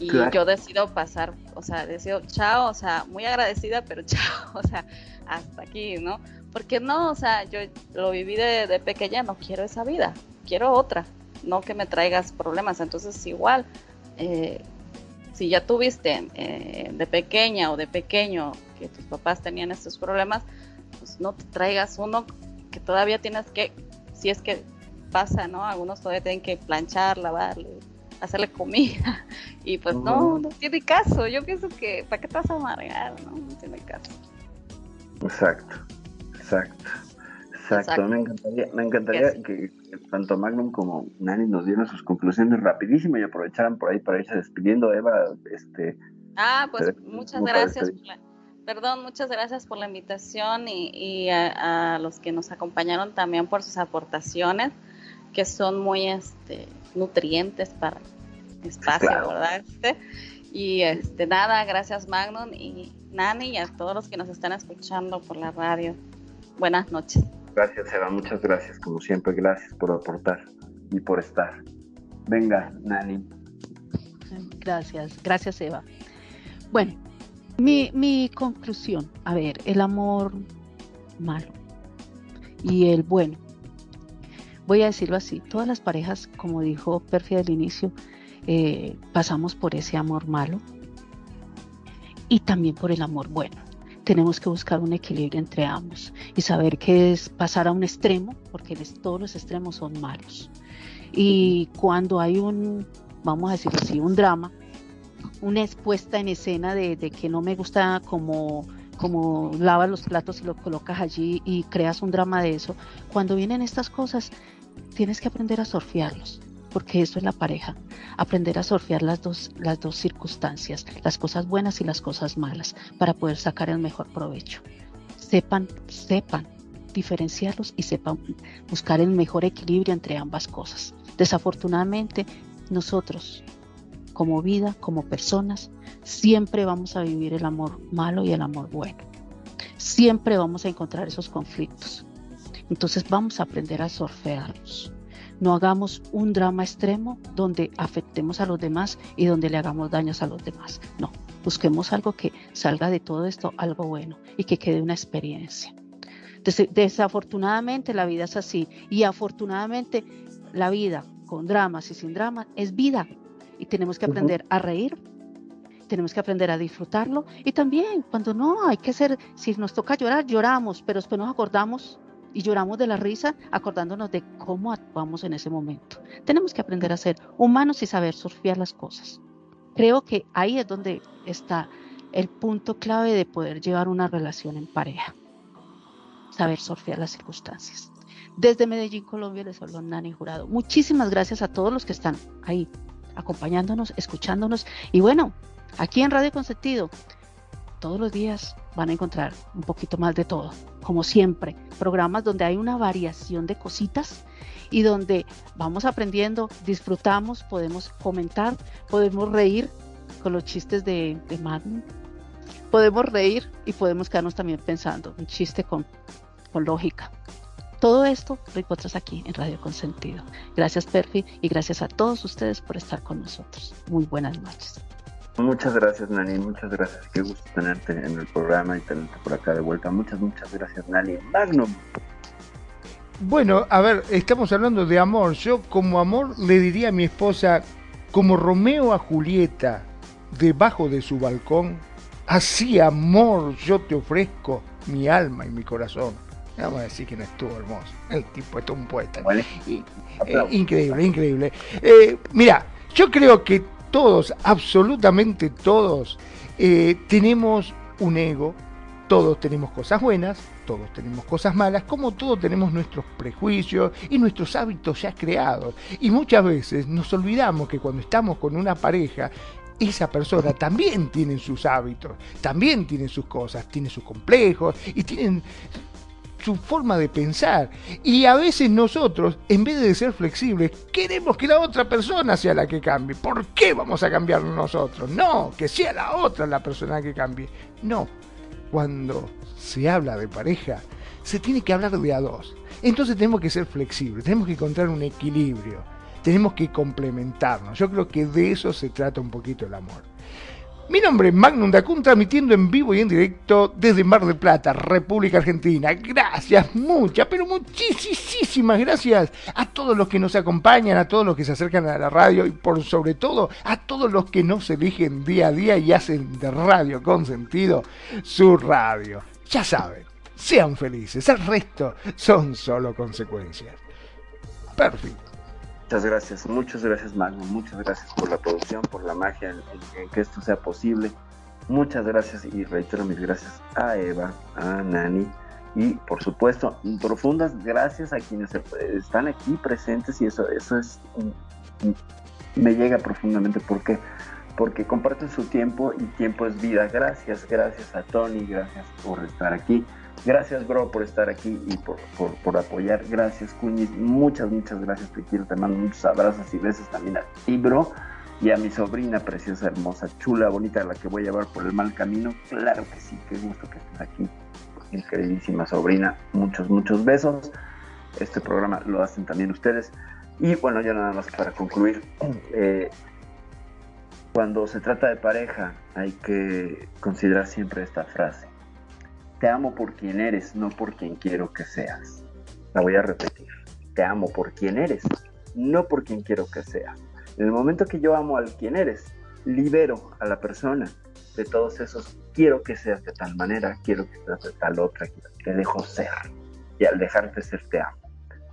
Y yo decido pasar, o sea, decido chao, o sea, muy agradecida, pero chao, o sea, hasta aquí, ¿no? Porque no, o sea, yo lo viví de, de pequeña, no quiero esa vida, quiero otra, no que me traigas problemas. Entonces, igual, eh, si ya tuviste eh, de pequeña o de pequeño que tus papás tenían estos problemas, pues no te traigas uno que todavía tienes que, si es que pasa, ¿no? Algunos todavía tienen que planchar, lavarle, hacerle comida. Y pues no, no tiene caso. Yo pienso que, ¿para qué te vas a amargar? No, no tiene caso. Exacto, exacto. Exacto, me encantaría, me encantaría que tanto Magnum como Nani nos dieran sus conclusiones rapidísimo y aprovecharan por ahí para irse despidiendo, Eva. Este, ah, pues muchas gracias. perdón, muchas gracias por la invitación y, a, los que nos acompañaron también por sus aportaciones, que son muy este, nutrientes para el espacio, ¿verdad? Este, y este, nada, gracias Magnum y Nani y a todos los que nos están escuchando por la radio. Buenas noches. Gracias, Eva, muchas gracias, como siempre, gracias por aportar y por estar. Venga, Nani. Gracias, gracias, Eva. Bueno, mi, mi conclusión, a ver, el amor malo y el bueno. Voy a decirlo así, todas las parejas, como dijo Perfi al inicio, eh, pasamos por ese amor malo y también por el amor bueno tenemos que buscar un equilibrio entre ambos y saber qué es pasar a un extremo, porque todos los extremos son malos. Y cuando hay un, vamos a decir así, un drama, una expuesta en escena de, que no me gusta como como lavas los platos y lo colocas allí y creas un drama de eso. Cuando vienen estas cosas, tienes que aprender a surfearlos porque eso es la pareja, aprender a surfear las dos, las dos circunstancias, las cosas buenas y las cosas malas, para poder sacar el mejor provecho. Sepan, sepan diferenciarlos y sepan buscar el mejor equilibrio entre ambas cosas. Desafortunadamente, nosotros, como vida, como personas, siempre vamos a vivir el amor malo y el amor bueno. Siempre vamos a encontrar esos conflictos. Entonces vamos a aprender a surfearlos no hagamos un drama extremo donde afectemos a los demás y donde le hagamos daños a los demás. No, busquemos algo que salga de todo esto, algo bueno y que quede una experiencia. desafortunadamente la vida es así y afortunadamente la vida con dramas y sin dramas es vida y tenemos que aprender a reír, tenemos que aprender a disfrutarlo y también cuando no hay que ser, si nos toca llorar, lloramos, pero después nos acordamos y lloramos de la risa acordándonos de cómo actuamos en ese momento. Tenemos que aprender a ser humanos y saber surfear las cosas. Creo que ahí es donde está el punto clave de poder llevar una relación en pareja. Saber surfear las circunstancias. Desde Medellín, Colombia, les habló Nani Jurado. Muchísimas gracias a todos los que están ahí acompañándonos, escuchándonos. Y bueno, aquí en Radio Consentido, todos los días van a encontrar un poquito más de todo, como siempre, programas donde hay una variación de cositas y donde vamos aprendiendo, disfrutamos, podemos comentar, podemos reír con los chistes de, de Magnum, podemos reír y podemos quedarnos también pensando, un chiste con, con lógica. Todo esto lo encuentras aquí en Radio Consentido. Gracias Perfi y gracias a todos ustedes por estar con nosotros. Muy buenas noches. Muchas gracias, Nani. Muchas gracias. Qué gusto tenerte en el programa y tenerte por acá de vuelta. Muchas, muchas gracias, Nani. Magnum. Bueno, a ver, estamos hablando de amor. Yo, como amor, le diría a mi esposa, como Romeo a Julieta, debajo de su balcón, así amor yo te ofrezco mi alma y mi corazón. Vamos a decir que no estuvo hermoso. El tipo es un poeta. Eh, increíble, increíble. Eh, mira, yo creo que todos, absolutamente todos, eh, tenemos un ego, todos tenemos cosas buenas, todos tenemos cosas malas, como todos tenemos nuestros prejuicios y nuestros hábitos ya creados. Y muchas veces nos olvidamos que cuando estamos con una pareja, esa persona también tiene sus hábitos, también tiene sus cosas, tiene sus complejos y tienen su forma de pensar. Y a veces nosotros, en vez de ser flexibles, queremos que la otra persona sea la que cambie. ¿Por qué vamos a cambiar nosotros? No, que sea la otra la persona que cambie. No, cuando se habla de pareja, se tiene que hablar de a dos. Entonces tenemos que ser flexibles, tenemos que encontrar un equilibrio, tenemos que complementarnos. Yo creo que de eso se trata un poquito el amor. Mi nombre es Magnum Dacun, transmitiendo en vivo y en directo desde Mar del Plata, República Argentina. Gracias, muchas, pero muchísimas gracias a todos los que nos acompañan, a todos los que se acercan a la radio y por sobre todo a todos los que nos eligen día a día y hacen de Radio con sentido su radio. Ya saben, sean felices, el resto son solo consecuencias. Perfecto. Muchas gracias, muchas gracias Magno, muchas gracias por la producción, por la magia en, que esto sea posible. Muchas gracias y reitero mis gracias a Eva, a Nani y por supuesto profundas gracias a quienes están aquí presentes y eso, eso es me llega profundamente porque porque comparten su tiempo y tiempo es vida. Gracias, gracias a Tony, gracias por estar aquí. Gracias, bro, por estar aquí y por, apoyar. Gracias, Cuñiz. Muchas, muchas gracias. Te quiero. Te mando muchos abrazos y besos también a ti, bro. Y a mi sobrina preciosa, hermosa, chula, bonita, la que voy a llevar por el mal camino. Claro que sí, qué gusto que estés aquí. Mi queridísima sobrina. Muchos, muchos besos. Este programa lo hacen también ustedes. Y bueno, ya nada más para concluir. Eh, cuando se trata de pareja, hay que considerar siempre esta frase te amo por quien eres, no por quien quiero que seas. La voy a repetir. Te amo por quien eres, no por quien quiero que seas. En el momento que yo amo al quien eres, libero a la persona de todos esos quiero que seas de tal manera, quiero que seas de tal otra, te dejo ser. Y al dejarte ser te amo.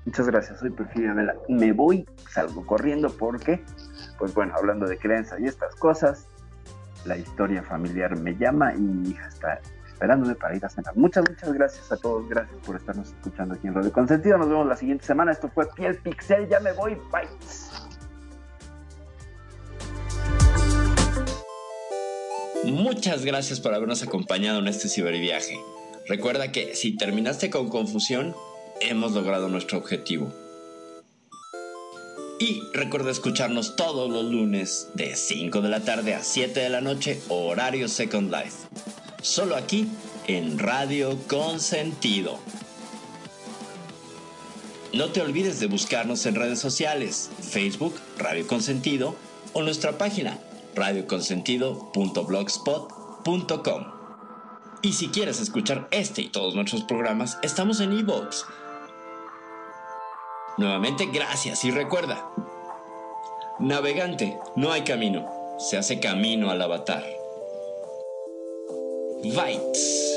Muchas gracias, soy Perfidia Mela. Me voy, salgo corriendo porque, pues bueno, hablando de creencia y estas cosas, la historia familiar me llama y mi hija está esperándome para ir a cenar. Muchas, muchas gracias a todos. Gracias por estarnos escuchando aquí en Radio Consentido. Nos vemos la siguiente semana. Esto fue Piel Pixel. Ya me voy. Bye. Muchas gracias por habernos acompañado en este ciberviaje. Recuerda que si terminaste con confusión, hemos logrado nuestro objetivo. Y recuerda escucharnos todos los lunes de 5 de la tarde a 7 de la noche, horario Second Life solo aquí en Radio Consentido. No te olvides de buscarnos en redes sociales, Facebook, Radio Consentido o nuestra página radioconsentido.blogspot.com. Y si quieres escuchar este y todos nuestros programas, estamos en iVoox. Nuevamente, gracias y recuerda, navegante, no hay camino, se hace camino al avatar. Weit.